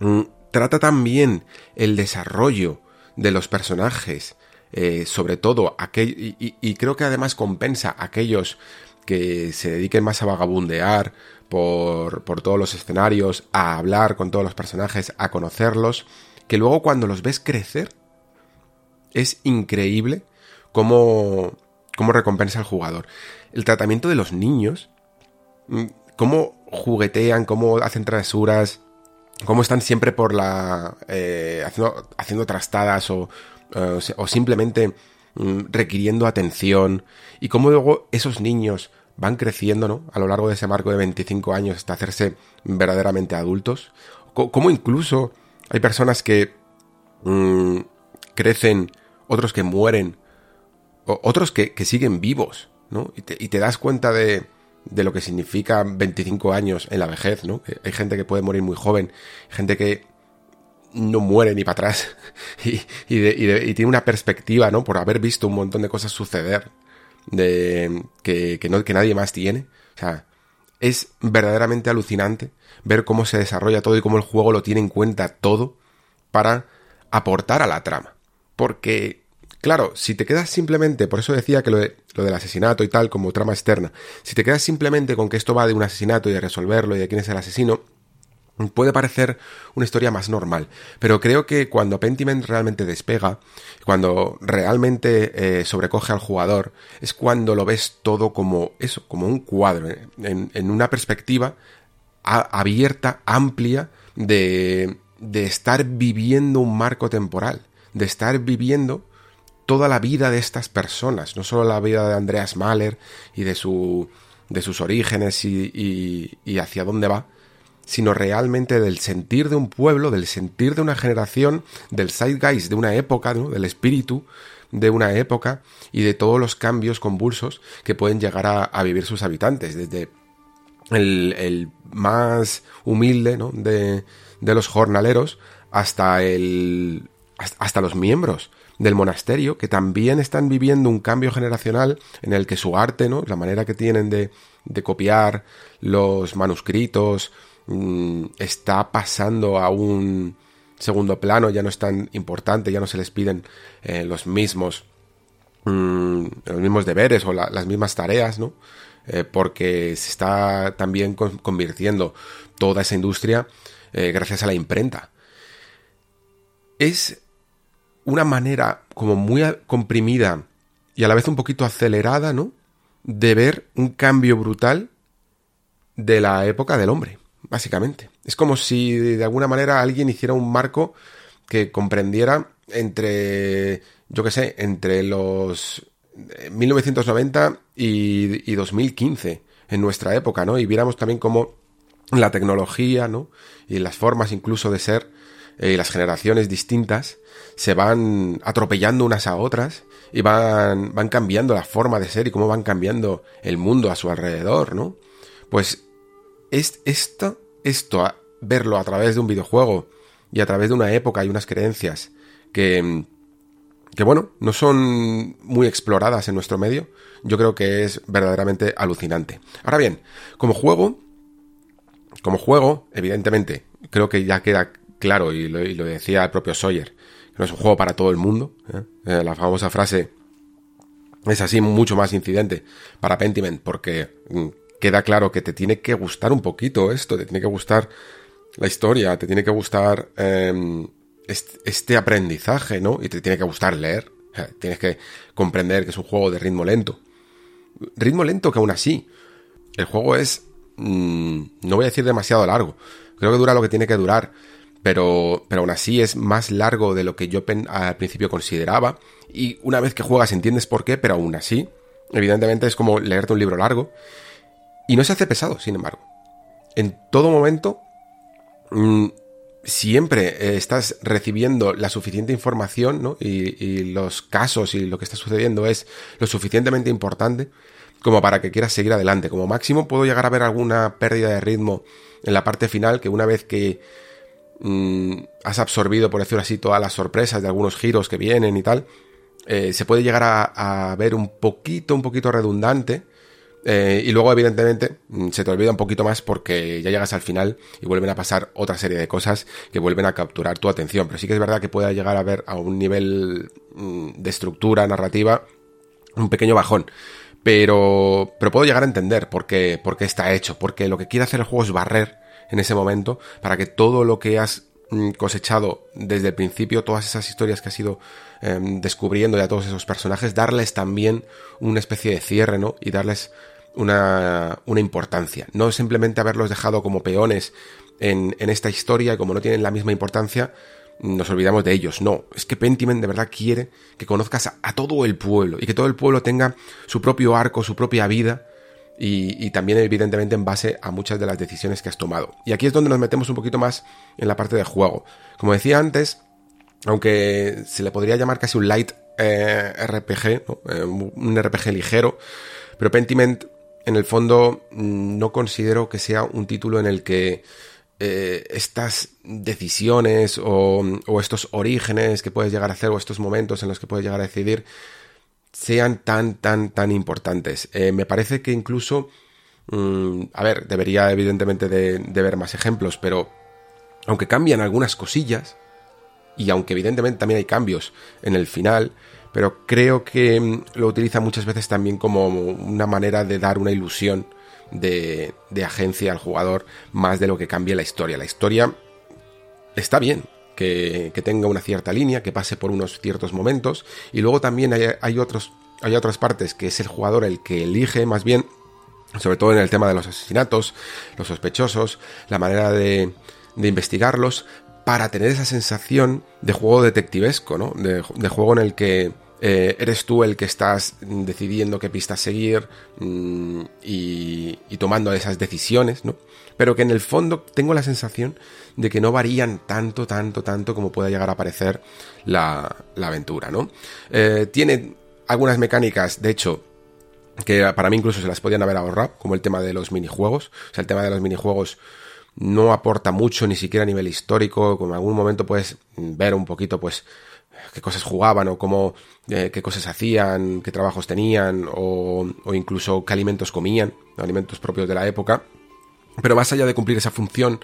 mm, trata también el desarrollo de los personajes, eh, sobre todo aquel, y, creo que además compensa aquellos que se dediquen más a vagabundear por, por todos los escenarios, a hablar con todos los personajes, a conocerlos, que luego cuando los ves crecer, es increíble cómo, cómo recompensa al jugador. El tratamiento de los niños, mm, cómo juguetean, cómo hacen travesuras, cómo están siempre por la... Eh, haciendo, trastadas o, eh, o simplemente mm, requiriendo atención y cómo luego esos niños van creciendo ¿no? a lo largo de ese marco de 25 años hasta hacerse verdaderamente adultos. Cómo incluso hay personas que mm, crecen, otros que mueren, otros que, siguen vivos, ¿no? Y te, das cuenta de, de, lo que significa 25 años en la vejez, ¿no? Hay gente que puede morir muy joven, gente que no muere ni para atrás y, tiene una perspectiva, ¿no? Por haber visto un montón de cosas suceder de que, que nadie más tiene. O sea, es verdaderamente alucinante ver cómo se desarrolla todo y cómo el juego lo tiene en cuenta todo para aportar a la trama. Porque, claro, si te quedas simplemente, por eso decía que lo, lo del asesinato y tal como trama externa, si te quedas simplemente con que esto va de un asesinato y de resolverlo y de quién es el asesino, puede parecer una historia más normal, pero creo que cuando Pentiment realmente despega, cuando realmente eh, sobrecoge al jugador, es cuando lo ves todo como eso, como un cuadro, eh, en, una perspectiva abierta, amplia, de, de estar viviendo un marco temporal, de estar viviendo toda la vida de estas personas, no solo la vida de Andreas Mahler y de, su, de sus orígenes y, y hacia dónde va, sino realmente del sentir de un pueblo, del sentir de una generación, del zeitgeist de una época, del espíritu de una época y de todos los cambios convulsos que pueden llegar a, vivir sus habitantes, desde el, más humilde de, de, los jornaleros hasta, el, hasta los miembros del monasterio que también están viviendo un cambio generacional en el que su arte, ¿no? la manera que tienen de, de copiar los manuscritos, Mm, está pasando a un segundo plano, ya no es tan importante, ya no se les piden eh, los mismos mm, los mismos deberes o las mismas tareas, ¿no? Eh, porque se está también convirtiendo toda esa industria eh, gracias a la imprenta. Es una manera como muy comprimida y a la vez un poquito acelerada, ¿no? De ver un cambio brutal de la época del hombre básicamente. Es como si de alguna manera alguien hiciera un marco que comprendiera entre, yo qué sé, entre los 1990 eh, y, y 2015 en nuestra época, ¿no? Y viéramos también cómo la tecnología, ¿no? Y las formas incluso de ser eh, y las generaciones distintas se van atropellando unas a otras y van, van cambiando la forma de ser y cómo van cambiando el mundo a su alrededor, ¿no? Pues es esto, esto, verlo a través de un videojuego y a través de una época y unas creencias que, que bueno, no son muy exploradas en nuestro medio, yo creo que es verdaderamente alucinante. Ahora bien, como juego, como juego, evidentemente, creo que ya queda claro, y lo, decía el propio Sawyer, que no es un juego para todo el mundo. ¿eh? Eh, la famosa frase es así mucho más incidente para Pentiment, porque mm, queda claro que te tiene que gustar un poquito esto, te tiene que gustar la historia, te tiene que gustar em, este, aprendizaje, ¿no? Y te tiene que gustar leer. tienes que comprender que es un juego de ritmo lento. Ritmo lento que aún así, el juego es mm, no voy a decir demasiado largo, creo que dura lo que tiene que durar, pero, pero aún así es más largo de lo que yo al principio consideraba, y una vez que juegas entiendes por qué, pero aún así, evidentemente es como leerte un libro largo, y no se hace pesado, sin embargo. En todo momento, mm, siempre eh, estás recibiendo la suficiente información, ¿no? Y, los casos y lo que está sucediendo es lo suficientemente importante como para que quieras seguir adelante. Como máximo puedo llegar a ver alguna pérdida de ritmo en la parte final que una vez que mmm, has absorbido, por decirlo así, todas las sorpresas de algunos giros que vienen y tal, eh, se puede llegar a, a, ver un poquito, un poquito redundante. Eh, y luego, evidentemente, mm, se te olvida un poquito más porque ya llegas al final y vuelven a pasar otra serie de cosas que vuelven a capturar tu atención. Pero sí que es verdad que puede llegar a ver a un nivel mmm, de estructura narrativa un pequeño bajón. Pero, pero puedo llegar a entender por qué, por qué está hecho. Porque lo que quiere hacer el juego es barrer en ese momento para que todo lo que has mm, cosechado desde el principio, todas esas historias que has ido eh, descubriendo y a todos esos personajes, darles también una especie de cierre, ¿no? Y darles una, una importancia. No simplemente haberlos dejado como peones en, en esta historia y como no tienen la misma importancia, nos olvidamos de ellos. No, es que Pentiment de verdad quiere que conozcas a, todo el pueblo y que todo el pueblo tenga su propio arco, su propia vida y, también evidentemente en base a muchas de las decisiones que has tomado. Y aquí es donde nos metemos un poquito más en la parte de juego. Como decía antes, aunque se le podría llamar casi un light eh, RPG, eh, un RPG ligero, pero Pentiment en el fondo no considero que sea un título en el que eh, estas decisiones o, o, estos orígenes que puedes llegar a hacer o estos momentos en los que puedes llegar a decidir sean tan, tan, tan importantes. Eh, me parece que incluso, mmm, a ver, debería evidentemente de, de, ver más ejemplos, pero aunque cambian algunas cosillas, y aunque evidentemente también hay cambios en el final, pero creo que mm, lo utiliza muchas veces también como una manera de dar una ilusión de, de agencia al jugador más de lo que cambie la historia. La historia está bien, que, tenga una cierta línea, que pase por unos ciertos momentos, y luego también hay, otros, hay otras partes que es el jugador el que elige más bien, sobre todo en el tema de los asesinatos, los sospechosos, la manera de, investigarlos, para tener esa sensación de juego detectivesco, ¿no? De, juego en el que eh, eres tú el que estás decidiendo qué pistas seguir mmm, y, y, tomando esas decisiones, ¿no? Pero que en el fondo tengo la sensación de que no varían tanto, tanto, tanto como pueda llegar a parecer la, la aventura, ¿no? Eh, tiene algunas mecánicas, de hecho, que para mí incluso se las podían haber ahorrado, como el tema de los minijuegos. O sea, el tema de los minijuegos no aporta mucho, ni siquiera a nivel histórico. Como en algún momento puedes ver un poquito, pues, qué cosas jugaban o cómo, eh, qué cosas hacían, qué trabajos tenían o, o, incluso qué alimentos comían, alimentos propios de la época. Pero más allá de cumplir esa función,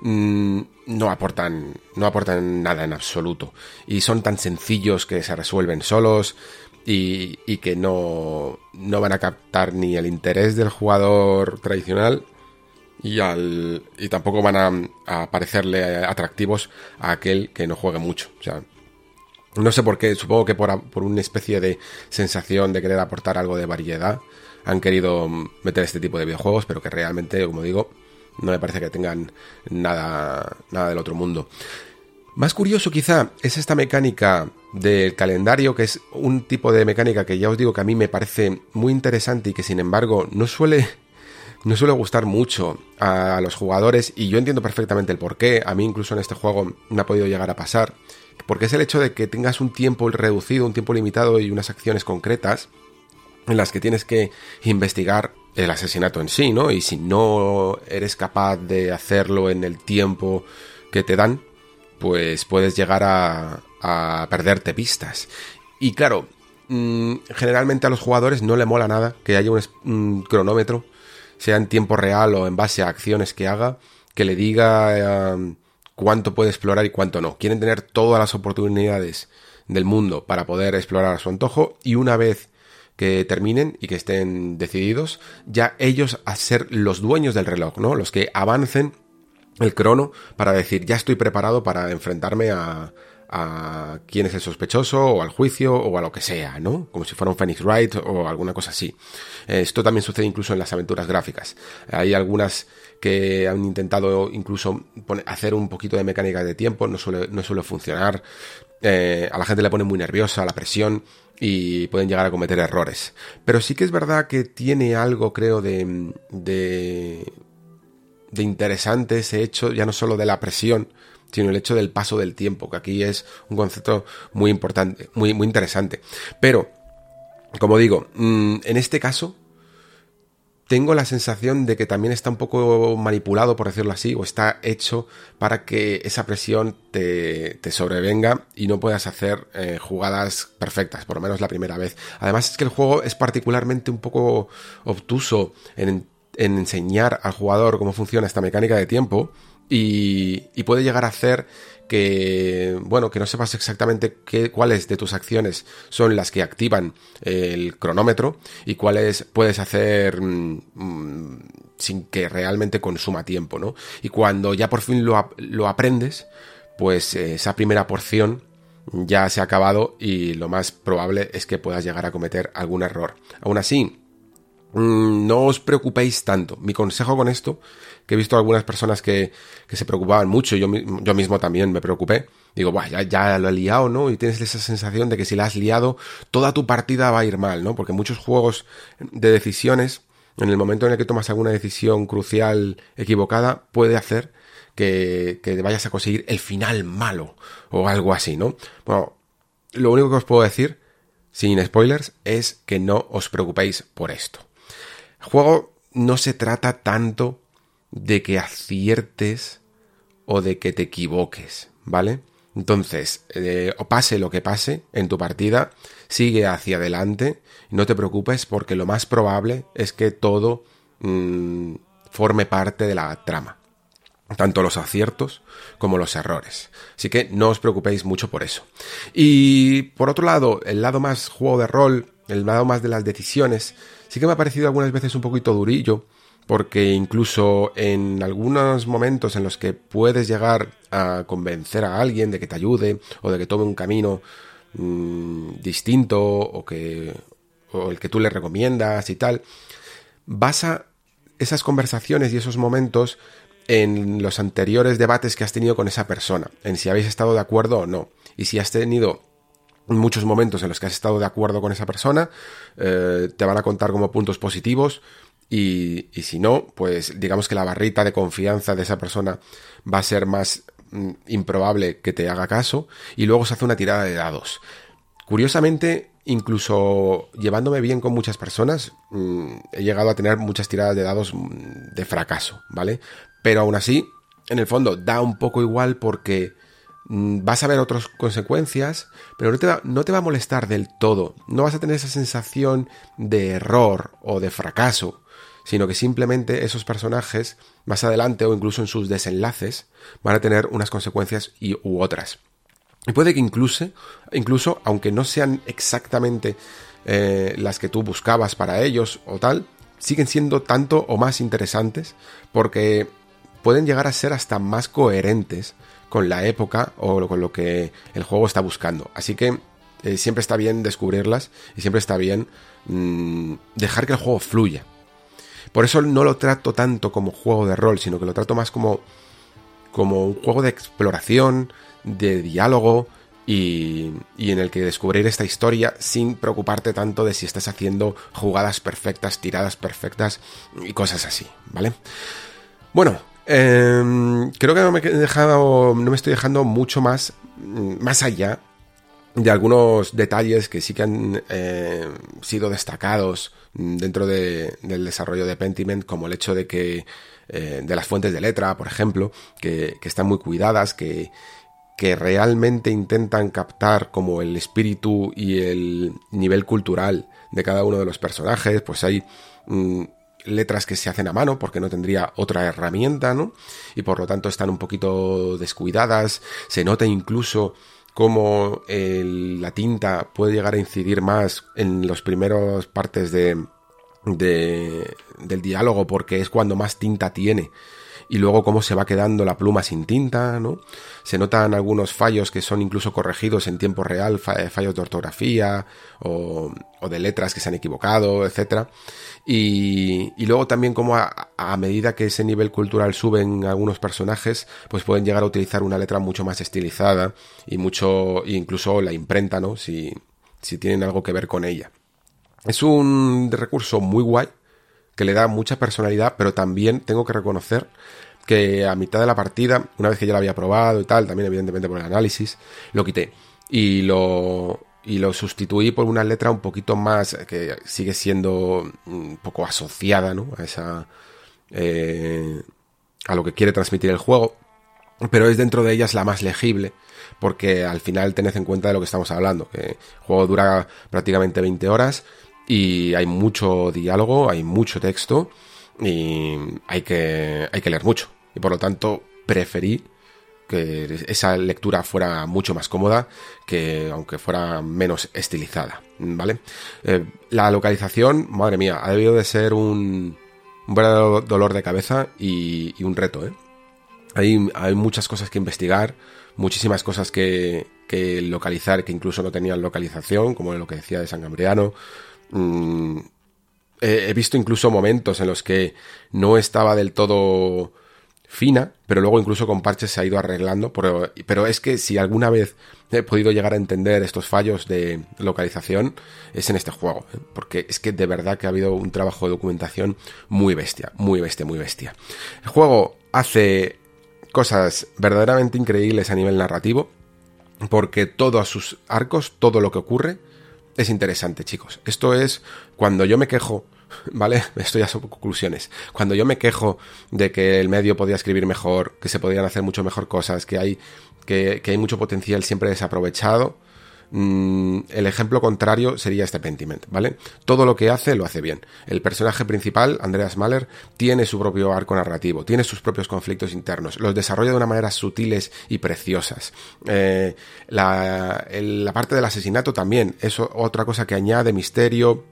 mmm, no aportan, no aportan nada en absoluto. Y son tan sencillos que se resuelven solos y, y que no, no van a captar ni el interés del jugador tradicional y, al, y tampoco van a, a parecerle atractivos a aquel que no juegue mucho. O sea, no sé por qué, supongo que por, por una especie de sensación de querer aportar algo de variedad han querido meter este tipo de videojuegos, pero que realmente, como digo, no me parece que tengan nada, nada del otro mundo. Más curioso quizá es esta mecánica del calendario, que es un tipo de mecánica que ya os digo que a mí me parece muy interesante y que sin embargo no suele, no suele gustar mucho a los jugadores y yo entiendo perfectamente el porqué. A mí incluso en este juego me ha podido llegar a pasar porque es el hecho de que tengas un tiempo reducido, un tiempo limitado y unas acciones concretas en las que tienes que investigar el asesinato en sí, ¿no? Y si no eres capaz de hacerlo en el tiempo que te dan, pues puedes llegar a, perderte pistas. Y claro, mmm, generalmente a los jugadores no le mola nada que haya un, cronómetro, sea en tiempo real o en base a acciones que haga, que le diga... Cuánto puede explorar y cuánto no. Quieren tener todas las oportunidades del mundo para poder explorar a su antojo y una vez que terminen y que estén decididos, ya ellos a ser los dueños del reloj, ¿no? Los que avancen el crono para decir, ya estoy preparado para enfrentarme a, a quién es el sospechoso o al juicio o a lo que sea, ¿no? Como si fuera un Phoenix Wright o alguna cosa así. Esto también sucede incluso en las aventuras gráficas. Hay algunas que han intentado incluso hacer un poquito de mecánica de tiempo, no suele, no suele funcionar. Eh, a la gente le pone muy nerviosa la presión y pueden llegar a cometer errores. Pero sí que es verdad que tiene algo, creo, de, de, de interesante ese hecho, ya no solo de la presión, sino el hecho del paso del tiempo, que aquí es un concepto muy importante, muy, muy interesante. Pero, como digo, mm, en este caso, tengo la sensación de que también está un poco manipulado, por decirlo así, o está hecho para que esa presión te, sobrevenga y no puedas hacer eh, jugadas perfectas, por lo menos la primera vez. Además es que el juego es particularmente un poco obtuso en, en enseñar al jugador cómo funciona esta mecánica de tiempo y, puede llegar a hacer que, bueno, que no sepas exactamente qué, cuáles de tus acciones son las que activan el cronómetro y cuáles puedes hacer mm, mm, sin que realmente consuma tiempo, ¿no? Y cuando ya por fin lo, lo aprendes, pues esa primera porción ya se ha acabado y lo más probable es que puedas llegar a cometer algún error. Aún así, mm, no os preocupéis tanto. Mi consejo con esto que he visto algunas personas que, que se preocupaban mucho, yo, yo mismo también me preocupé. Digo, Buah, ya, ya lo he liado, ¿no? Y tienes esa sensación de que si la has liado, toda tu partida va a ir mal, ¿no? Porque muchos juegos de decisiones, en el momento en el que tomas alguna decisión crucial equivocada, puede hacer que, que vayas a conseguir el final malo o algo así, ¿no? Bueno, lo único que os puedo decir, sin spoilers, es que no os preocupéis por esto. El juego no se trata tanto de que aciertes o de que te equivoques, ¿vale? Entonces, eh, pase lo que pase en tu partida, sigue hacia adelante, no te preocupes porque lo más probable es que todo mm, forme parte de la trama, tanto los aciertos como los errores. Así que no os preocupéis mucho por eso. Y por otro lado, el lado más juego de rol, el lado más de las decisiones, sí que me ha parecido algunas veces un poquito durillo, porque incluso en algunos momentos en los que puedes llegar a convencer a alguien de que te ayude o de que tome un camino mm, distinto o que o el que tú le recomiendas y tal, basa esas conversaciones y esos momentos en los anteriores debates que has tenido con esa persona, en si habéis estado de acuerdo o no. Y si has tenido muchos momentos en los que has estado de acuerdo con esa persona, eh, te van a contar como puntos positivos y, si no, pues digamos que la barrita de confianza de esa persona va a ser más mm, improbable que te haga caso y luego se hace una tirada de dados. Curiosamente, incluso llevándome bien con muchas personas, mm, he llegado a tener muchas tiradas de dados mm, de fracaso, ¿vale? Pero aún así, en el fondo, da un poco igual porque vas a ver otras consecuencias, pero no te, va, no te va a molestar del todo. No vas a tener esa sensación de error o de fracaso sino que simplemente esos personajes, más adelante o incluso en sus desenlaces, van a tener unas consecuencias u otras. Y puede que incluso, incluso aunque no sean exactamente eh, las que tú buscabas para ellos o tal, siguen siendo tanto o más interesantes porque pueden llegar a ser hasta más coherentes con la época o con lo que el juego está buscando. Así que eh, siempre está bien descubrirlas y siempre está bien mm, dejar que el juego fluya. Por eso no lo trato tanto como juego de rol, sino que lo trato más como, como un juego de exploración, de diálogo y, y en el que descubrir esta historia sin preocuparte tanto de si estás haciendo jugadas perfectas, tiradas perfectas y cosas así, ¿vale? Bueno, em, creo que no me, he dejado, no me estoy dejando mucho más, más allá de algunos detalles que sí que han eh, sido destacados dentro de, del desarrollo de Pentiment, como el hecho de que eh, de las fuentes de letra, por ejemplo, que, están muy cuidadas, que, que realmente intentan captar como el espíritu y el nivel cultural de cada uno de los personajes, pues hay mm, letras que se hacen a mano porque no tendría otra herramienta, ¿no? Y por lo tanto están un poquito descuidadas, se nota incluso cómo la tinta puede llegar a incidir más en las primeras partes de, del diálogo porque es cuando más tinta tiene y luego cómo se va quedando la pluma sin tinta, ¿no? Se notan algunos fallos que son incluso corregidos en tiempo real, fallos de ortografía o, de letras que se han equivocado, etcétera. Y, luego también como a, medida que ese nivel cultural sube en algunos personajes, pues pueden llegar a utilizar una letra mucho más estilizada y mucho, incluso la imprenta, ¿no? Si, si tienen algo que ver con ella. Es un recurso muy guay, que le da mucha personalidad, pero también tengo que reconocer que a mitad de la partida, una vez que ya lo había probado y tal, también evidentemente por el análisis, lo quité y lo, y lo sustituí por una letra un poquito más que sigue siendo un poco asociada ¿no? a esa eh, a lo que quiere transmitir el juego pero es dentro de ellas la más legible porque al final tened en cuenta de lo que estamos hablando que el juego dura prácticamente 20 horas y hay mucho diálogo hay mucho texto y hay que hay que leer mucho y por lo tanto preferí que esa lectura fuera mucho más cómoda que aunque fuera menos estilizada, ¿vale? Eh, la localización, madre mía, ha debido de ser un, un verdadero dolor de cabeza y, un reto, ¿eh? Hay, hay, muchas cosas que investigar, muchísimas cosas que, que, localizar que incluso no tenían localización, como lo que decía de San Gabriano. Mm, he visto incluso momentos en los que no estaba del todo fina, pero luego incluso con parches se ha ido arreglando. Pero, es que si alguna vez he podido llegar a entender estos fallos de localización, es en este juego. ¿eh? Porque es que de verdad que ha habido un trabajo de documentación muy bestia, muy bestia, muy bestia. El juego hace cosas verdaderamente increíbles a nivel narrativo, porque todos sus arcos, todo lo que ocurre, es interesante, chicos. Esto es cuando yo me quejo ¿vale? Esto ya son conclusiones. Cuando yo me quejo de que el medio podía escribir mejor, que se podían hacer mucho mejor cosas, que hay, que, hay mucho potencial siempre desaprovechado, mm, el ejemplo contrario sería este Pentiment, ¿vale? Todo lo que hace lo hace bien. El personaje principal, Andreas Mahler, tiene su propio arco narrativo, tiene sus propios conflictos internos, los desarrolla de una manera sutiles y preciosas. Eh, la, la parte del asesinato también es otra cosa que añade misterio,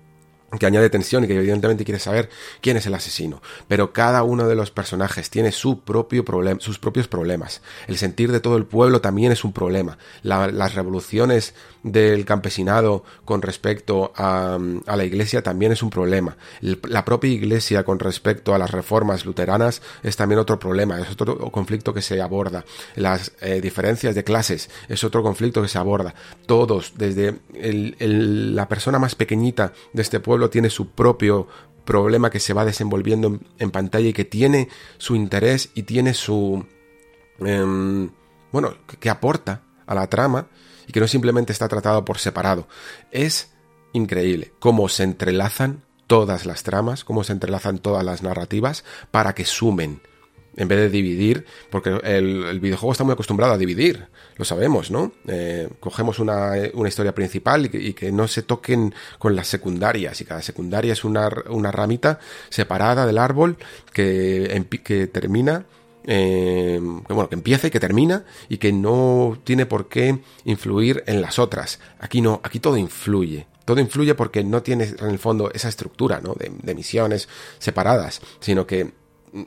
que añade tensión y que evidentemente quiere saber quién es el asesino. Pero cada uno de los personajes tiene su propio sus propios problemas. El sentir de todo el pueblo también es un problema. las revoluciones del campesinado con respecto a, la iglesia también es un problema. la propia iglesia con respecto a las reformas luteranas es también otro problema, es otro conflicto que se aborda. Las eh, diferencias de clases es otro conflicto que se aborda. Todos, desde la persona más pequeñita de este pueblo, tiene su propio problema que se va desenvolviendo en, pantalla y que tiene su interés y tiene su... Em, bueno, que, aporta a la trama y que no simplemente está tratado por separado. Es increíble cómo se entrelazan todas las tramas, cómo se entrelazan todas las narrativas para que sumen en vez de dividir, porque el, videojuego está muy acostumbrado a dividir, lo sabemos, ¿no? Eh, cogemos una, historia principal y que, no se toquen con las secundarias, y cada secundaria es una, ramita separada del árbol que, termina eh, bueno, que empieza y que termina y que no tiene por qué influir en las otras. Aquí no, aquí todo influye. Todo influye porque no tiene en el fondo esa estructura ¿no? de, de misiones separadas, sino que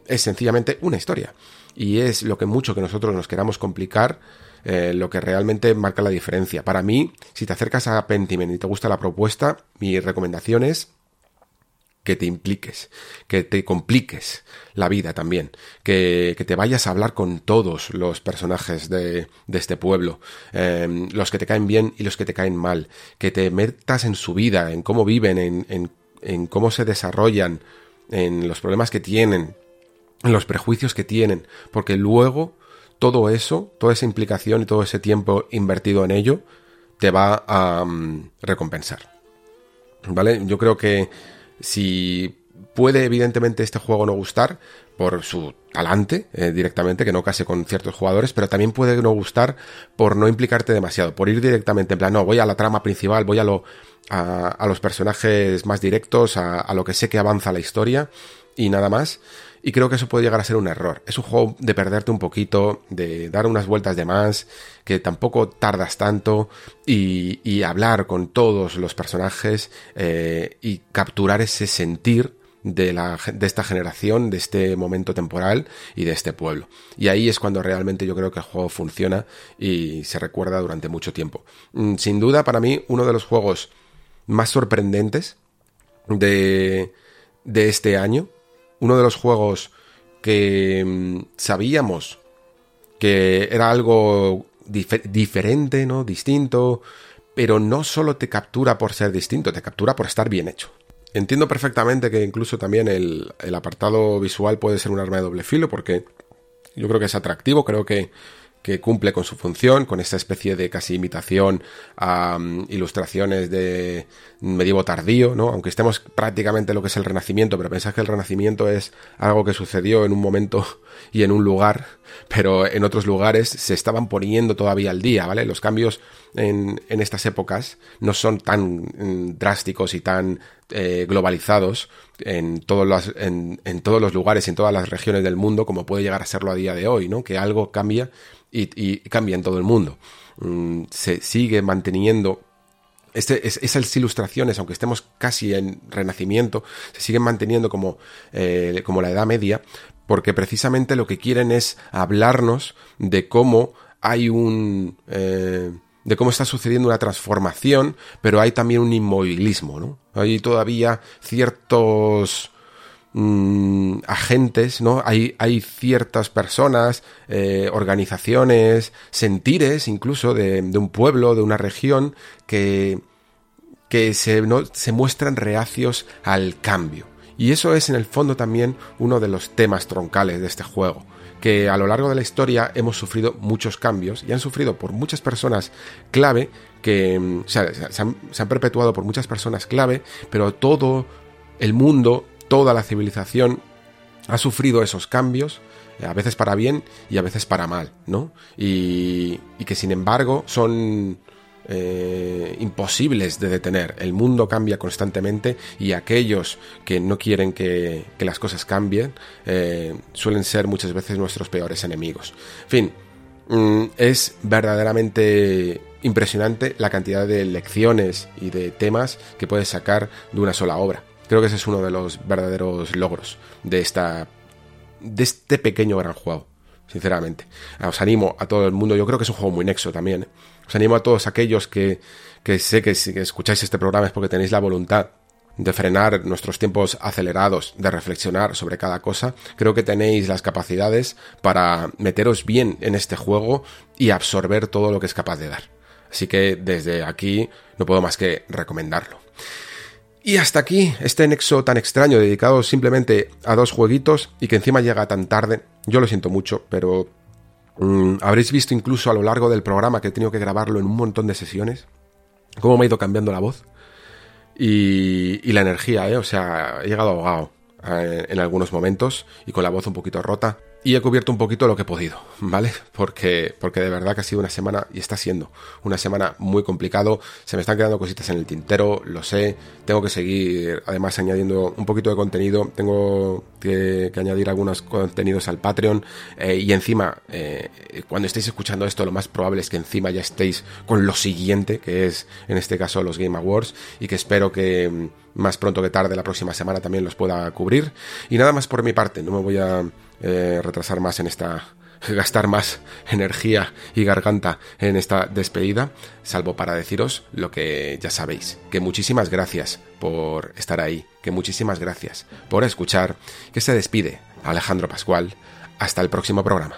es sencillamente una historia. Y es lo que mucho que nosotros nos queramos complicar, eh, lo que realmente marca la diferencia. Para mí, si te acercas a Pentiment y te gusta la propuesta, mi recomendación es que te impliques, que te compliques la vida también, que, te vayas a hablar con todos los personajes de, este pueblo, em, los que te caen bien y los que te caen mal, que te metas en su vida, en cómo viven, en, en cómo se desarrollan, en los problemas que tienen, los prejuicios que tienen, porque luego todo eso, toda esa implicación y todo ese tiempo invertido en ello, te va a mm, recompensar. ¿Vale? Yo creo que si puede evidentemente este juego no gustar por su talante eh, directamente, que no case con ciertos jugadores, pero también puede no gustar por no implicarte demasiado, por ir directamente en plan, no, voy a la trama principal, voy a a, los personajes más directos, a lo que sé que avanza la historia y nada más. Y creo que eso puede llegar a ser un error. Es un juego de perderte un poquito, de dar unas vueltas de más, que tampoco tardas tanto, y, hablar con todos los personajes eh, y capturar ese sentir de, la, de esta generación, de este momento temporal y de este pueblo. Y ahí es cuando realmente yo creo que el juego funciona y se recuerda durante mucho tiempo. Mm, sin duda, para mí, uno de los juegos más sorprendentes de, de este año, uno de los juegos que mm, sabíamos que era algo diferente, ¿no? Distinto, pero no solo te captura por ser distinto, te captura por estar bien hecho. Entiendo perfectamente que incluso también el, el apartado visual puede ser un arma de doble filo, porque yo creo que es atractivo, creo que que cumple con su función, con esta especie de casi imitación a mm, ilustraciones de medievo tardío, ¿no? Aunque estemos prácticamente lo que es el Renacimiento, pero pensad que el Renacimiento es algo que sucedió en un momento y en un lugar, pero en otros lugares se estaban poniendo todavía al día, ¿vale? Los cambios en, en estas épocas no son tan mm, drásticos y tan eh, globalizados en todos, los, en, en todos los lugares y en todas las regiones del mundo como puede llegar a serlo a día de hoy, ¿no? Que algo cambia y, cambia en todo el mundo. Mm, se sigue manteniendo este, esas ilustraciones, aunque estemos casi en renacimiento, se siguen manteniendo como, eh, como la Edad Media, porque precisamente lo que quieren es hablarnos de cómo hay un... Eh, de cómo está sucediendo una transformación, pero hay también un inmovilismo, ¿no? Hay todavía ciertos Mm, agentes, ¿no? Hay, hay ciertas personas, eh, organizaciones, sentires incluso de, un pueblo, de una región, que, que se, ¿no? se muestran reacios al cambio. Y eso es en el fondo también uno de los temas troncales de este juego que a lo largo de la historia hemos sufrido muchos cambios y han sufrido por muchas personas clave que mm, se, han, se, han, perpetuado por muchas personas clave, pero todo el mundo toda la civilización ha sufrido esos cambios, eh, a veces para bien y a veces para mal, ¿no? Y, que sin embargo son eh, imposibles de detener. El mundo cambia constantemente y aquellos que no quieren que, las cosas cambien eh, suelen ser muchas veces nuestros peores enemigos. En fin, mm, es verdaderamente impresionante la cantidad de lecciones y de temas que puedes sacar de una sola obra. Creo que ese es uno de los verdaderos logros de esta de este pequeño gran juego, sinceramente. Os animo a todo el mundo, yo creo que es un juego muy nexo también. ¿eh? Os animo a todos aquellos que, que sé que si escucháis este programa es porque tenéis la voluntad de frenar nuestros tiempos acelerados, de reflexionar sobre cada cosa, creo que tenéis las capacidades para meteros bien en este juego y absorber todo lo que es capaz de dar. Así que desde aquí no puedo más que recomendarlo. Y hasta aquí este nexo tan extraño dedicado simplemente a dos jueguitos y que encima llega tan tarde. Yo lo siento mucho, pero mm, habréis visto incluso a lo largo del programa que he tenido que grabarlo en un montón de sesiones, cómo me ha ido cambiando la voz y, y la energía, ¿eh? O sea, he llegado ahogado eh, en algunos momentos y con la voz un poquito rota y he cubierto un poquito lo que he podido, ¿vale? Porque, porque de verdad que ha sido una semana, y está siendo una semana muy complicado, se me están quedando cositas en el tintero, lo sé, tengo que seguir además añadiendo un poquito de contenido, tengo que, añadir algunos contenidos al Patreon eh, y encima, eh, cuando estéis escuchando esto, lo más probable es que encima ya estéis con lo siguiente, que es en este caso los Game Awards, y que espero que mm, más pronto que tarde la próxima semana también los pueda cubrir. Y nada más por mi parte, no me voy a eh, retrasar más en esta gastar más energía y garganta en esta despedida, salvo para deciros lo que ya sabéis, que muchísimas gracias por estar ahí, que muchísimas gracias por escuchar, que se despide Alejandro Pascual, hasta el próximo programa.